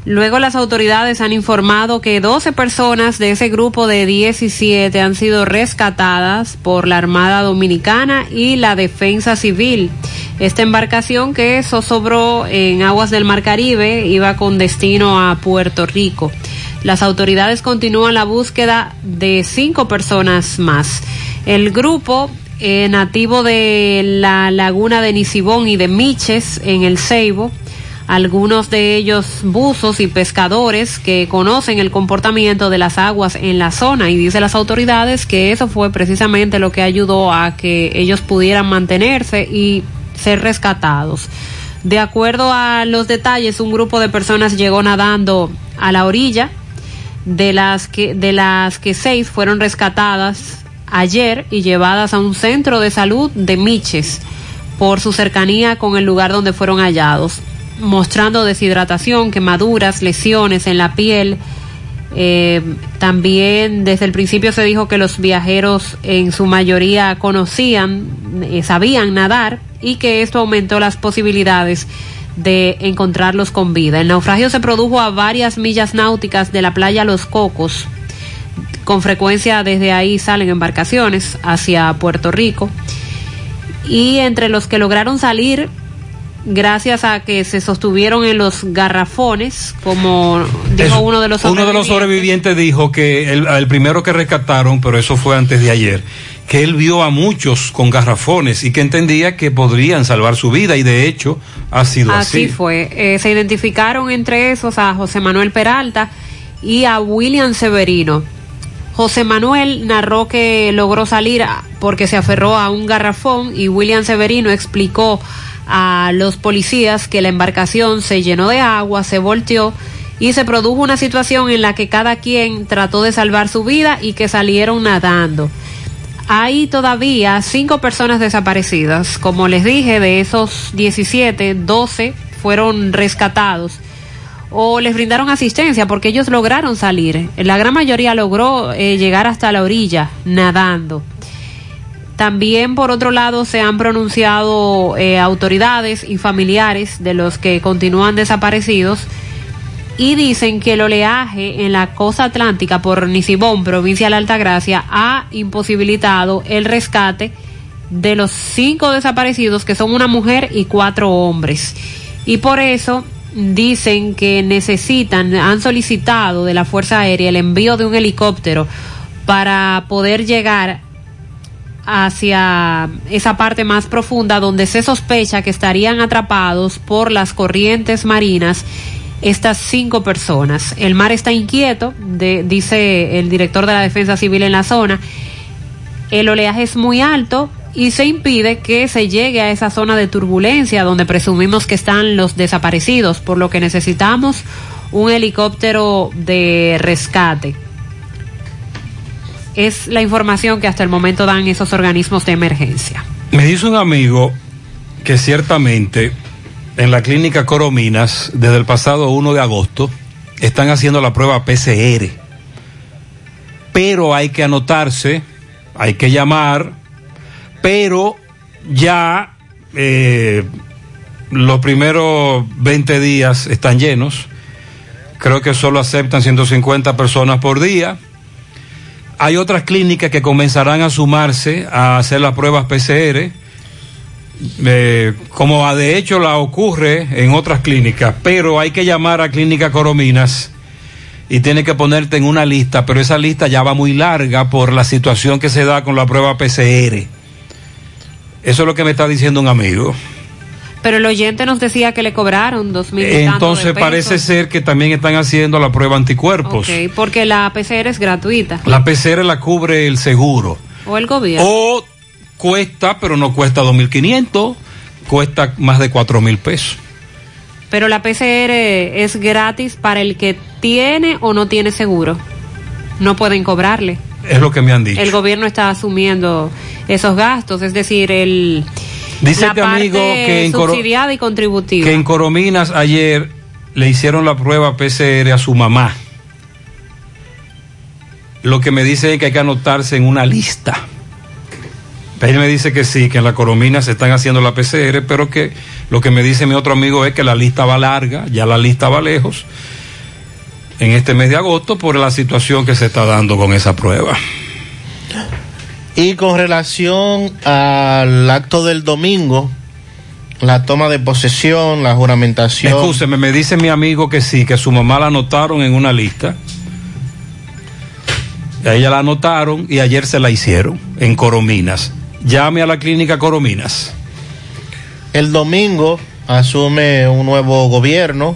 Luego las autoridades han informado que 12 personas de ese grupo de 17 han sido rescatadas por la Armada Dominicana y la Defensa Civil. Esta embarcación que zozobró en aguas del Mar Caribe iba con destino a Puerto Rico. Las autoridades continúan la búsqueda de cinco personas más. El grupo eh, nativo de la laguna de Nisibón y de Miches en el Ceibo, algunos de ellos buzos y pescadores que conocen el comportamiento de las aguas en la zona y dice las autoridades que eso fue precisamente lo que ayudó a que ellos pudieran mantenerse y ser rescatados. De acuerdo a los detalles, un grupo de personas llegó nadando a la orilla, de las que, de las que seis fueron rescatadas ayer y llevadas a un centro de salud de Miches por su cercanía con el lugar donde fueron hallados, mostrando deshidratación, quemaduras, lesiones en la piel. Eh, también desde el principio se dijo que los viajeros en su mayoría conocían, eh, sabían nadar y que esto aumentó las posibilidades de encontrarlos con vida. El naufragio se produjo a varias millas náuticas de la playa Los Cocos. Con frecuencia desde ahí salen embarcaciones hacia Puerto Rico. Y entre los que lograron salir, gracias a que se sostuvieron en los garrafones, como dijo uno de los Uno de los sobrevivientes dijo que el, el primero que rescataron, pero eso fue antes de ayer, que él vio a muchos con garrafones y que entendía que podrían salvar su vida y de hecho ha sido así. Así fue. Eh, se identificaron entre esos a José Manuel Peralta y a William Severino. José Manuel narró que logró salir porque se aferró a un garrafón y William Severino explicó a los policías que la embarcación se llenó de agua, se volteó y se produjo una situación en la que cada quien trató de salvar su vida y que salieron nadando. Hay todavía cinco personas desaparecidas. Como les dije, de esos 17, 12 fueron rescatados o les brindaron asistencia porque ellos lograron salir. La gran mayoría logró eh, llegar hasta la orilla nadando. También, por otro lado, se han pronunciado eh, autoridades y familiares de los que continúan desaparecidos y dicen que el oleaje en la costa atlántica por Nisibón, provincia de la Altagracia, ha imposibilitado el rescate de los cinco desaparecidos, que son una mujer y cuatro hombres. Y por eso dicen que necesitan, han solicitado de la Fuerza Aérea el envío de un helicóptero para poder llegar hacia esa parte más profunda donde se sospecha que estarían atrapados por las corrientes marinas estas cinco personas. El mar está inquieto, de- dice el director de la Defensa Civil en la zona. El oleaje es muy alto y se impide que se llegue a esa zona de turbulencia donde presumimos que están los desaparecidos, por lo que necesitamos un helicóptero de rescate. Es la información que hasta el momento dan esos organismos de emergencia. Me dice un amigo que ciertamente en la clínica Corominas, desde el pasado 1 de agosto, están haciendo la prueba PCR. pero hay que anotarse, hay que llamar, pero ya eh, los primeros 20 días están llenos. Creo que solo aceptan 150 personas por día. Hay otras clínicas que comenzarán a sumarse a hacer las pruebas PCR, eh, como de hecho la ocurre en otras clínicas, pero hay que llamar a Clínica Corominas y tiene que ponerte en una lista, pero esa lista ya va muy larga por la situación que se da con la prueba PCR. Eso es lo que me está diciendo un amigo. Pero el oyente nos decía que le cobraron dos mil. de Entonces pesos. parece ser que también están haciendo la prueba anticuerpos. Ok, porque la PCR es gratuita. La PCR la cubre el seguro. O el gobierno. O cuesta, pero no cuesta 2.500, cuesta más de 4.000 pesos. Pero la PCR es gratis para el que tiene o no tiene seguro. No pueden cobrarle. Es lo que me han dicho. El gobierno está asumiendo esos gastos, es decir, el Dice la este parte amigo que en, subsidiada y contributiva. que en Corominas ayer le hicieron la prueba PCR a su mamá. Lo que me dice es que hay que anotarse en una lista. Él me dice que sí, que en la Coromina se están haciendo la PCR, pero que lo que me dice mi otro amigo es que la lista va larga, ya la lista va lejos, en este mes de agosto por la situación que se está dando con esa prueba. Y con relación al acto del domingo, la toma de posesión, la juramentación. Escúcheme, me dice mi amigo que sí, que su mamá la anotaron en una lista. A ella la anotaron y ayer se la hicieron en Corominas. Llame a la clínica Corominas. El domingo asume un nuevo gobierno.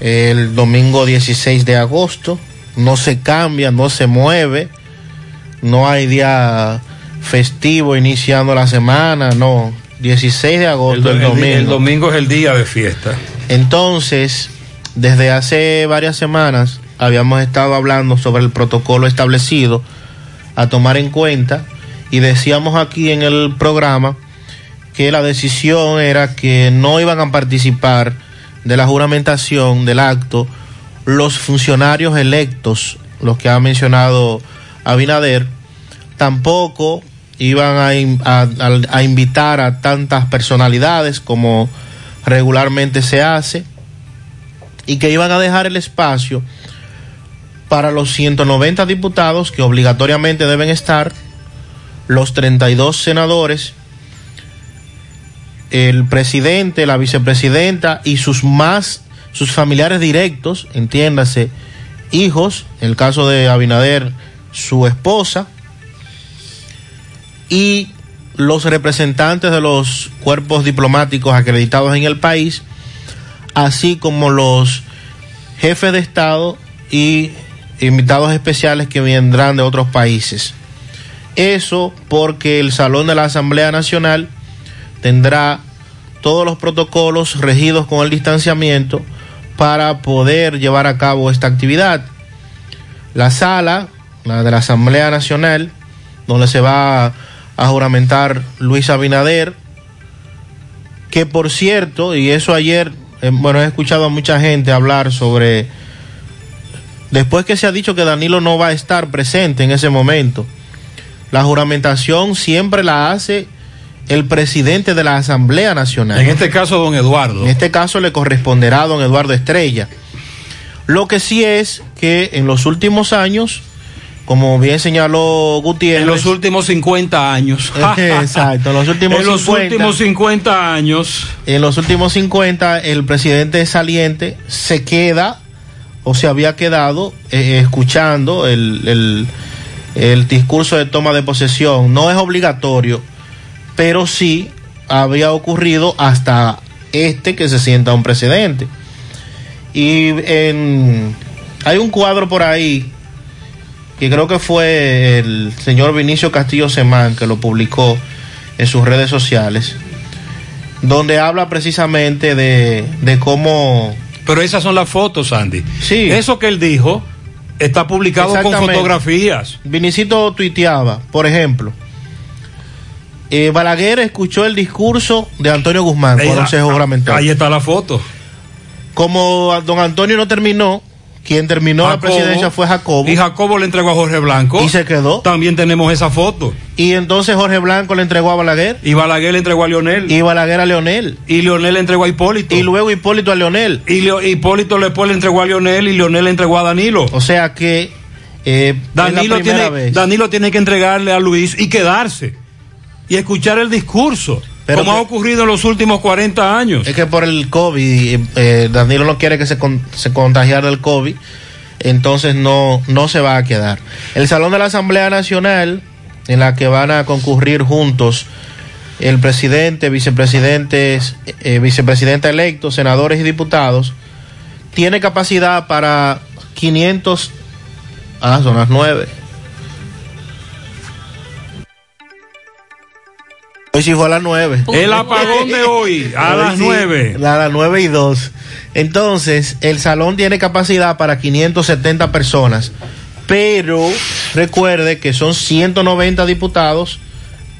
El domingo 16 de agosto. No se cambia, no se mueve. No hay día festivo iniciando la semana, no. 16 de agosto, el, El, domingo. el domingo es el día de fiesta. Entonces, desde hace varias semanas habíamos estado hablando sobre el protocolo establecido a tomar en cuenta y decíamos aquí en el programa que la decisión era que no iban a participar de la juramentación del acto los funcionarios electos, los que ha mencionado Abinader, tampoco iban a, a- a invitar a tantas personalidades como regularmente se hace y que iban a dejar el espacio para los 190 diputados que obligatoriamente deben estar, los 32 senadores, el presidente, la vicepresidenta y sus más, sus familiares directos, entiéndase, hijos, en el caso de Abinader, su esposa, y los representantes de los cuerpos diplomáticos acreditados en el país, así como los jefes de Estado y invitados especiales que vendrán de otros países. Eso porque el Salón de la Asamblea Nacional tendrá todos los protocolos regidos con el distanciamiento para poder llevar a cabo esta actividad. La sala, la de la Asamblea Nacional, donde se va a juramentar Luis Abinader, que por cierto, y eso ayer, eh, bueno, he escuchado a mucha gente hablar sobre, después que se ha dicho que Danilo no va a estar presente en ese momento, la juramentación siempre la hace el presidente de la Asamblea Nacional. En este caso, don Eduardo. En este caso le corresponderá a don Eduardo Estrella. Lo que sí es que en los últimos años, como bien señaló Gutiérrez. En los últimos 50 años. Exacto, en los últimos En los 50. últimos 50 años. En los últimos 50, el presidente saliente se queda o se había quedado eh, escuchando el, el- el discurso de toma de posesión. No es obligatorio, pero sí había ocurrido hasta este que se sienta un presidente. Y en- hay un cuadro por ahí que creo que fue el señor Vinicio Castillo Semán que lo publicó en sus redes sociales, donde habla precisamente de, de cómo... Pero esas son las fotos, Andy. Sí. Eso que él dijo está publicado con fotografías. Vinicito tuiteaba, por ejemplo, eh, Balaguer escuchó el discurso de Antonio Guzmán Ahí- cuando se juramentó. Ahí está la foto. Como don Antonio no terminó, Quien terminó Jacobo. la presidencia fue Jacobo. Y Jacobo le entregó a Jorge Blanco. Y se quedó. También tenemos esa foto. Y entonces Jorge Blanco le entregó a Balaguer. Y Balaguer le entregó a Leonel. Y Balaguer a Leonel. Y Leonel le entregó a Hipólito. Y luego Hipólito a Leonel. Y Leo- Hipólito después le entregó a Leonel y Leonel le entregó a Danilo. O sea que eh, Danilo tiene, vez. Danilo tiene que entregarle a Luis y quedarse. Y escuchar el discurso. Pero como que- ha ocurrido en los últimos 40 años. Es que por el COVID, eh, Danilo no quiere que se, con- se contagiara del COVID, entonces no, no se va a quedar. El Salón de la Asamblea Nacional, en la que van a concurrir juntos el presidente, vicepresidentes, eh, vicepresidenta electo, senadores y diputados, tiene capacidad para 500... Ah, son las 9. Hoy sí fue a las 9. El apagón de hoy, a Hoy las sí, 9. A las 9 y 2. Entonces, el salón tiene capacidad para 570 personas. Pero recuerde que son 190 diputados,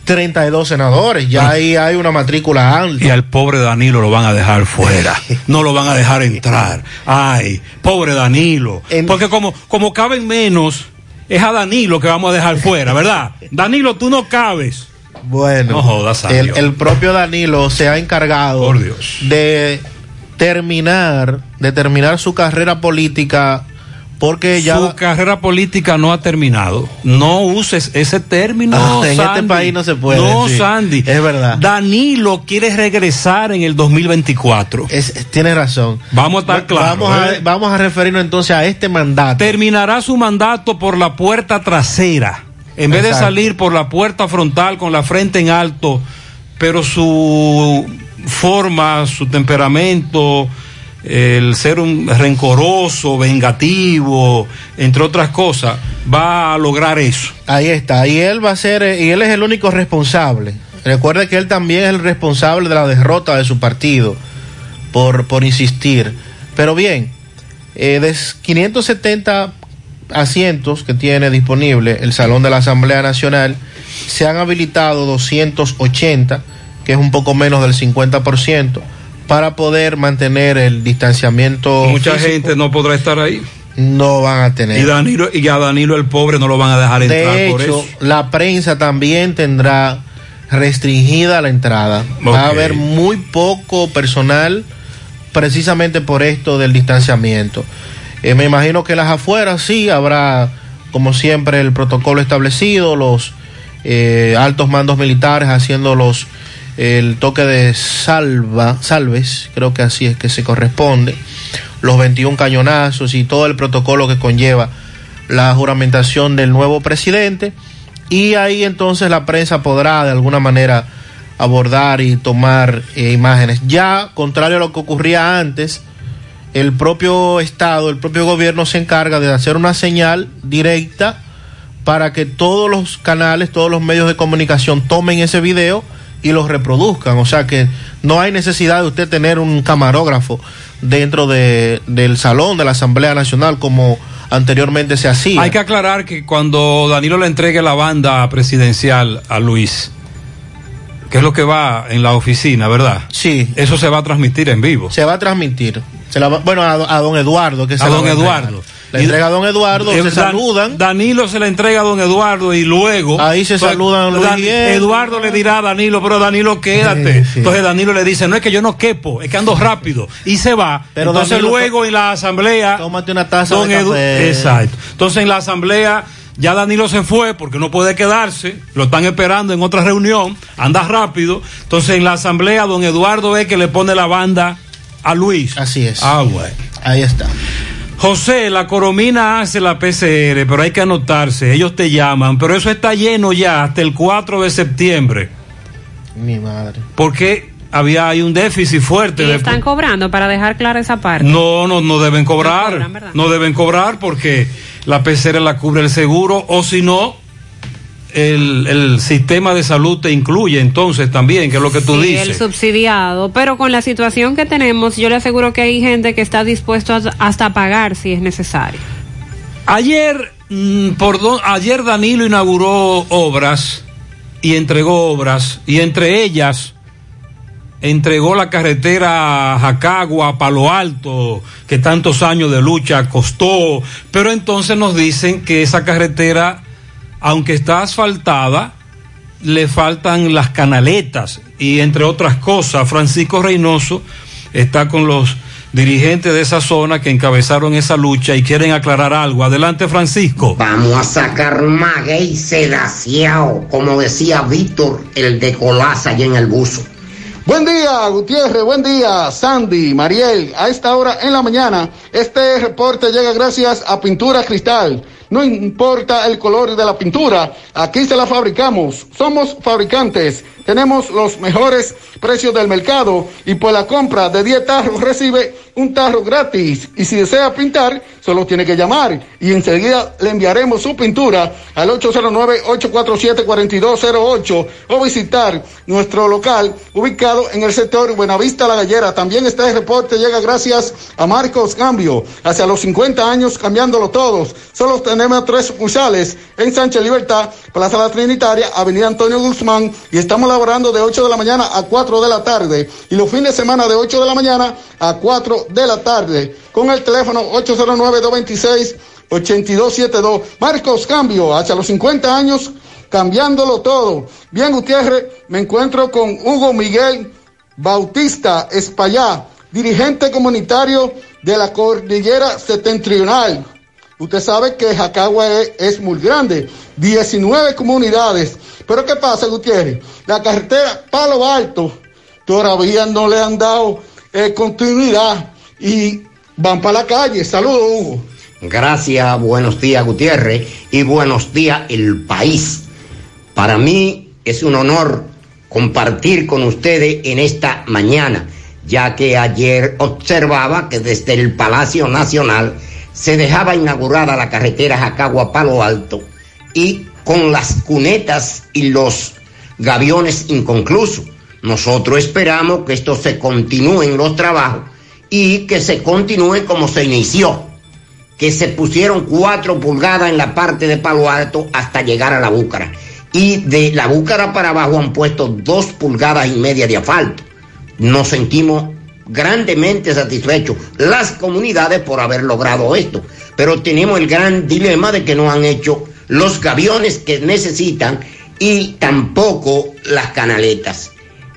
32 senadores. Ya ahí hay una matrícula alta. Y al pobre Danilo lo van a dejar fuera. No lo van a dejar entrar. Ay, pobre Danilo. Porque como, como caben menos, es a Danilo que vamos a dejar fuera, ¿verdad? Danilo, tú no cabes. Bueno, No jodas, el, propio Danilo se ha encargado de terminar, de terminar su carrera política porque ya Su carrera política no ha terminado. No uses ese término. Ah, en este país no se puede, No, sí. Sandy. Es verdad. Danilo quiere regresar en el 2024. Es, tienes razón. Vamos a estar claros. Vamos, a, ¿eh? vamos a referirnos entonces a este mandato. Terminará su mandato por la puerta trasera. En vez de salir por la puerta frontal con la frente en alto, pero su forma, su temperamento, el ser un rencoroso, vengativo, entre otras cosas, va a lograr eso. Ahí está. Y él va a ser, y él es el único responsable. Recuerde que él también es el responsable de la derrota de su partido por, por insistir. Pero bien, eh, de 570 asientos que tiene disponible el Salón de la Asamblea Nacional, se han habilitado 280, que es un poco menos del 50%, para poder mantener el distanciamiento. Mucha físico. gente no podrá estar ahí. no van a tener. Y, Danilo, y a Danilo el pobre no lo van a dejar entrar De por hecho, eso. la prensa también tendrá restringida la entrada. Va a haber muy poco personal precisamente por esto del distanciamiento. Eh, me imagino que las afueras sí habrá, como siempre, el protocolo establecido, los eh, altos mandos militares haciendo los el toque de salva, salves, creo que así es que se corresponde, los 21 cañonazos y todo el protocolo que conlleva la juramentación del nuevo presidente y ahí entonces la prensa podrá de alguna manera abordar y tomar eh, imágenes. Ya, contrario a lo que ocurría antes, el propio Estado, el propio gobierno se encarga de hacer una señal directa para que todos los canales, todos los medios de comunicación tomen ese video y los reproduzcan. O sea que no hay necesidad de usted tener un camarógrafo dentro de, del salón de la Asamblea Nacional como anteriormente se hacía. Hay que aclarar que cuando Danilo le entregue la banda presidencial a Luis, que es lo que va en la oficina, ¿verdad? Sí. Eso se va a transmitir en vivo. Se va a transmitir. Se la va- bueno, a, a don Eduardo. Que se a la don. Eduardo. Le entrega a don Eduardo, Eh, se Dan- saludan. Danilo se le entrega a don Eduardo y luego. Ahí se pues, saludan Dan-. Eduardo le dirá a Danilo, pero Danilo, quédate. Entonces Danilo le dice, no es que yo no quepo, es que ando rápido. Y se va. Pero Entonces Danilo, luego en la asamblea. Tómate una taza don de café. Exacto. Entonces en la asamblea. Ya Danilo se fue porque no puede quedarse, lo están esperando en otra reunión, anda rápido. Entonces en la asamblea don Eduardo ve que le pone la banda a Luis. Así es. Ah, bueno. Ahí está. José, la Coromina hace la PCR, pero hay que anotarse, ellos te llaman, pero eso está lleno ya hasta el 4 de septiembre, Mi madre. porque había hay un déficit fuerte. Y de- están cobrando para dejar clara esa parte. No, no, no deben cobrar, No cobran, ¿verdad? no deben cobrar porque la PCR la cubre el seguro, o si no, el, el sistema de salud te incluye entonces también, que es lo que tú Sí, el dices. subsidiado, pero con la situación que tenemos, yo le aseguro que hay gente que está dispuesto a- hasta a pagar si es necesario. Ayer, mm, por don- ayer Danilo inauguró obras y entregó obras y entre ellas entregó la carretera Jacagua, Palo Alto, que tantos años de lucha costó, pero entonces nos dicen que esa carretera, aunque está asfaltada, le faltan las canaletas y entre otras cosas, Francisco Reynoso está con los dirigentes de esa zona que encabezaron esa lucha y quieren aclarar algo. Adelante, Francisco. Vamos a sacar maguey sedaciao, como decía Víctor, el de Colaza allá en el buzo. Buen día, Gutiérrez, buen día, Sandy, Mariel. A esta hora en la mañana, este reporte llega gracias a Pintura Cristal. No importa el color de la pintura, aquí se la fabricamos. Somos fabricantes, tenemos los mejores precios del mercado y por la compra de 10 tarros recibe un tarro gratis. Y si desea pintar, solo tiene que llamar y enseguida le enviaremos su pintura al 809-847-4208 o visitar nuestro local ubicado en el sector Buenavista La Gallera. También este reporte llega gracias a Marcos Cambio. Hacia los 50 años cambiándolo todos. Solo tenemos tres sucursales en Sánchez Libertad, Plaza La Trinitaria, Avenida Antonio Guzmán y estamos laborando de 8 de la mañana a 4 de la tarde y los fines de semana de 8 de la mañana a 4 de la tarde con el teléfono 809-226-8272. Marcos Cambio, hacia los 50 años, cambiándolo todo. Bien, Gutiérrez, me encuentro con Hugo Miguel Bautista Espallá, dirigente comunitario de la Cordillera Septentrional. Usted sabe que Jacagua es, muy grande, 19 comunidades. Pero ¿qué pasa, Gutiérrez? La carretera Palo Alto todavía no le han dado eh, continuidad y van para la calle. Saludos, Hugo. Gracias, buenos días, Gutiérrez, y buenos días, el país. Para mí es un honor compartir con ustedes en esta mañana, ya que ayer observaba que desde el Palacio Nacional se dejaba inaugurada la carretera Jacagua Palo Alto y con las cunetas y los gaviones inconclusos. Nosotros esperamos que esto se continúen los trabajos y que se continúe como se inició, que se pusieron cuatro pulgadas en la parte de Palo Alto hasta llegar a la Búcara. Y de la Búcara para abajo han puesto dos pulgadas y media de asfalto. Nos sentimos grandemente satisfechos las comunidades por haber logrado esto, pero tenemos el gran dilema de que no han hecho los gaviones que necesitan y tampoco las canaletas.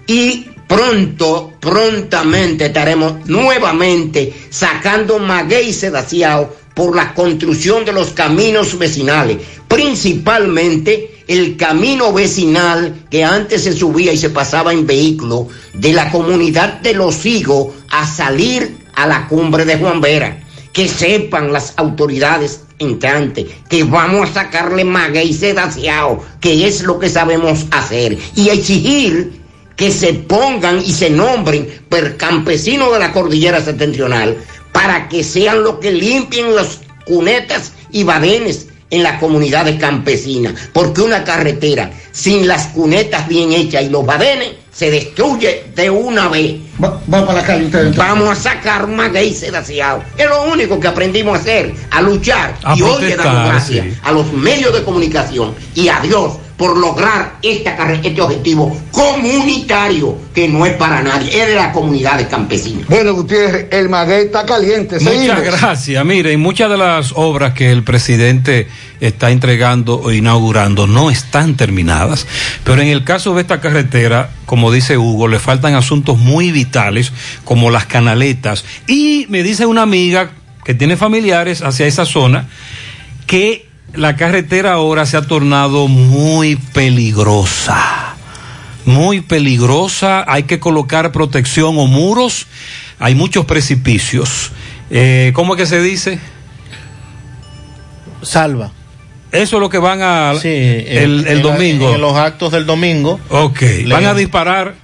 Y pronto, prontamente estaremos nuevamente sacando maguey sedaciado por la construcción de los caminos vecinales, principalmente el camino vecinal que antes se subía y se pasaba en vehículo de la comunidad de Los Higos a salir a la cumbre de Juan Vera. Que sepan las autoridades entrantes que vamos a sacarle maguey sedaciado, que es lo que sabemos hacer, y exigir que se pongan y se nombren per campesinos de la cordillera septentrional para que sean los que limpien las cunetas y badenes en las comunidades campesinas, porque una carretera sin las cunetas bien hechas y los badenes se destruye de una vez. Va, va para la calle usted. Vamos a sacar maguey sedaciado. Es lo único que aprendimos a hacer, a luchar. A y hoy le damos gracias sí. a los medios de comunicación y a Dios por lograr esta este objetivo comunitario que no es para nadie, es de las comunidades campesinas. Bueno, Gutiérrez, el maguey está caliente. Seguimos. Muchas gracias. Miren, muchas de las obras que el presidente está entregando o inaugurando no están terminadas, pero en el caso de esta carretera, como dice Hugo, le faltan asuntos muy vitales como las canaletas. Y me dice una amiga que tiene familiares hacia esa zona que la carretera ahora se ha tornado muy peligrosa. Muy peligrosa, hay que colocar protección o muros, hay muchos precipicios. Eh, ¿Cómo es que se dice? Salva. Eso es lo que van a Sí, el, en- el en- domingo. En los actos del domingo. Ok, Le- van a disparar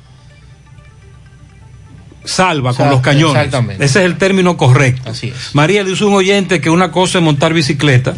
salva con los cañones. exactamente. Ese es el término correcto. Así es. María dice un oyente que una cosa es montar bicicleta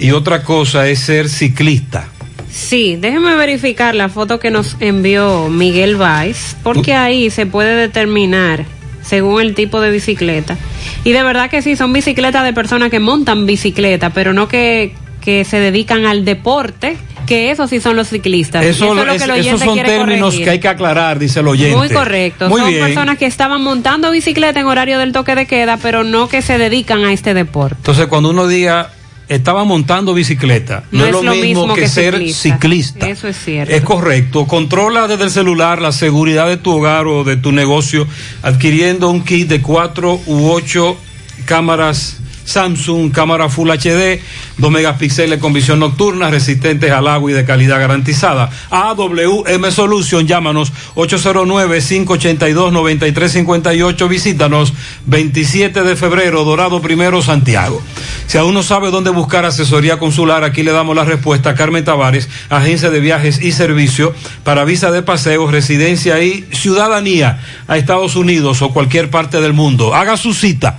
y otra cosa es ser ciclista. Sí, déjeme verificar la foto que nos envió Miguel Valls, porque ahí se puede determinar según el tipo de bicicleta. Y de verdad que sí, son bicicletas de personas que montan bicicleta, pero no que, que se dedican al deporte, que esos sí son los ciclistas. Eso, es lo que el esos oyente son quiere términos corregir. que hay que aclarar, dice el oyente. Muy correcto. Muy son bien. personas que estaban montando bicicleta en horario del toque de queda, pero no que se dedican a este deporte. Entonces, cuando uno diga estaba montando bicicleta, no, es lo, mismo, que, ser ciclista. Eso es cierto. Es correcto. Controla desde el celular la seguridad de tu hogar o de tu negocio adquiriendo un kit de cuatro u ocho cámaras Samsung, cámara Full HD, 2 megapíxeles con visión nocturna, resistentes al agua y de calidad garantizada. AWM Solution, llámanos 809-582-9358, visítanos 27 de febrero, Dorado Primero, Santiago. Si aún no sabe dónde buscar asesoría consular, aquí le damos la respuesta. Carmen Tavares, agencia de viajes y servicio para visa de paseo, residencia y ciudadanía a Estados Unidos o cualquier parte del mundo. Haga su cita.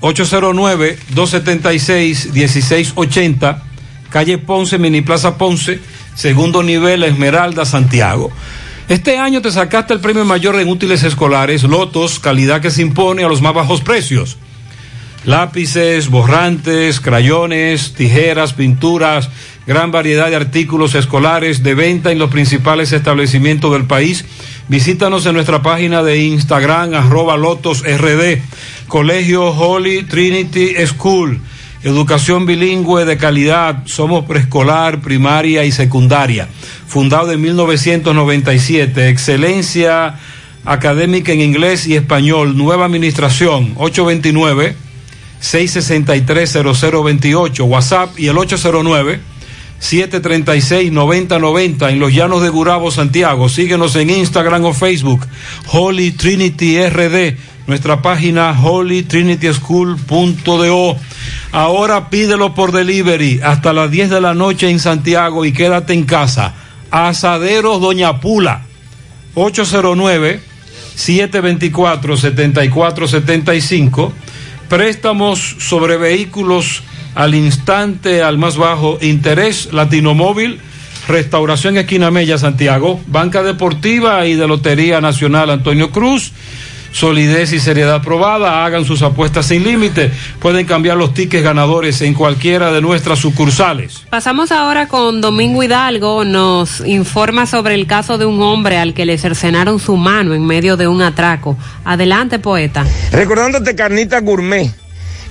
809-276-1680, calle Ponce, Mini Plaza Ponce, segundo nivel, Esmeralda, Santiago. Este año te sacaste el premio mayor en útiles escolares, Lotos, calidad que se impone a los más bajos precios. Lápices, borrantes, crayones, tijeras, pinturas, gran variedad de artículos escolares de venta en los principales establecimientos del país. Visítanos en nuestra página de Instagram, arroba lotosrd, Colegio Holy Trinity School. Educación bilingüe de calidad. Somos preescolar, primaria y secundaria. Fundado en 1997. Excelencia académica en inglés y español. Nueva administración. 829 663-0028, WhatsApp y el 809-736-9090 en los llanos de Gurabo, Santiago. Síguenos en Instagram o Facebook, Holy Trinity RD, nuestra página holytrinityschool.do. Ahora pídelo por delivery hasta las 10 de la noche en Santiago y quédate en casa. Asaderos Doña Pula, 809 724 7475 préstamos sobre vehículos al instante, al más bajo interés, Latinomóvil, Restauración Esquina Mella, Santiago, Banca Deportiva y de Lotería Nacional Antonio Cruz. Solidez y seriedad probada, hagan sus apuestas sin límite, pueden cambiar los tickets ganadores en cualquiera de nuestras sucursales. Pasamos ahora con Domingo Hidalgo, nos informa sobre el caso de un hombre al que le cercenaron su mano en medio de un atraco. Adelante, poeta. Recordándote Carnita Gourmet.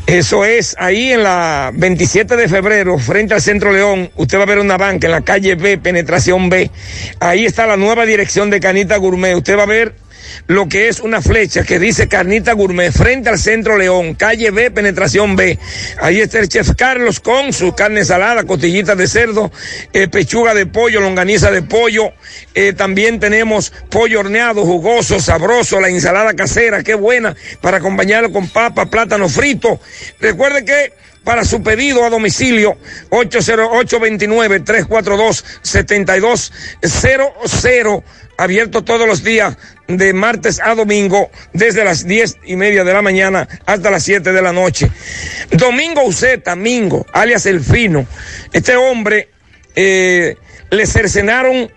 Eso es, ahí en la 27 de febrero, frente al Centro León, usted va a ver una banca en la calle B, penetración B. Ahí está la nueva dirección de Carnita Gourmet. Usted va a ver lo que es una flecha que dice Carnita Gourmet frente al Centro León, calle B, penetración B. Ahí está el chef Carlos con su carne salada, costillitas de cerdo, eh, pechuga de pollo, longaniza de pollo. Eh, también tenemos pollo horneado, jugoso, sabroso, la ensalada casera, qué buena, para acompañarlo con papa, plátano frito. Recuerde que para su pedido a domicilio 808-29-342-7200, abierto todos los días de martes a domingo desde las diez y media de la mañana hasta las 7 de la noche. Domingo Uceta, Mingo, alias El Fino, este hombre eh, le cercenaron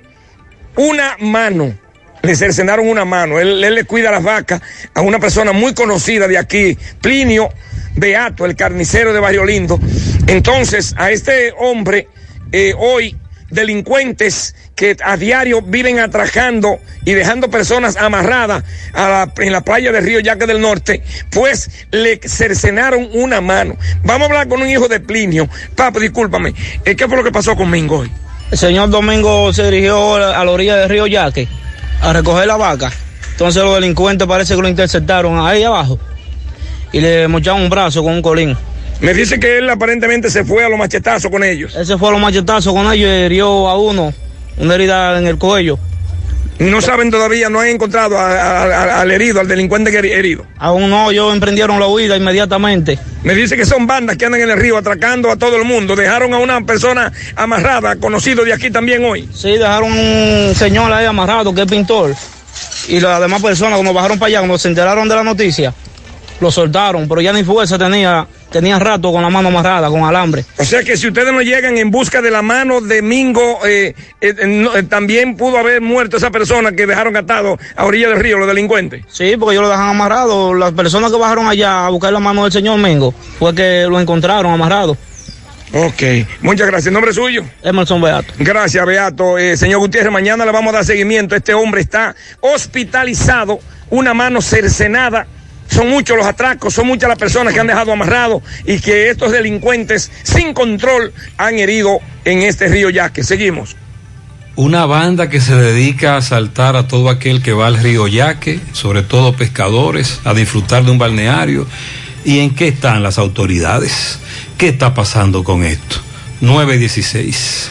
una mano le cercenaron una mano. Él, él, le cuida las vacas a una persona muy conocida de aquí, Plinio Beato, el carnicero de Barrio Lindo. Entonces, a este hombre, eh, hoy, delincuentes que a diario viven atracando y dejando personas amarradas en la playa de Río Yaque del Norte, pues le cercenaron una mano. Vamos a hablar con un hijo de Plinio. Papá, discúlpame, ¿qué fue lo que pasó conmigo hoy? El señor Domingo se dirigió a la orilla de Río Yaque a recoger la vaca. Entonces los delincuentes parece que lo interceptaron ahí abajo y le mocharon un brazo con un colín. Me dice que él aparentemente se fue a los machetazos con ellos. Él se fue a los machetazos con ellos y hirió a uno, una herida en el cuello. No saben todavía, no han encontrado a, a, a, al herido, al delincuente herido. Aún no, ellos emprendieron la huida inmediatamente. Me dice que son bandas que andan en el río atracando a todo el mundo. Dejaron a una persona amarrada, conocido de aquí también hoy. Sí, dejaron un señor ahí amarrado que es pintor. Y las demás personas, cuando bajaron para allá, cuando se enteraron de la noticia, lo soltaron, pero ya ni fuerza tenía, tenía rato con la mano amarrada, con alambre. O sea que si ustedes no llegan en busca de la mano de Mingo, eh, eh, no, eh, también pudo haber muerto esa persona que dejaron atado a orilla del río, los delincuentes. Sí, porque ellos lo dejan amarrado. Las personas que bajaron allá a buscar la mano del señor Mingo fue que lo encontraron amarrado. Ok, muchas gracias. ¿Nombre suyo? Emerson Beato. Gracias, Beato. Eh, señor Gutiérrez, mañana le vamos a dar seguimiento. Este hombre está hospitalizado, una mano cercenada. Son muchos los atracos, son muchas las personas que han dejado amarrado y que estos delincuentes sin control han herido en este río Yaque. Seguimos. Una banda que se dedica a asaltar a todo aquel que va al río Yaque, sobre todo pescadores, a disfrutar de un balneario. ¿Y en qué están las autoridades? ¿Qué está pasando con esto? 916.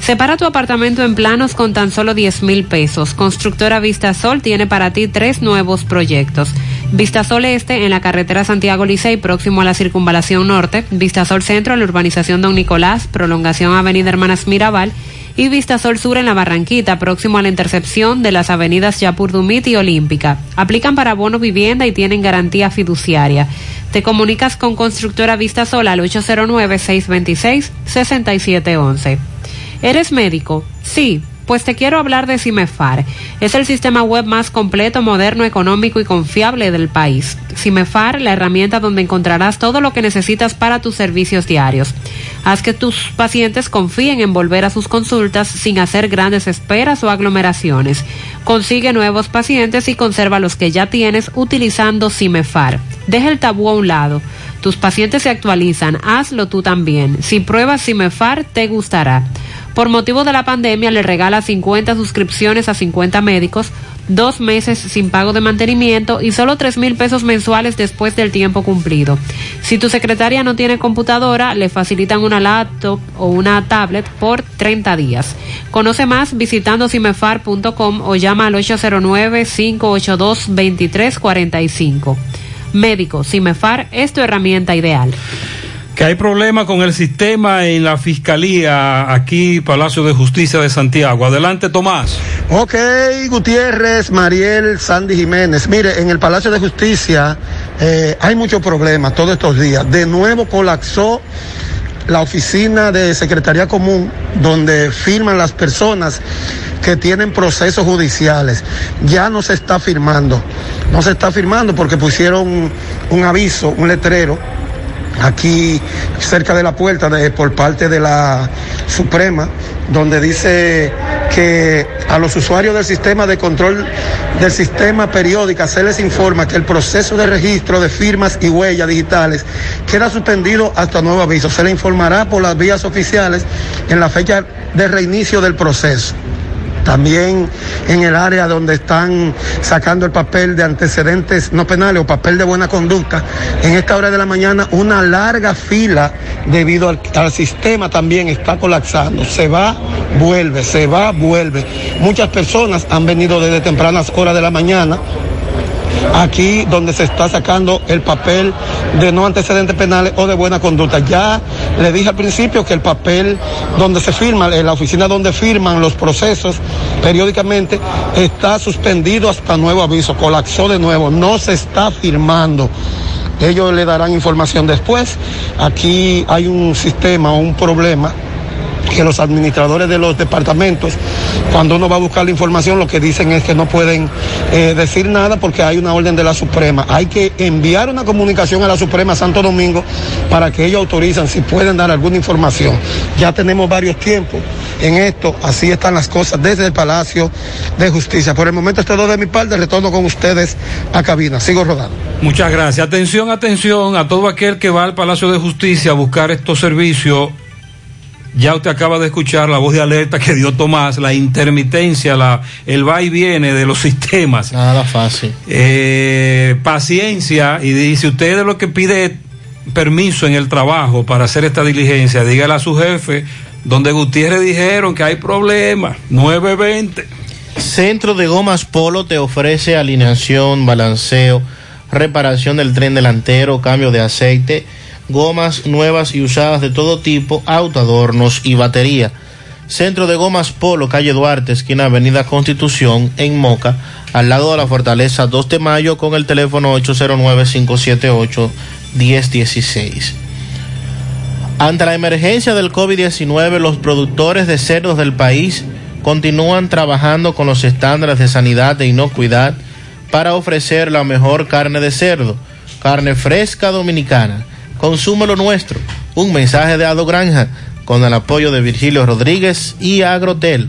Separa tu apartamento en planos con tan solo 10 mil pesos. Constructora Vistasol tiene para ti tres nuevos proyectos. Vistasol Este en la carretera Santiago Licey, próximo a la circunvalación norte. Vistasol Centro en la urbanización Don Nicolás, prolongación Avenida Hermanas Mirabal. Y Vistasol Sur en la Barranquita, próximo a la intercepción de las avenidas Yapur Dumit y Olímpica. Aplican para bono vivienda y tienen garantía fiduciaria. Te comunicas con Constructora Vistasol al 809-626-6711. ¿Eres médico? Sí. Pues te quiero hablar de CIMEFAR. Es el sistema web más completo, moderno, económico y confiable del país. CIMEFAR, la herramienta donde encontrarás todo lo que necesitas para tus servicios diarios. Haz que tus pacientes confíen en volver a sus consultas sin hacer grandes esperas o aglomeraciones. Consigue nuevos pacientes y conserva los que ya tienes utilizando CIMEFAR. Deja el tabú a un lado. Tus pacientes se actualizan, hazlo tú también. Si pruebas CIMEFAR, te gustará. Por motivo de la pandemia, le regala 50 suscripciones a 50 médicos, dos meses sin pago de mantenimiento y solo 3 mil pesos mensuales después del tiempo cumplido. Si tu secretaria no tiene computadora, le facilitan una laptop o una tablet por 30 días. Conoce más visitando cimefar.com o llama al 809-582-2345. Médico, Cimefar es tu herramienta ideal. Que hay problema con el sistema en la fiscalía aquí, Palacio de Justicia de Santiago. Adelante, Tomás. Ok, Gutiérrez, Mariel, Sandy Jiménez. Mire, en el Palacio de Justicia eh, hay muchos problemas todos estos días. De nuevo colapsó la oficina de Secretaría Común donde firman las personas que tienen procesos judiciales. Ya no se está firmando. No se está firmando porque pusieron un aviso, un letrero aquí cerca de la puerta de, por parte de la Suprema, donde dice que a los usuarios del sistema de control del sistema periódica se les informa que el proceso de registro de firmas y huellas digitales queda suspendido hasta nuevo aviso. Se le informará por las vías oficiales en la fecha de reinicio del proceso también en el área donde están sacando el papel de antecedentes no penales o papel de buena conducta, en esta hora de la mañana una larga fila debido al, al sistema también está colapsando. Se va, vuelve, se va, vuelve. Muchas personas han venido desde tempranas horas de la mañana aquí donde se está sacando el papel de no antecedentes penales o de buena conducta. Ya le dije al principio que el papel donde se firma, en la oficina donde firman los procesos periódicamente, está suspendido hasta nuevo aviso, colapsó de nuevo, no se está firmando. Ellos le darán información después. Aquí hay un sistema o un problema que los administradores de los departamentos, cuando uno va a buscar la información, lo que dicen es que no pueden eh, decir nada porque hay una orden de la Suprema. Hay que enviar una comunicación a la Suprema Santo Domingo para que ellos autorizan si pueden dar alguna información. Ya tenemos varios tiempos en esto, así están las cosas desde el Palacio de Justicia. Por el momento esto de mi parte, retorno con ustedes a cabina. Sigo rodando. Muchas gracias. Atención, atención a todo aquel que va al Palacio de Justicia a buscar estos servicios ya usted acaba de escuchar la voz de alerta que dio Tomás, la intermitencia, la, el va y viene de los sistemas. Nada fácil. Eh, paciencia, y dice usted de lo que pide permiso en el trabajo para hacer esta diligencia, dígale a su jefe, donde Gutiérrez dijeron que hay problemas, 920. Centro de Gomas Polo te ofrece alineación, balanceo, reparación del tren delantero, cambio de aceite gomas nuevas y usadas de todo tipo, auto, adornos y batería. Centro de Gomas Polo, calle Duarte, esquina Avenida Constitución, en Moca, al lado de la Fortaleza 2 de Mayo, con el teléfono 809-578-1016. Ante la emergencia del COVID-19, los productores de cerdos del país continúan trabajando con los estándares de sanidad e inocuidad para ofrecer la mejor carne de cerdo, carne fresca dominicana. Consume lo nuestro. Un mensaje de Ado Granja con el apoyo de Virgilio Rodríguez y Agrotel.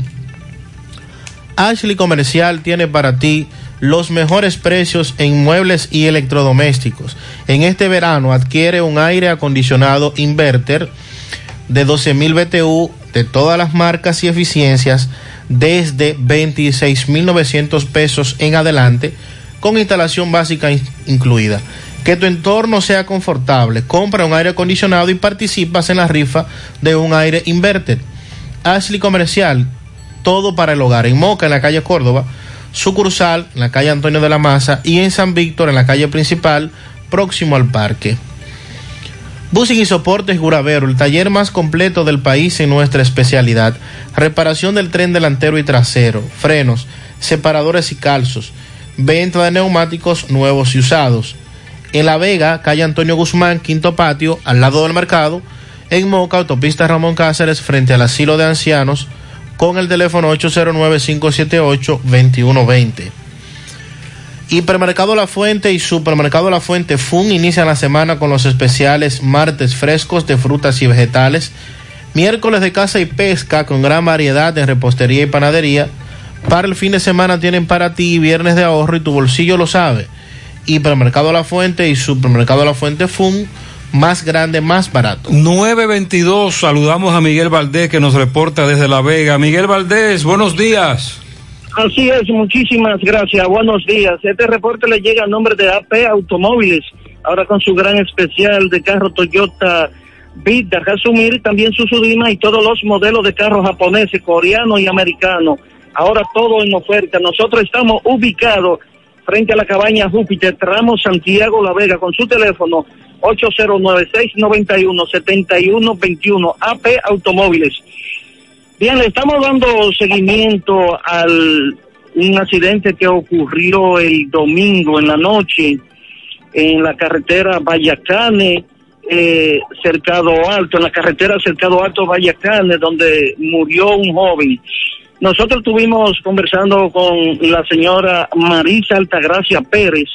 Ashley Comercial tiene para ti los mejores precios en muebles y electrodomésticos. En este verano adquiere un aire acondicionado inverter de 12.000 BTU de todas las marcas y eficiencias desde 26.900 pesos en adelante con instalación básica in- incluida. Que tu entorno sea confortable. Compra un aire acondicionado y participas en la rifa de un aire inverter. Ashley Comercial, todo para el hogar. En Moca, en la calle Córdoba, sucursal en la calle Antonio de la Maza y en San Víctor, en la calle principal, próximo al parque. Busing y Soportes Guravero, el taller más completo del país en nuestra especialidad. Reparación del tren delantero y trasero, frenos, separadores y calzos, venta de neumáticos nuevos y usados. En La Vega, calle Antonio Guzmán, quinto patio, al lado del mercado. En Moca, autopista Ramón Cáceres, frente al asilo de ancianos, con el teléfono 809-578-2120. Hipermercado La Fuente y Supermercado La Fuente Fun inician la semana con los especiales martes frescos de frutas y vegetales, miércoles de caza y pesca con gran variedad de repostería y panadería. Para el fin de semana tienen para ti viernes de ahorro y tu bolsillo lo sabe. Hipermercado La Fuente y Supermercado La Fuente Fun, más grande, más barato. 922, saludamos a Miguel Valdés que nos reporta desde La Vega. Miguel Valdés, buenos días. Así es, muchísimas gracias. Buenos días. Este reporte le llega a nombre de AP Automóviles, ahora con su gran especial de carro Toyota Vida, Hasumir y también su Sudima y todos los modelos de carros japoneses, coreanos y americanos. Ahora todo en oferta. Nosotros estamos ubicados frente a la cabaña Júpiter, tramo Santiago La Vega, con su teléfono 809-691-7121, AP Automóviles. Bien, le estamos dando seguimiento al un accidente que ocurrió el domingo en la noche en la carretera Vallacane, eh, Cercado Alto, en la carretera Cercado Alto Vallacane, donde murió un joven. Nosotros estuvimos conversando con la señora Marisa Altagracia Pérez,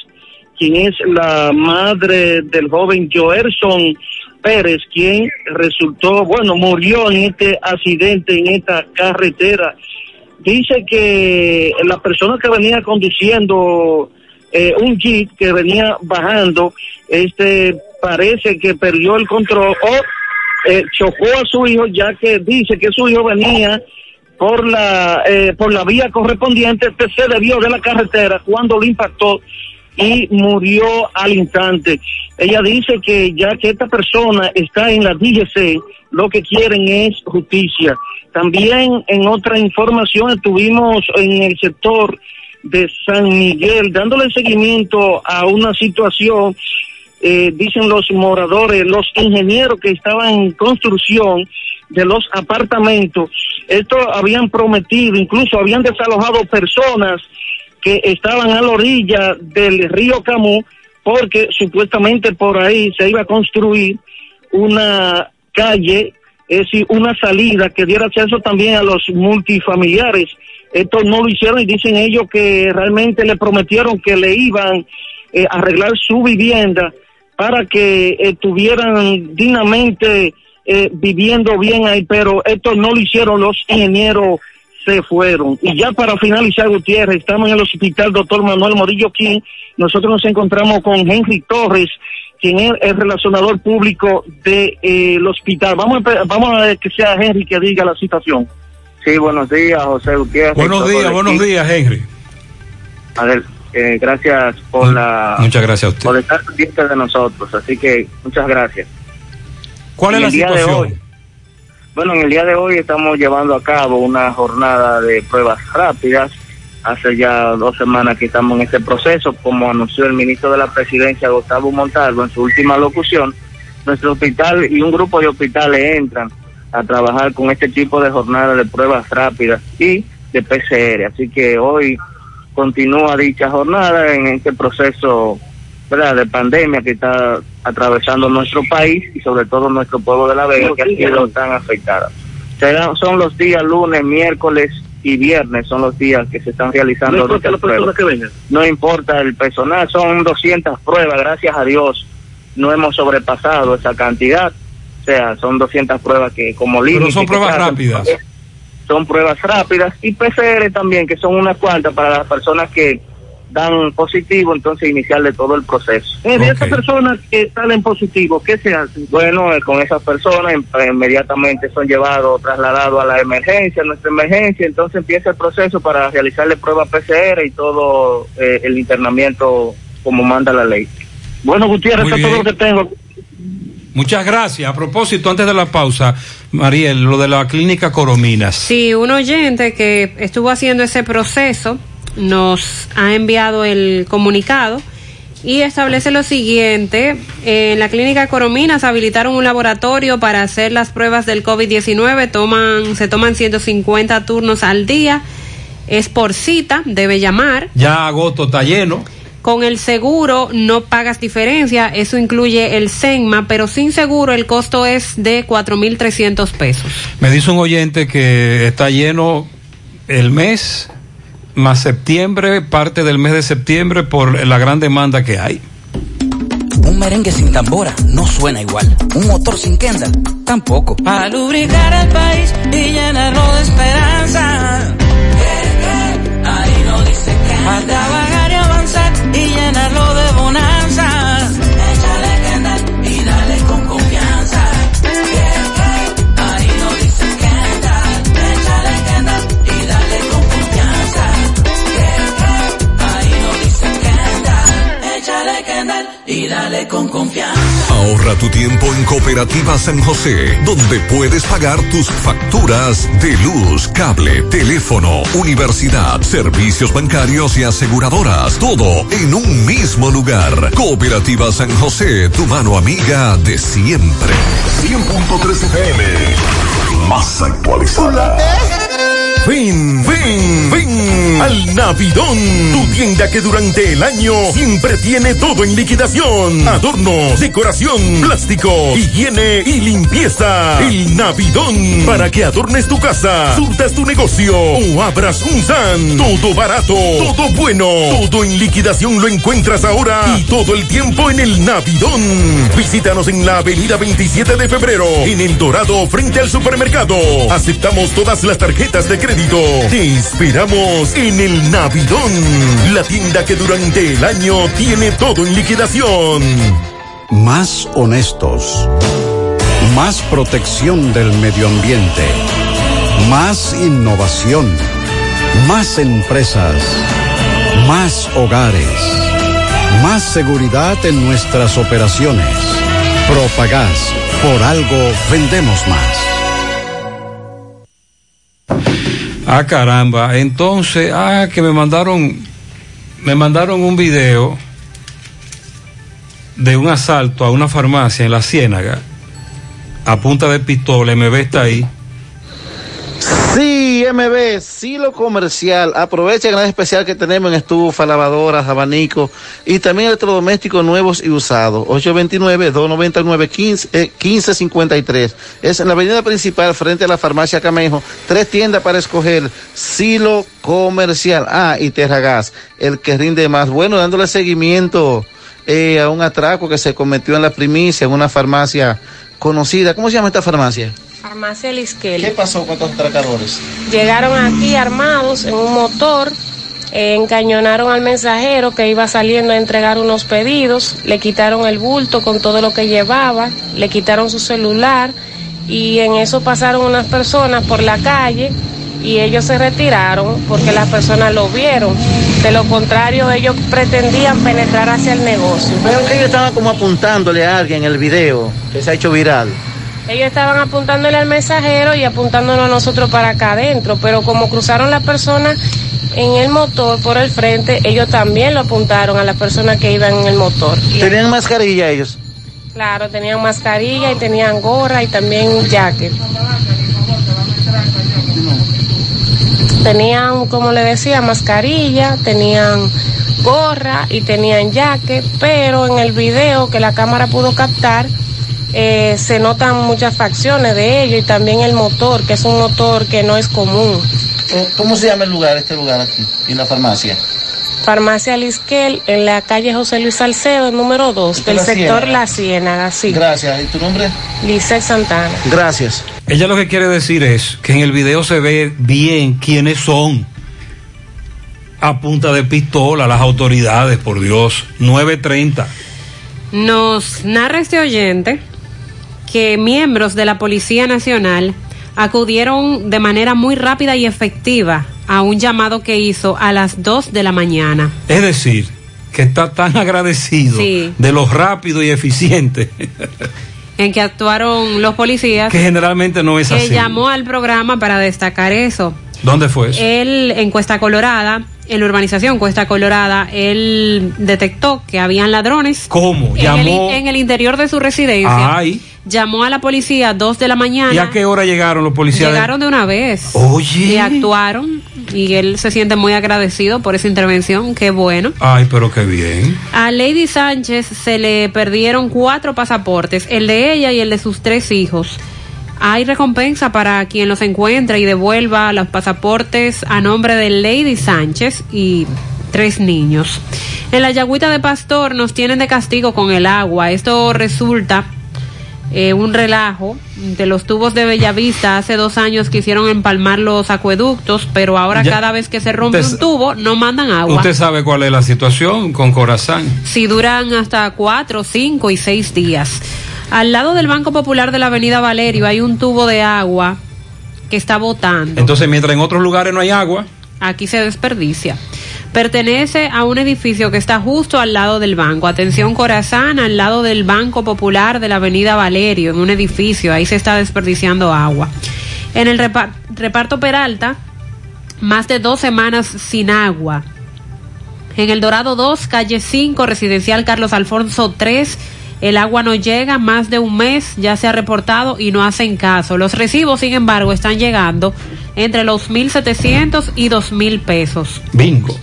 quien es la madre del joven Joerson Pérez, quien resultó, bueno, murió en este accidente, en esta carretera. Dice que la persona que venía conduciendo eh, un jeep que venía bajando, este parece que perdió el control o eh, chocó a su hijo, ya que dice que su hijo venía por la eh, por la vía correspondiente, este se debió de la carretera cuando lo impactó y murió al instante. Ella dice que ya que esta persona está en la DGC, lo que quieren es justicia. También en otra información estuvimos en el sector de San Miguel dándole seguimiento a una situación, eh, dicen los moradores, los ingenieros que estaban en construcción de los apartamentos, esto habían prometido, incluso habían desalojado personas que estaban a la orilla del río Camú porque supuestamente por ahí se iba a construir una calle, es decir, una salida que diera acceso también a los multifamiliares. Esto no lo hicieron y dicen ellos que realmente le prometieron que le iban eh, a arreglar su vivienda para que estuvieran dignamente eh, viviendo bien ahí, pero esto no lo hicieron los ingenieros se fueron. Y ya para finalizar, Gutiérrez, estamos en el hospital doctor Manuel Morillo King. Nosotros nos encontramos con Henry Torres, quien es el relacionador público del de, eh, hospital. Vamos a, vamos a ver que sea Henry que diga la situación. Sí, buenos días, José Gutiérrez. Buenos días, buenos días, Henry. A ver, eh, gracias por la Muchas gracias a usted. por estar pendiente de nosotros. Así que muchas gracias. ¿Cuál En es la el día de situación? hoy, Bueno, en el día de hoy estamos llevando a cabo una jornada de pruebas rápidas. Hace ya dos semanas que estamos en este proceso, como anunció el ministro de la Presidencia, Gustavo Montalvo, en su última locución. Nuestro hospital y un grupo de hospitales entran a trabajar con este tipo de jornada de pruebas rápidas y de PCR. Así que hoy continúa dicha jornada en este proceso ¿verdad? de pandemia que está atravesando nuestro país y sobre todo nuestro pueblo de La Vega que ha sido tan afectada. Serán, son los días lunes, miércoles y viernes, son los días que se están realizando No importa dichas la persona pruebas. que venga. No importa el personal, son 200 pruebas, gracias a Dios no hemos sobrepasado esa cantidad. O sea, son 200 pruebas que como límite. Pero son pruebas hacen, rápidas. Son pruebas rápidas y PCR también, que son unas cuantas para las personas que dan positivo, entonces iniciarle todo el proceso. Eh, de esas personas que salen positivos, ¿qué se hace? Bueno, eh, con esas personas em- eh, inmediatamente son llevados, trasladados a la emergencia, a nuestra emergencia, entonces empieza el proceso para realizarle prueba PCR y todo eh, el internamiento como manda la ley. Bueno, Gutiérrez, eso es todo lo que tengo. Muchas gracias. A propósito, antes de la pausa, Mariel, lo de la clínica Corominas. Sí, un oyente que estuvo haciendo ese proceso nos ha enviado el comunicado y establece lo siguiente. En la clínica Corominas habilitaron un laboratorio para hacer las pruebas del COVID-19. Toman, se toman 150 turnos al día. Es por cita, debe llamar. Ya agosto está lleno. Con el seguro no pagas diferencia, eso incluye el SENMA, pero sin seguro el costo es de 4.300 pesos. Me dice un oyente que está lleno el mes más septiembre, parte del mes de septiembre por la gran demanda que hay. Un merengue sin tambora no suena igual. Un motor sin Kendall tampoco. Para lubricar el país y llenarlo de esperanza. Ahí no dice que. Y dale con confianza. Ahorra tu tiempo en Cooperativa San José, donde puedes pagar tus facturas de luz, cable, teléfono, universidad, servicios bancarios y aseguradoras, todo en un mismo lugar. Cooperativa San José, tu mano amiga de siempre. 100.3 FM. Más actualizada. Ven, ven, ven al Navidón, tu tienda que durante el año siempre tiene todo en liquidación. Adornos, decoración, plástico, higiene y limpieza. El Navidón, para que adornes tu casa, surtas tu negocio o abras un SAN. Todo barato, todo bueno, todo en liquidación lo encuentras ahora y todo el tiempo en el Navidón. Visítanos en la avenida 27 de febrero, en El Dorado, frente al supermercado. Aceptamos todas las tarjetas de crédito. Te esperamos en el Navidón, la tienda que durante el año tiene todo en liquidación. Más honestos. Más protección del medio ambiente. Más innovación. Más empresas. Más hogares. Más seguridad en nuestras operaciones. Propagás. Por algo vendemos más. Ah, caramba. Entonces, ah, que me mandaron, me mandaron un video de un asalto a una farmacia en la Ciénaga a punta de pistola. MB está ahí. Sí, MB, Silo Comercial. Aprovecha el gran especial que tenemos en estufa, lavadoras, abanicos y también electrodomésticos nuevos y usados. 829-299-1553. Es en la avenida principal frente a la farmacia Camejo. Tres tiendas para escoger. Silo Comercial. Ah, y Terragas, el que rinde más. Bueno, dándole seguimiento eh, a un atraco que se cometió en la primicia en una farmacia conocida. ¿Cómo se llama esta farmacia? Farmacia Lisquel. ¿Qué pasó con estos atracadores? Llegaron aquí armados en un motor, eh, encañonaron al mensajero que iba saliendo a entregar unos pedidos, le quitaron el bulto con todo lo que llevaba, le quitaron su celular y en eso pasaron unas personas por la calle y ellos se retiraron porque las personas lo vieron. De lo contrario, ellos pretendían penetrar hacia el negocio. Veo que ellos estaban como apuntándole a alguien en el video que se ha hecho viral. Ellos estaban apuntándole al mensajero y apuntándonos a nosotros para acá adentro, pero como cruzaron las personas en el motor por el frente, ellos también lo apuntaron a las personas que iban en el motor. ¿Tenían mascarilla ellos? claro, tenían mascarilla y tenían gorra y también jacket. Tenían, como le decía, mascarilla, tenían gorra y tenían jaque, pero en el video que la cámara pudo captar eh, se notan muchas facciones de ellos y también el motor, que es un motor que no es común. Eh, ¿Cómo se llama el lugar, este lugar aquí? ¿Y la farmacia? Farmacia Lisquel, en la calle José Luis Salcedo, número 2, del La sector Ciénaga. La Ciénaga, sí. Gracias. ¿Y tu nombre? Lisset Santana. Gracias. Ella lo que quiere decir es que en el video se ve bien quiénes son. A punta de pistola, las autoridades, por Dios. 930. Nos narra este oyente que miembros de la Policía Nacional acudieron de manera muy rápida y efectiva a un llamado que hizo a las 2 de la mañana. Es decir, que está tan agradecido Sí. de lo rápido y eficiente en que actuaron los policías que generalmente no es que así. llamó al programa para destacar eso. ¿Dónde fue eso? Él en Cuesta Colorada, en la urbanización Cuesta Colorada, él detectó que habían ladrones. ¿Cómo? En el, Llamó. en el interior de su residencia. Ay. Llamó a la policía a 2 de la mañana. ¿Y a qué hora llegaron los policías? Llegaron de una vez. Oye. Y actuaron. Y él se siente muy agradecido por esa intervención. Qué bueno. Ay, pero qué bien. A Lady Sánchez se le perdieron cuatro pasaportes, el de ella y el de sus tres hijos. Hay recompensa para quien los encuentre y devuelva los pasaportes a nombre de Lady Sánchez y tres niños. En la Yagüita de Pastor nos tienen de castigo con el agua. Esto resulta eh, un relajo de los tubos de Bellavista. Hace dos años quisieron empalmar los acueductos, pero ahora Ya- cada vez que se rompe Usted- un tubo no mandan agua. Usted sabe cuál es la situación con Corazán. Si duran hasta cuatro, cinco y seis días. Al lado del Banco Popular de la Avenida Valerio hay un tubo de agua que está botando. Entonces, mientras en otros lugares no hay agua, Aquí se desperdicia. Pertenece a un edificio que está justo al lado del banco. Atención Corazán, al lado del Banco Popular de la Avenida Valerio, en un edificio. Ahí se está desperdiciando agua. En el repa- reparto Peralta, más de dos semanas sin agua. En el Dorado 2, calle 5, residencial Carlos Alfonso 3, el agua no llega, más de un mes ya se ha reportado y no hacen caso. Los recibos, sin embargo, están llegando entre los 1.700 y 2.000 pesos. bingo.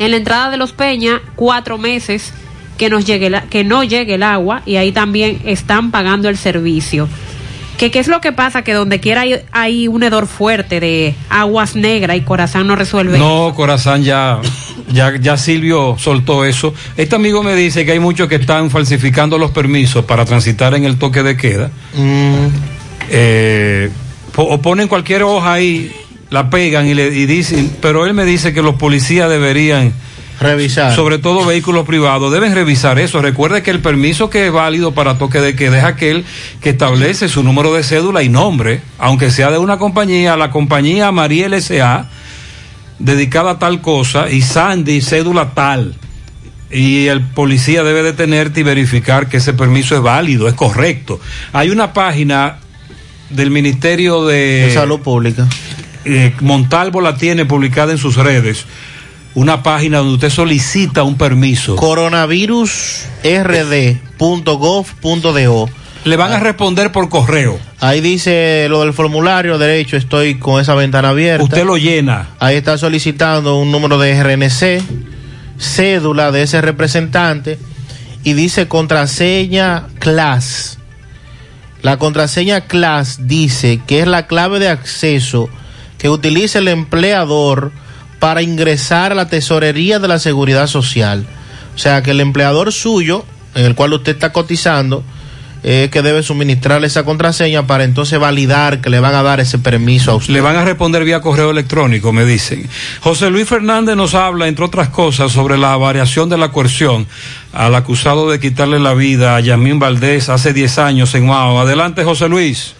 En la entrada de los Peña, cuatro meses que, nos llegue la- que no llegue el agua y ahí también están pagando el servicio. ¿Qué, ¿Qué es lo que pasa? Que donde quiera hay, hay un hedor fuerte de aguas negras y Corazán no resuelve. No, Corazán ya, ya, ya Silvio soltó eso. Este amigo me dice que hay muchos que están falsificando los permisos para transitar en el toque de queda. Eh, po- o ponen cualquier hoja ahí, la pegan y le y dicen, pero él me dice que los policías deberían revisar. Sobre todo vehículos privados deben revisar eso. Recuerde que el permiso que es válido para toque de queda es aquel que establece su número de cédula y nombre, aunque sea de una compañía, la compañía Mariel S.A. dedicada a tal cosa y Sandy cédula tal. Y el policía debe detenerte y verificar que ese permiso es válido, es correcto. Hay una página del Ministerio de, De Salud Pública. Eh, Montalvo la tiene publicada en sus redes. Una página donde usted solicita un permiso. coronavirusrd.gov.do. Le van a responder por correo. Ahí dice lo del formulario, derecho, estoy con esa ventana abierta. Usted lo llena. Ahí está solicitando un número de RNC, cédula de ese representante y dice contraseña class. La contraseña class dice que es la clave de acceso que utiliza el empleador para ingresar a la tesorería de la seguridad social. O sea que el empleador suyo, en el cual usted está cotizando, es que debe suministrarle esa contraseña para entonces validar que le van a dar ese permiso a usted. Le van a responder vía correo electrónico, me dicen. José Luis Fernández nos habla, entre otras cosas, sobre la variación de la coerción al acusado de quitarle la vida a Yamín Valdés hace 10 años en Mao. Adelante, José Luis.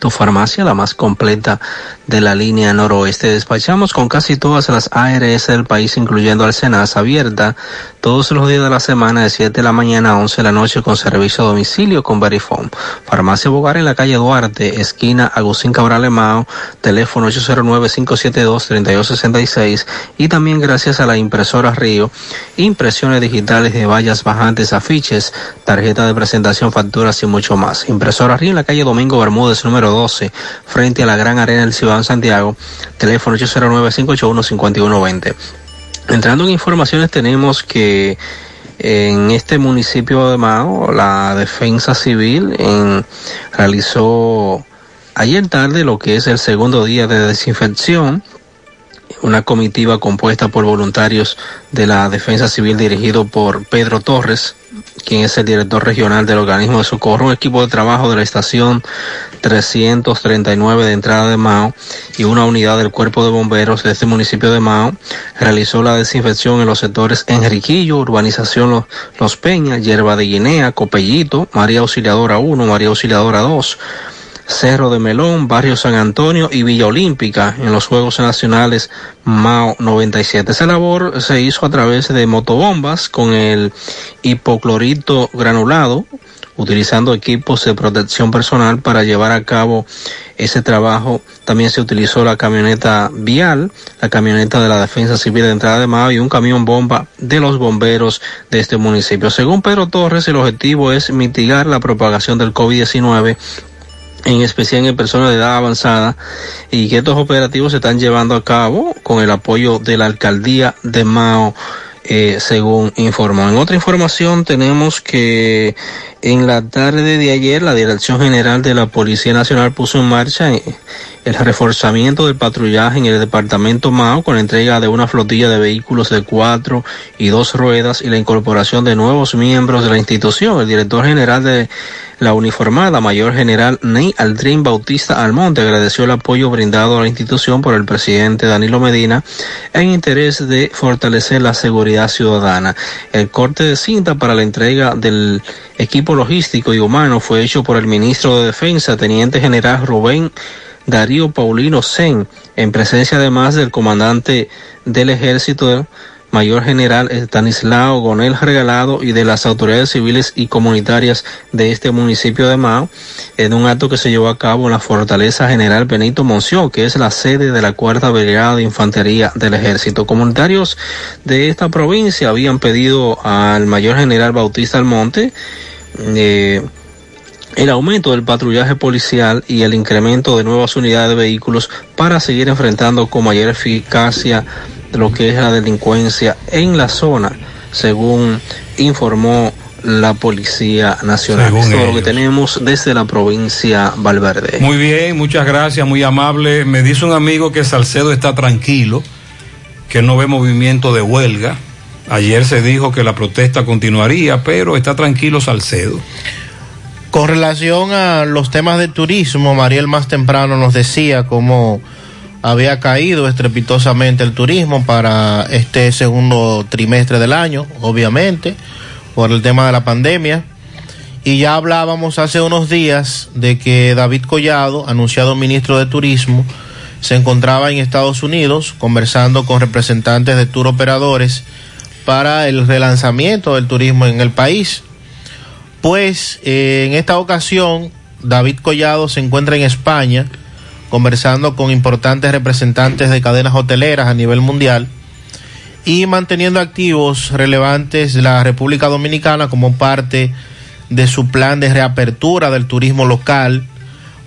tu farmacia, la más completa de la línea noroeste. Despachamos con casi todas las ARS del país, incluyendo Alcenas, abierta todos los días de la semana de 7 de la mañana a 11 de la noche con servicio a domicilio con Verifone. Farmacia Bogar en la calle Duarte, esquina Agustín Cabral Emao, teléfono 809-572-3266 y también gracias a la impresora Río, impresiones digitales de vallas bajantes, afiches, tarjeta de presentación, facturas y mucho más. Impresora Río en la calle Domingo Bermúdez número 12, frente a la Gran Arena del Ciudad Santiago, teléfono 809-581-5120. Entrando en informaciones tenemos que en este municipio de Mao, la defensa civil realizó ayer tarde lo que es el segundo día de desinfección una comitiva compuesta por voluntarios de la Defensa Civil dirigido por Pedro Torres, quien es el director regional del organismo de socorro, un equipo de trabajo de la estación 339 de entrada de Mao y una unidad del cuerpo de bomberos de este municipio de Mao. Realizó la desinfección en los sectores Enriquillo, Urbanización Los, Los Peñas, Yerba de Guinea, Copellito, María Auxiliadora 1, María Auxiliadora 2, Cerro de Melón, Barrio San Antonio y Villa Olímpica en los Juegos Nacionales MAO 97. Esa labor se hizo a través de motobombas con el hipoclorito granulado, utilizando equipos de protección personal para llevar a cabo ese trabajo. También se utilizó la camioneta vial, la camioneta de la Defensa Civil de entrada de Mao y un camión bomba de los bomberos de este municipio. Según Pedro Torres, el objetivo es mitigar la propagación del COVID-19 en especial en personas de edad avanzada, y que estos operativos se están llevando a cabo con el apoyo de la alcaldía de Mao, eh, según informó. En otra información tenemos que en la tarde de ayer la Dirección General de la Policía Nacional puso en marcha eh, el reforzamiento del patrullaje en el departamento Mao con la entrega de una flotilla de vehículos de cuatro y dos ruedas y la incorporación de nuevos miembros de la institución. El director general de la uniformada mayor general Ney Aldrin Bautista Almonte agradeció el apoyo brindado a la institución por el presidente Danilo Medina en interés de fortalecer la seguridad ciudadana. El corte de cinta para la entrega del equipo logístico y humano fue hecho por el ministro de Defensa, teniente general Rubén Darío Paulino Sen, en presencia además del comandante del ejército Mayor General Estanislao Gonel Regalado y de las autoridades civiles y comunitarias de este municipio de Mao, en un acto que se llevó a cabo en la Fortaleza General Benito Monción, que es la sede de la Cuarta Brigada de Infantería del Ejército. Comunitarios de esta provincia habían pedido al Mayor General Bautista Almonte eh, el aumento del patrullaje policial y el incremento de nuevas unidades de vehículos para seguir enfrentando con mayor eficacia lo que es la delincuencia en la zona, según informó la Policía Nacional. Según Esto es lo que tenemos desde la provincia Valverde. Muy bien, muchas gracias, muy amable. Me dice un amigo que Salcedo está tranquilo, que no ve movimiento de huelga. Ayer se dijo que la protesta continuaría, pero está tranquilo Salcedo. Con relación a los temas de turismo, Mariel más temprano nos decía cómo había caído estrepitosamente el turismo para este segundo trimestre del año, obviamente, por el tema de la pandemia. Y ya hablábamos hace unos días de que David Collado, anunciado ministro de Turismo, se encontraba en Estados Unidos conversando con representantes de tour operadores para el relanzamiento del turismo en el país. Pues eh, en esta ocasión David Collado se encuentra en España conversando con importantes representantes de cadenas hoteleras a nivel mundial y manteniendo activos relevantes la República Dominicana como parte de su plan de reapertura del turismo local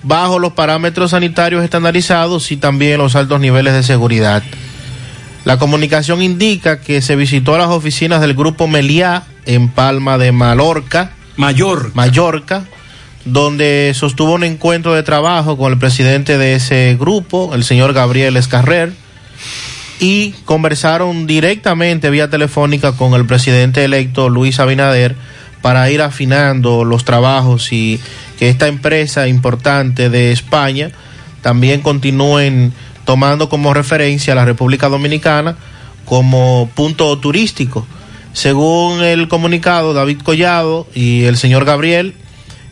bajo los parámetros sanitarios estandarizados y también los altos niveles de seguridad. La comunicación indica que se visitó las oficinas del grupo Meliá en Palma de Mallorca, Mayor. Mallorca, donde sostuvo un encuentro de trabajo con el presidente de ese grupo, el señor Gabriel Escarrer, y conversaron directamente vía telefónica con el presidente electo Luis Abinader para ir afinando los trabajos y que esta empresa importante de España también continúen tomando como referencia a la República Dominicana como punto turístico. Según el comunicado, David Collado y el señor Gabriel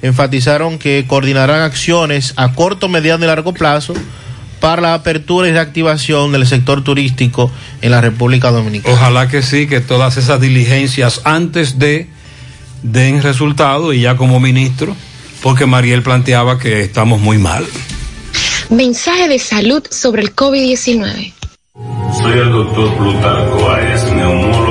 enfatizaron que coordinarán acciones a corto, mediano y largo plazo para la apertura y reactivación del sector turístico en la República Dominicana. Ojalá que sí, que todas esas diligencias antes de den resultado y ya como ministro, porque Mariel planteaba que estamos muy mal. Mensaje de salud sobre el COVID-19. Soy el doctor Plutarco Arias, neumólogo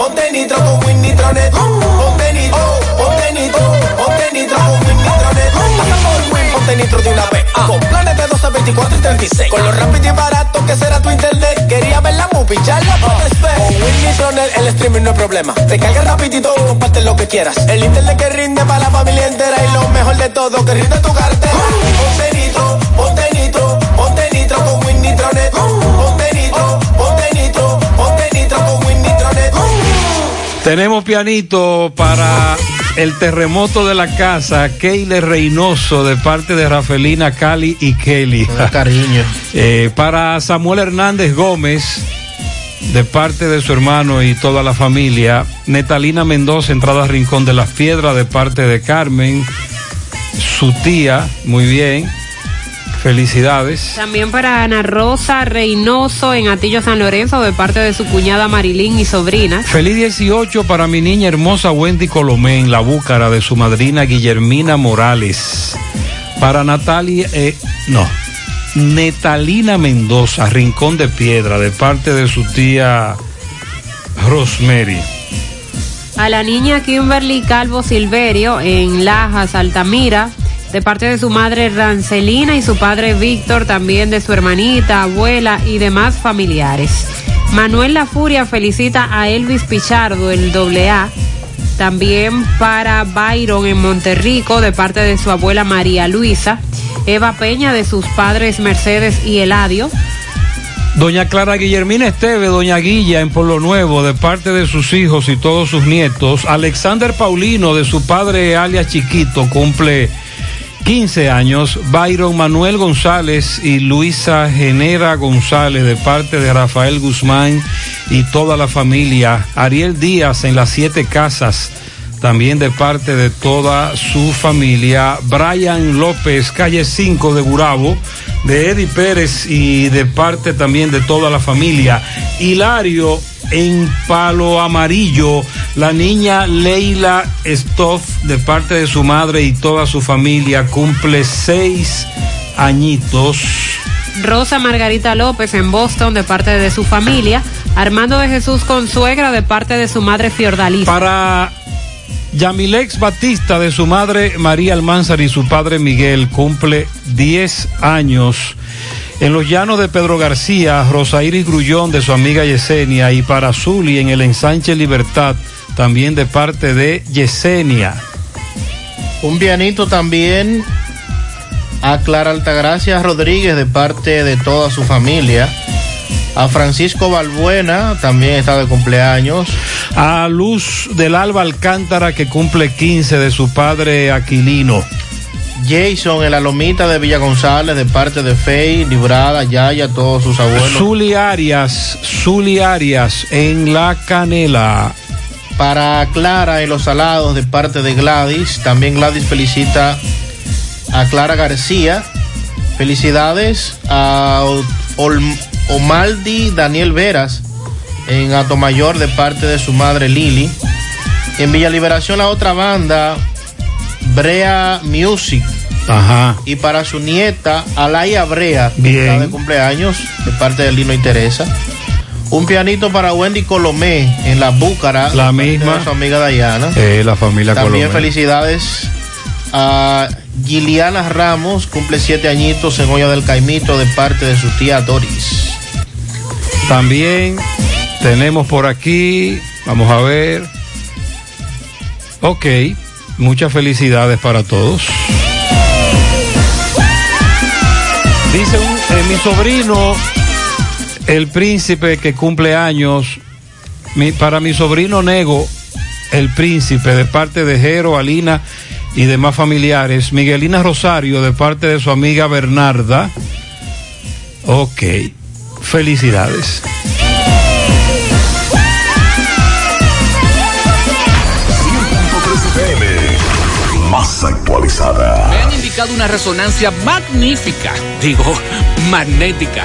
ponte nitro, con Win Nitronet. Ponte nitro, ponte nitro, ponte nitro con Win Nitronet. Por Win, ponte nitro de una vez. Con planes de 12, 24 y 36. Con lo rápido y barato que será tu internet. Quería ver la movie, ya la puedes ver. Con Win Nitronet el streaming no es problema. Te carga rapidito, comparte lo que quieras. El internet que rinde para la familia entera. Y lo mejor de todo, que rinde tu cartera. Ponte nitro, ponte nitro, ponte nitro con Win Nitronet. Ponte Tenemos pianito para el terremoto de la casa, Keile Reynoso, de parte de Rafelina, Cali y Kelly. cariño. Eh, para Samuel Hernández Gómez, de parte de su hermano y toda la familia. Netalina Mendoza, entrada Rincón de las Piedras, de parte de Carmen. Su tía, muy bien. Felicidades. También para Ana Rosa Reynoso en Atillo San Lorenzo de parte de su cuñada Marilyn y sobrina. Feliz 18 para mi niña hermosa Wendy Colomén, la búcara de su madrina Guillermina Morales. Para Natalia, eh, no, Netalina Mendoza, Rincón de Piedra, de parte de su tía Rosemary. A la niña Kimberly Calvo Silverio en Lajas, Altamira, de parte de su madre Rancelina y su padre Víctor, también de su hermanita, abuela y demás familiares. Manuel La Furia felicita a Elvis Pichardo, el doble A. También para Byron en Monterrico, de parte de su abuela María Luisa. Eva Peña, de sus padres Mercedes y Eladio. Doña Clara Guillermina Esteve, Doña Guilla en Pueblo Nuevo, de parte de sus hijos y todos sus nietos. Alexander Paulino, de su padre alias Chiquito, cumple 15 años. Byron Manuel González y Luisa Genera González, de parte de Rafael Guzmán y toda la familia. Ariel Díaz en las siete casas, también de parte de toda su familia. Brian López, calle 5 de Gurabo, de Eddie Pérez y de parte también de toda la familia. Hilario en Palo Amarillo, la niña Leila Stoff, de parte de su madre y toda su familia, cumple seis añitos. Rosa Margarita López en Boston de parte de su familia. Armando de Jesús Consuegra de parte de su madre Fiordalisa. Para Yamilex Batista de su madre María Almanzar y su padre Miguel cumple 10 años. En los llanos de Pedro García, Rosa Iris Grullón de su amiga Yesenia y para Zuli en el ensanche Libertad, también de parte de Yesenia. Un pianito también a Clara Altagracia Rodríguez de parte de toda su familia. A Francisco Balbuena también está de cumpleaños. A Luz del Alba Alcántara que cumple 15 de su padre Aquilino. Jason en la lomita de Villa González de parte de Fey, Librada, Yaya, todos sus abuelos. Zuli Arias, Zuli Arias en La Canela. Para Clara en Los Salados de parte de Gladys. También Gladys felicita a Clara García. Felicidades a Omaldi Daniel Veras en Atomayor de parte de su madre Lili. En Villa Liberación la otra banda, Brea Music. Ajá. Y para su nieta, Alaya Brea, que está de cumpleaños, de parte de Lino y Teresa. Un pianito para Wendy Colomé en la Búcara. La misma. de su amiga Dayana. Eh, la familia También Colomé. felicidades a Giliana Ramos, cumple siete añitos en Olla del Caimito de parte de su tía Doris. También tenemos por aquí, vamos a ver. Ok, muchas felicidades para todos. Dice un- eh, mi sobrino, el príncipe que cumple años, mi- para mi sobrino Nego, el príncipe de parte de Jero, Alina y demás familiares, Miguelina Rosario de parte de su amiga Bernarda. Ok, felicidades. Actualizada. Me han indicado una resonancia magnífica, digo, magnética.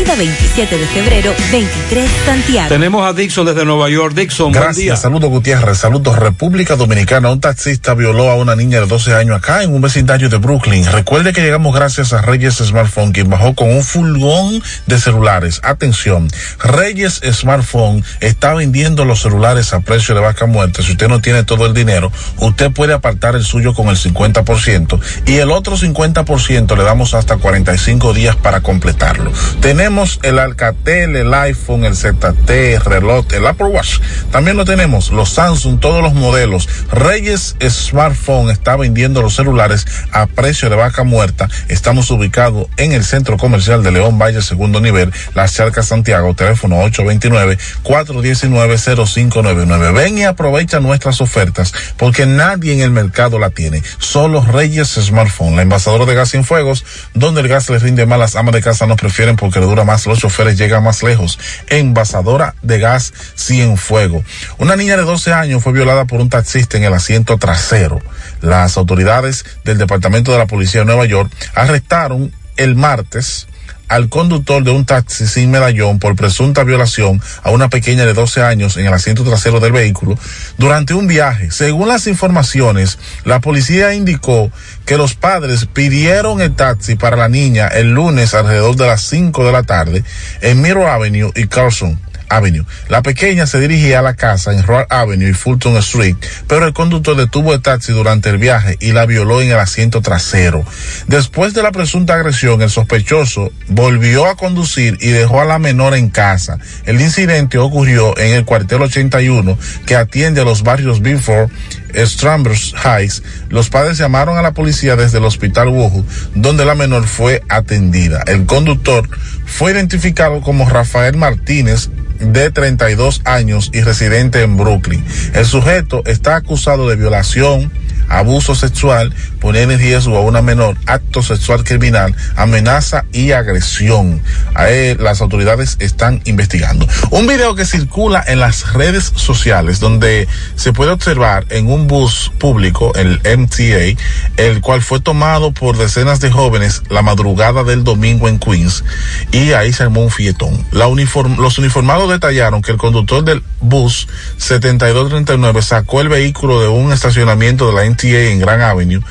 27 de febrero, 23 Santiago. Tenemos a Dixon desde Nueva York. Dixon, buen día. Gracias, saludos Gutiérrez, saludos República Dominicana. Un taxista violó a una niña de 12 años acá en un vecindario de Brooklyn. Recuerde que llegamos gracias a Reyes Smartphone, quien bajó con un fulgón de celulares. Atención, Reyes Smartphone está vendiendo los celulares a precio de vaca muerta. Si usted no tiene todo el dinero, usted puede apartar el suyo con el 50% y el otro 50% le damos hasta 45 días para completarlo. Tenemos el Alcatel, el iPhone, el ZT, el reloj, el Apple Watch. También lo tenemos, los Samsung, todos los modelos. Reyes Smartphone está vendiendo los celulares a precio de vaca muerta. Estamos ubicados en el centro comercial de León Valle, segundo nivel, Las Charcas, Santiago, teléfono 829-419-0599. Ven y aprovecha nuestras ofertas porque nadie en el mercado la tiene. Solo Reyes Smartphone, la envasadora de gas sin fuegos, donde el gas les rinde más, las amas de casa nos prefieren porque le dura más, los choferes llegan más lejos. Envasadora de gas sin fuego. Una niña de 12 años fue violada por un taxista en el asiento trasero. Las autoridades del Departamento de la Policía de Nueva York arrestaron el martes al conductor de un taxi sin medallón por presunta violación a una pequeña de 12 años en el asiento trasero del vehículo durante un viaje. Según las informaciones, la policía indicó que los padres pidieron el taxi para la niña el lunes alrededor de las 5 de la tarde en Mirror Avenue y Carlson. Avenue. La pequeña se dirigía a la casa en Roar Avenue y Fulton Street, pero el conductor detuvo el taxi durante el viaje y la violó en el asiento trasero. Después de la presunta agresión, el sospechoso volvió a conducir y dejó a la menor en casa. El incidente ocurrió en el cuartel 81 que atiende a los barrios Before Strambers Heights, los padres llamaron a la policía desde el hospital Wuhu, donde la menor fue atendida. El conductor fue identificado como Rafael Martínez, de 32 años y residente en Brooklyn. El sujeto está acusado de violación, abuso sexual, poner en riesgo a una menor, acto sexual criminal, amenaza y agresión. A él, las autoridades están investigando. Un video que circula en las redes sociales donde se puede observar en un bus público, el MTA, el cual fue tomado por decenas de jóvenes la madrugada del domingo en Queens y ahí se armó un fietón. Los uniformados detallaron que el conductor del bus 7239 sacó el vehículo de un estacionamiento de la En Grand Avenue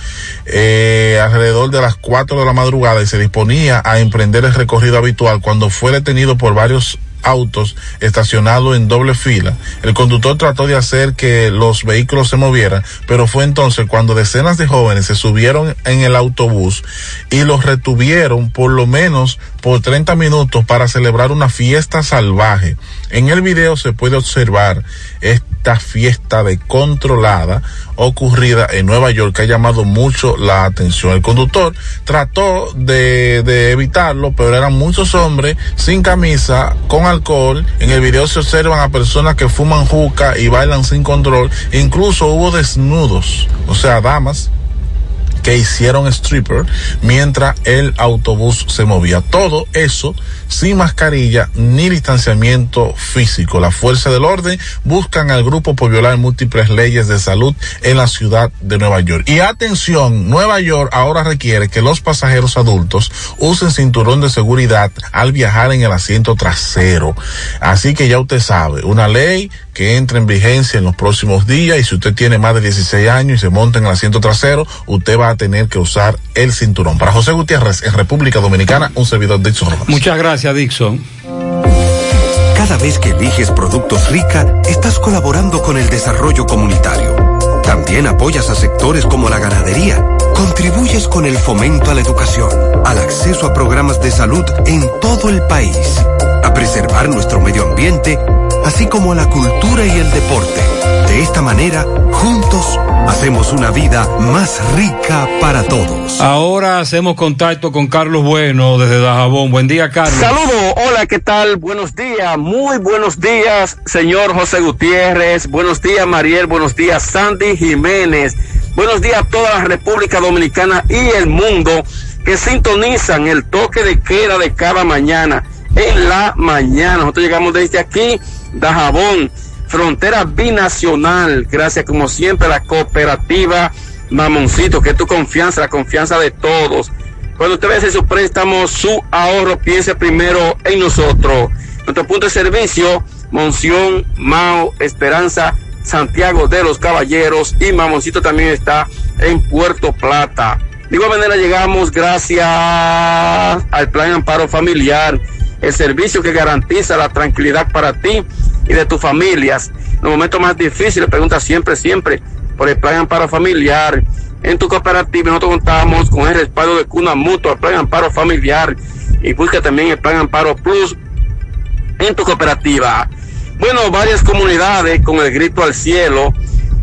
eh, alrededor de las 4 de la madrugada y se disponía a emprender el recorrido habitual cuando fue detenido por varios autos estacionados en doble fila. El conductor trató de hacer que los vehículos se movieran, pero fue entonces cuando decenas de jóvenes se subieron en el autobús y los retuvieron por lo menos por 30 minutos para celebrar una fiesta salvaje. En el video se puede observar esta fiesta de controlada ocurrida en Nueva York que ha llamado mucho la atención. El conductor trató de, de evitarlo, pero eran muchos hombres sin camisa, con alcohol. En el video se observan a personas que fuman juca y bailan sin control. Incluso hubo desnudos, o sea, damas que hicieron stripper mientras el autobús se movía. Todo eso sin mascarilla ni distanciamiento físico. La fuerza del orden buscan al grupo por violar múltiples leyes de salud en la ciudad de Nueva York. Y atención, Nueva York ahora requiere que los pasajeros adultos usen cinturón de seguridad al viajar en el asiento trasero. Así que ya usted sabe, una ley que entra en vigencia en los próximos días y si usted tiene más de 16 años y se monta en el asiento trasero, usted va a tener que usar el cinturón. Para José Gutiérrez, en República Dominicana, un servidor Dixon Rojas. Muchas gracias, Dixon. Cada vez que eliges productos rica, estás colaborando con el desarrollo comunitario. También apoyas a sectores como la ganadería. Contribuyes con el fomento a la educación, al acceso a programas de salud en todo el país, a preservar nuestro medio ambiente, así como a la cultura y el deporte. De esta manera, juntos, hacemos una vida más rica para todos. Ahora hacemos contacto con Carlos Bueno desde Dajabón. Buen día, Carlos. Saludos, hola, ¿qué tal? Buenos días, muy buenos días, señor José Gutiérrez. Buenos días, Mariel. Buenos días, Sandy Jiménez. Buenos días a toda la República Dominicana y el mundo que sintonizan el toque de queda de cada mañana. En la mañana, nosotros llegamos desde aquí, Dajabón frontera binacional, gracias como siempre a la cooperativa Mamoncito, que es tu confianza, la confianza de todos. Cuando usted ve su préstamo, su ahorro, piense primero en nosotros. Nuestro punto de servicio, Monción, Mao, Esperanza, Santiago de los Caballeros y Mamoncito también está en Puerto Plata. De igual manera llegamos gracias al Plan Amparo Familiar, el servicio que garantiza la tranquilidad para ti y de tus familias. En los momentos más difíciles, pregunta siempre, siempre por el Plan Amparo Familiar. En tu cooperativa nosotros contamos con el respaldo de Cuna Mutua, el Plan Amparo Familiar y busca también el Plan Amparo Plus en tu cooperativa. Bueno, varias comunidades con el grito al cielo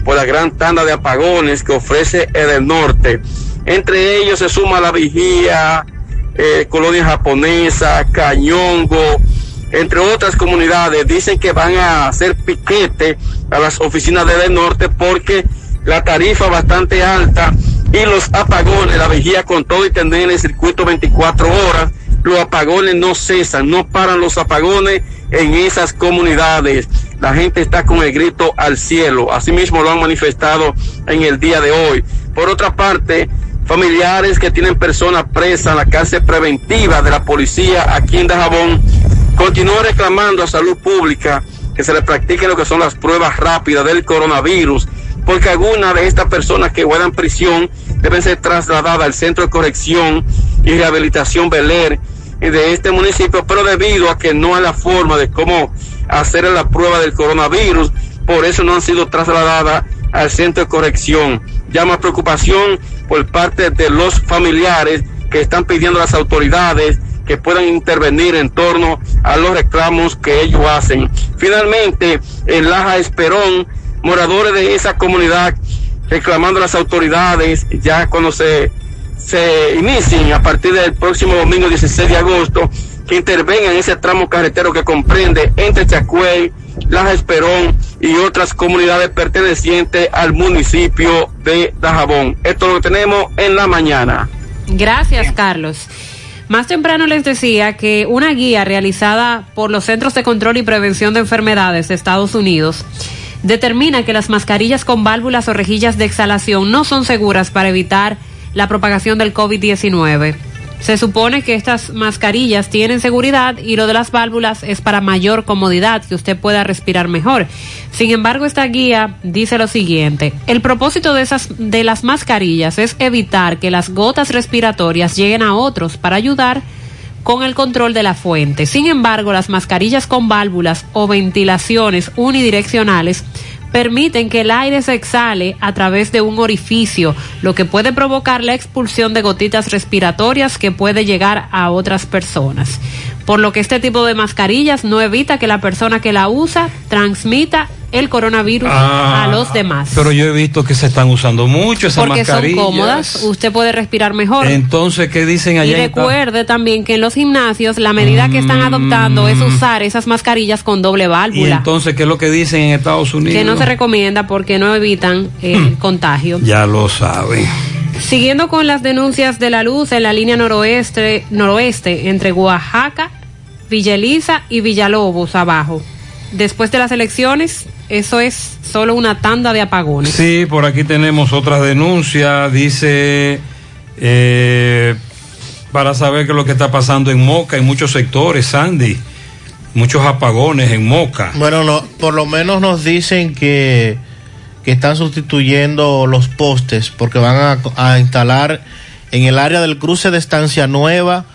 por la gran tanda de apagones que ofrece el norte. Entre ellos se suma la vigía, eh, colonia japonesa, Cañongo, entre otras comunidades, dicen que van a hacer piquete a las oficinas del norte porque la tarifa bastante alta y los apagones, la vigía con todo y tener el circuito 24 horas, los apagones no cesan, no paran los apagones en esas comunidades. La gente está con el grito al cielo, asimismo lo han manifestado en el día de hoy. Por otra parte, familiares que tienen personas presas en la cárcel preventiva de la policía aquí en Dajabón continúan reclamando a salud pública que se le practiquen lo que son las pruebas rápidas del coronavirus, porque algunas de estas personas que guardan prisión deben ser trasladadas al Centro de Corrección y Rehabilitación Beler de este municipio, pero debido a que no hay la forma de cómo hacer la prueba del coronavirus, por eso no han sido trasladadas al centro de corrección. Llama preocupación por parte de los familiares que están pidiendo a las autoridades que puedan intervenir en torno a los reclamos que ellos hacen. Finalmente, en Laja Esperón, moradores de esa comunidad reclamando a las autoridades ya cuando se, se inicien a partir del próximo domingo 16 de agosto que intervengan en ese tramo carretero que comprende entre Chacuey, Laja Esperón y otras comunidades pertenecientes al municipio de Dajabón. Esto lo tenemos en la mañana. Gracias, Carlos. Más temprano les decía que una guía realizada por los Centros de Control y Prevención de Enfermedades de Estados Unidos determina que las mascarillas con válvulas o rejillas de exhalación no son seguras para evitar la propagación del COVID-19. Se supone que estas mascarillas tienen seguridad y lo de las válvulas es para mayor comodidad, que usted pueda respirar mejor. Sin embargo, esta guía dice lo siguiente: el propósito de esas de las mascarillas es evitar que las gotas respiratorias lleguen a otros para ayudar con el control de la fuente. Sin embargo, las mascarillas con válvulas o ventilaciones unidireccionales permiten que el aire se exhale a través de un orificio, lo que puede provocar la expulsión de gotitas respiratorias que puede llegar a otras personas. Por lo que este tipo de mascarillas no evita que la persona que la usa transmita el coronavirus Ah, a los demás. Pero yo he visto que se están usando mucho esas Porque son mascarillas. cómodas, usted puede respirar mejor. Entonces, ¿qué dicen Y allá? en esta- recuerde también que en los gimnasios la medida que están adoptando es usar esas mascarillas con doble Mm. Y válvula, entonces, ¿qué es lo que dicen en Estados Unidos? que no se recomienda porque no evitan el contagio. Ya lo saben. Siguiendo con las denuncias de la luz en la línea noroeste, noroeste entre Oaxaca, Villa Elisa y Villalobos abajo. Después de las elecciones, eso es solo una tanda de apagones. Sí, por aquí tenemos otra denuncia. Dice, eh, para saber qué es lo que está pasando en Moca, en muchos sectores, Sandy. Muchos apagones en Moca. Bueno, no, por lo menos nos dicen que, que están sustituyendo los postes porque van a, a instalar en el área del cruce de Estancia Nueva,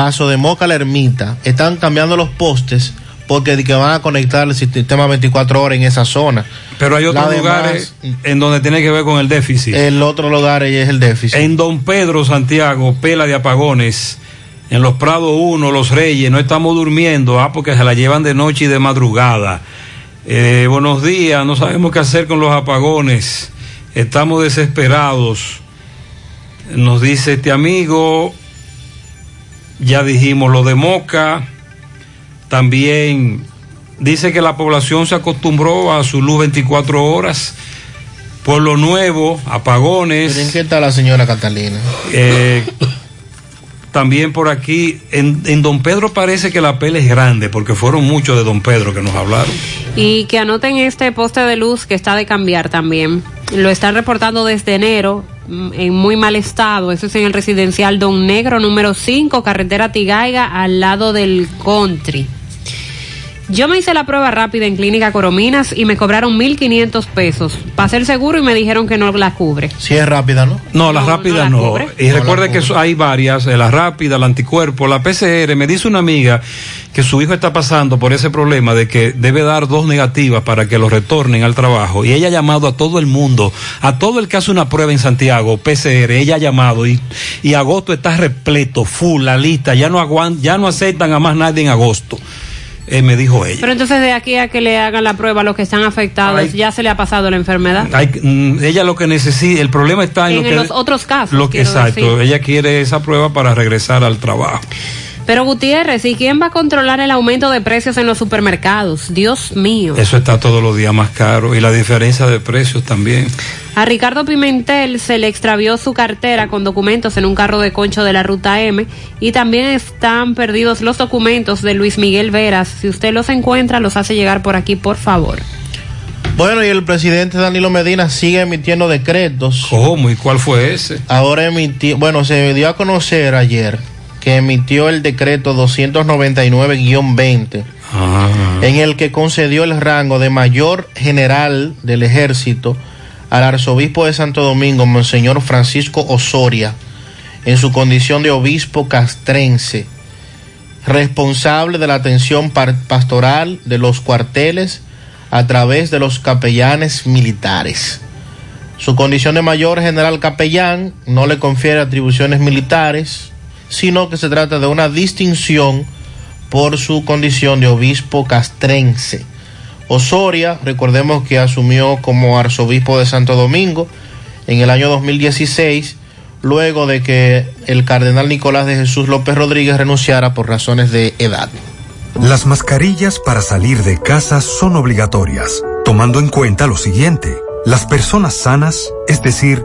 Paso de Moca a la Ermita. Están cambiando los postes porque que van a conectar el sistema 24 horas en esa zona. Pero hay otros lugares en donde tiene que ver con el déficit. El otro lugar es el déficit. En Don Pedro, Santiago, pela de apagones. En los Prados 1, Los Reyes, no estamos durmiendo, ah, porque se la llevan de noche y de madrugada. Eh, buenos días, no sabemos qué hacer con los apagones. Estamos desesperados. Nos dice este amigo, ya dijimos lo de Moca. También dice que la población se acostumbró a su luz 24 horas. Pueblo Nuevo, apagones. Miren qué tal la señora Catalina. Eh, también por aquí, en, en Don Pedro parece que la pela es grande, porque fueron muchos de Don Pedro que nos hablaron. Y que anoten este poste de luz que está de cambiar también. Lo están reportando desde enero en muy mal estado. Eso es en el residencial Don Negro número 5, carretera Tigaiga, al lado del country. Yo me hice la prueba rápida en Clínica Corominas y me cobraron 1.500 pesos. Pasé el seguro y me dijeron que no la cubre. Si es rápida, ¿no? No, la rápida la no. Y No la recuerde que hay varias, eh, la rápida, la anticuerpo, la PCR. Me dice una amiga que su hijo está pasando por ese problema de que debe dar dos negativas para que lo retornen al trabajo. Y ella ha llamado a todo el mundo, a todo el que hace una prueba en Santiago, PCR, ella ha llamado y, y agosto está repleto, full, la lista, ya no aguan- ya no aceptan a más nadie en agosto. Eh, me dijo ella. Pero entonces de aquí a que le hagan la prueba a los que están afectados, Ay. ya se le ha pasado la enfermedad. Hay- mm, ella lo que necesita, el problema está en, En lo que, los otros casos, Lo que quiero exacto, decir. ella quiere esa prueba para regresar al trabajo. Pero Gutiérrez, ¿y quién va a controlar el aumento de precios en los supermercados? Dios mío. Eso está todos los días más caro y la diferencia de precios también. A Ricardo Pimentel se le extravió su cartera con documentos en un carro de concho de la ruta M y también están perdidos los documentos de Luis Miguel Veras. Si usted los encuentra, los hace llegar por aquí, por favor. Bueno, y el presidente Danilo Medina sigue emitiendo decretos. ¿Cómo y cuál fue ese? Ahora emitió, bueno, se dio a conocer ayer que emitió el decreto 299-20, Ah, en el que concedió el rango de mayor general del ejército al arzobispo de Santo Domingo, Monseñor Francisco Osoria, en su condición de obispo castrense. responsable de la atención pastoral de los cuarteles a través de los capellanes militares. Su condición de mayor general capellán no le confiere atribuciones militares, sino que se trata de una distinción por su condición de obispo castrense. Osoria, recordemos que asumió como arzobispo de Santo Domingo en el año 2016, luego de que el cardenal Nicolás de Jesús López Rodríguez renunciara por razones de edad. Las mascarillas para salir de casa son obligatorias, tomando en cuenta lo siguiente. Las personas sanas, es decir,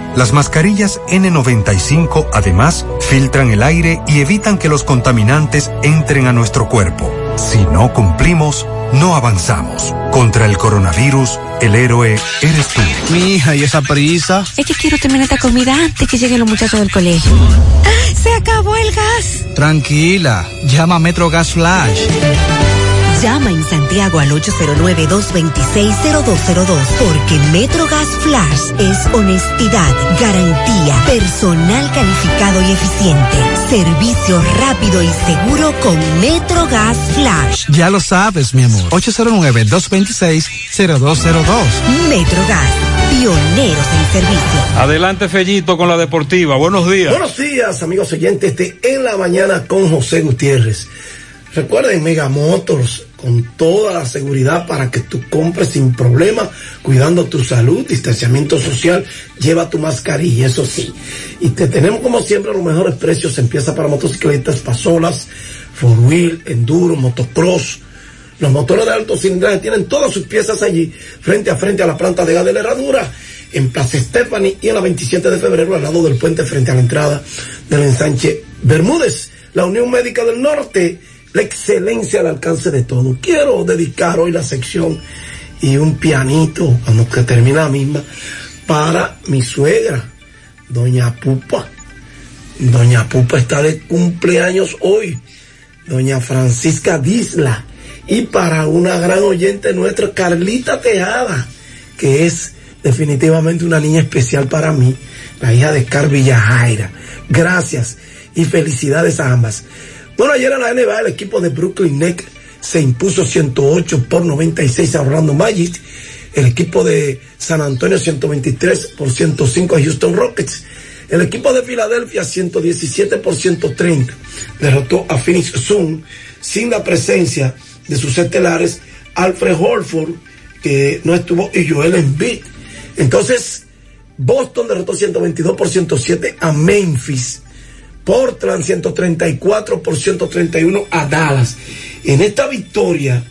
Las mascarillas N95 además filtran el aire y evitan que los contaminantes entren a nuestro cuerpo. Si no cumplimos, no avanzamos. Contra el coronavirus, el héroe eres tú. Mi hija, ¿y esa prisa? Es que quiero terminar esta comida antes que lleguen los muchachos del colegio. ¡Se acabó el gas! Tranquila, llama a Metro Gas Flash. Llama en Santiago al 809-226-0202 porque MetroGas Flash es honestidad, garantía, personal calificado y eficiente, servicio rápido y seguro con MetroGas Flash. Ya lo sabes, mi amor. 809-226-0202. MetroGas, pioneros en servicio. Adelante, Fellito, con la deportiva. Buenos días. Buenos días, amigos oyentes de En la Mañana con José Gutiérrez. Recuerden Mega Motors con toda la seguridad para que tú compres sin problema, cuidando tu salud, distanciamiento social, lleva tu mascarilla, eso sí. Y te tenemos como siempre los mejores precios en piezas para motocicletas, pasolas, four wheel, enduro, motocross. Los motores de alto cilindraje tienen todas sus piezas allí, frente a frente a la planta de gas de la herradura, en Plaza Stephanie y en la 27 de febrero, al lado del puente, frente a la entrada del ensanche Bermúdez. La Unión Médica del Norte, la excelencia al alcance de todo. Quiero dedicar hoy la sección y un pianito, cuando que termine la misma, para mi suegra, doña Pupa. Doña Pupa está de cumpleaños hoy, doña Francisca Disla. Y para una gran oyente nuestra, Carlita Tejada, que es definitivamente una niña especial para mí, la hija de Car Villajaira. Gracias y felicidades a ambas. Bueno, ayer en la NBA el equipo de Brooklyn Nets se impuso 108 por 96 a Orlando Magic. El equipo de San Antonio 123 por 105 a Houston Rockets. El equipo de Filadelfia 117 por 130 derrotó a Phoenix Sun sin la presencia de sus estelares Alfred Holford, que no estuvo, y Joel Embiid. Entonces, Boston derrotó 122 por 107 a Memphis. Portland 134 por 131 a Dallas. En esta victoria,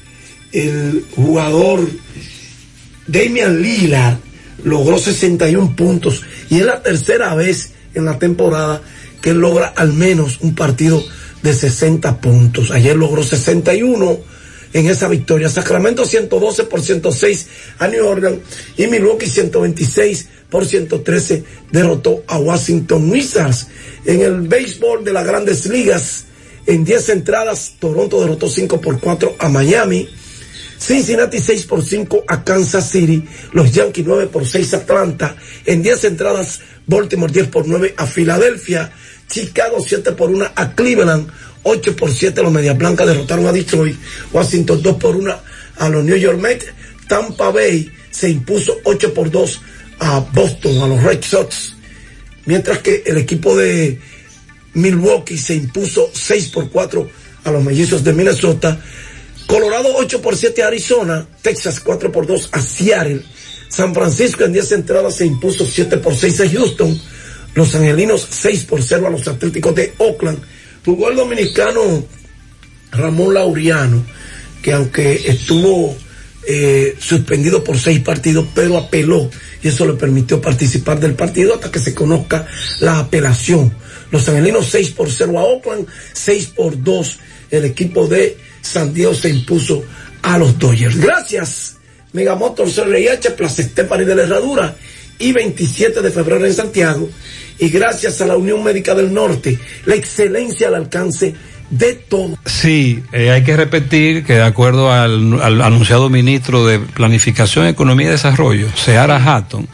el jugador Damian Lillard logró 61 puntos y es la tercera vez en la temporada que logra al menos un partido de 60 puntos. Ayer logró 61 en esa victoria. Sacramento 112 por 106 a New Orleans y Milwaukee 126 por 113 derrotó a Washington Wizards. En el béisbol de las grandes ligas, en 10 entradas, Toronto derrotó 5 por 4 a Miami. Cincinnati 6 por 5 a Kansas City, los Yankees 9 por 6 a Atlanta, en 10 entradas Baltimore 10 por 9 a Filadelfia, Chicago 7 por 1 a Cleveland, 8 por 7 los Medias Blancas derrotaron a Detroit, Washington 2 por 1 a los New York Mets, Tampa Bay se impuso 8 por 2 a Boston, a los Red Sox, mientras que el equipo de Milwaukee se impuso 6 por 4 a los Mellizos de Minnesota, Colorado 8 por 7 a Arizona, Texas 4 por 2 a Seattle, San Francisco en 10 entradas se impuso 7 por 6 a Houston, Los Angelinos 6 por 0 a los Atléticos de Oakland, jugó el dominicano Ramón Laureano, que aunque estuvo eh, suspendido por seis partidos, pero apeló y eso le permitió participar del partido hasta que se conozca la apelación. Los angelinos 6 por 0 a Oakland, 6 por 2 el equipo de San Diego se impuso a los Dodgers. Gracias, Megamotor CRIH, Plaza Estepani de la Herradura y 27 de febrero en Santiago. Y gracias a la Unión Médica del Norte, la excelencia al alcance de todo. Sí, eh, hay que repetir que de acuerdo al, al anunciado ministro de Planificación, Economía y Desarrollo, Seara Hatton,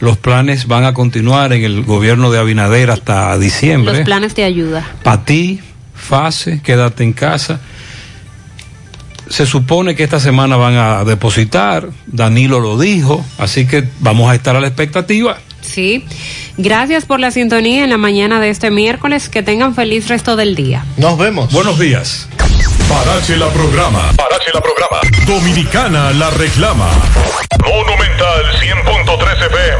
los planes van a continuar en el gobierno de Abinader hasta diciembre. Los planes de ayuda. Para ti, fase, quédate en casa. Se supone que esta semana van a depositar, Danilo lo dijo, así que vamos a estar a la expectativa. Sí. Gracias por la sintonía en la mañana de este miércoles. Que tengan feliz resto del día. Nos vemos. Buenos días. Parache la programa. Parache la programa. Dominicana la reclama. Monumental 100.13 FM.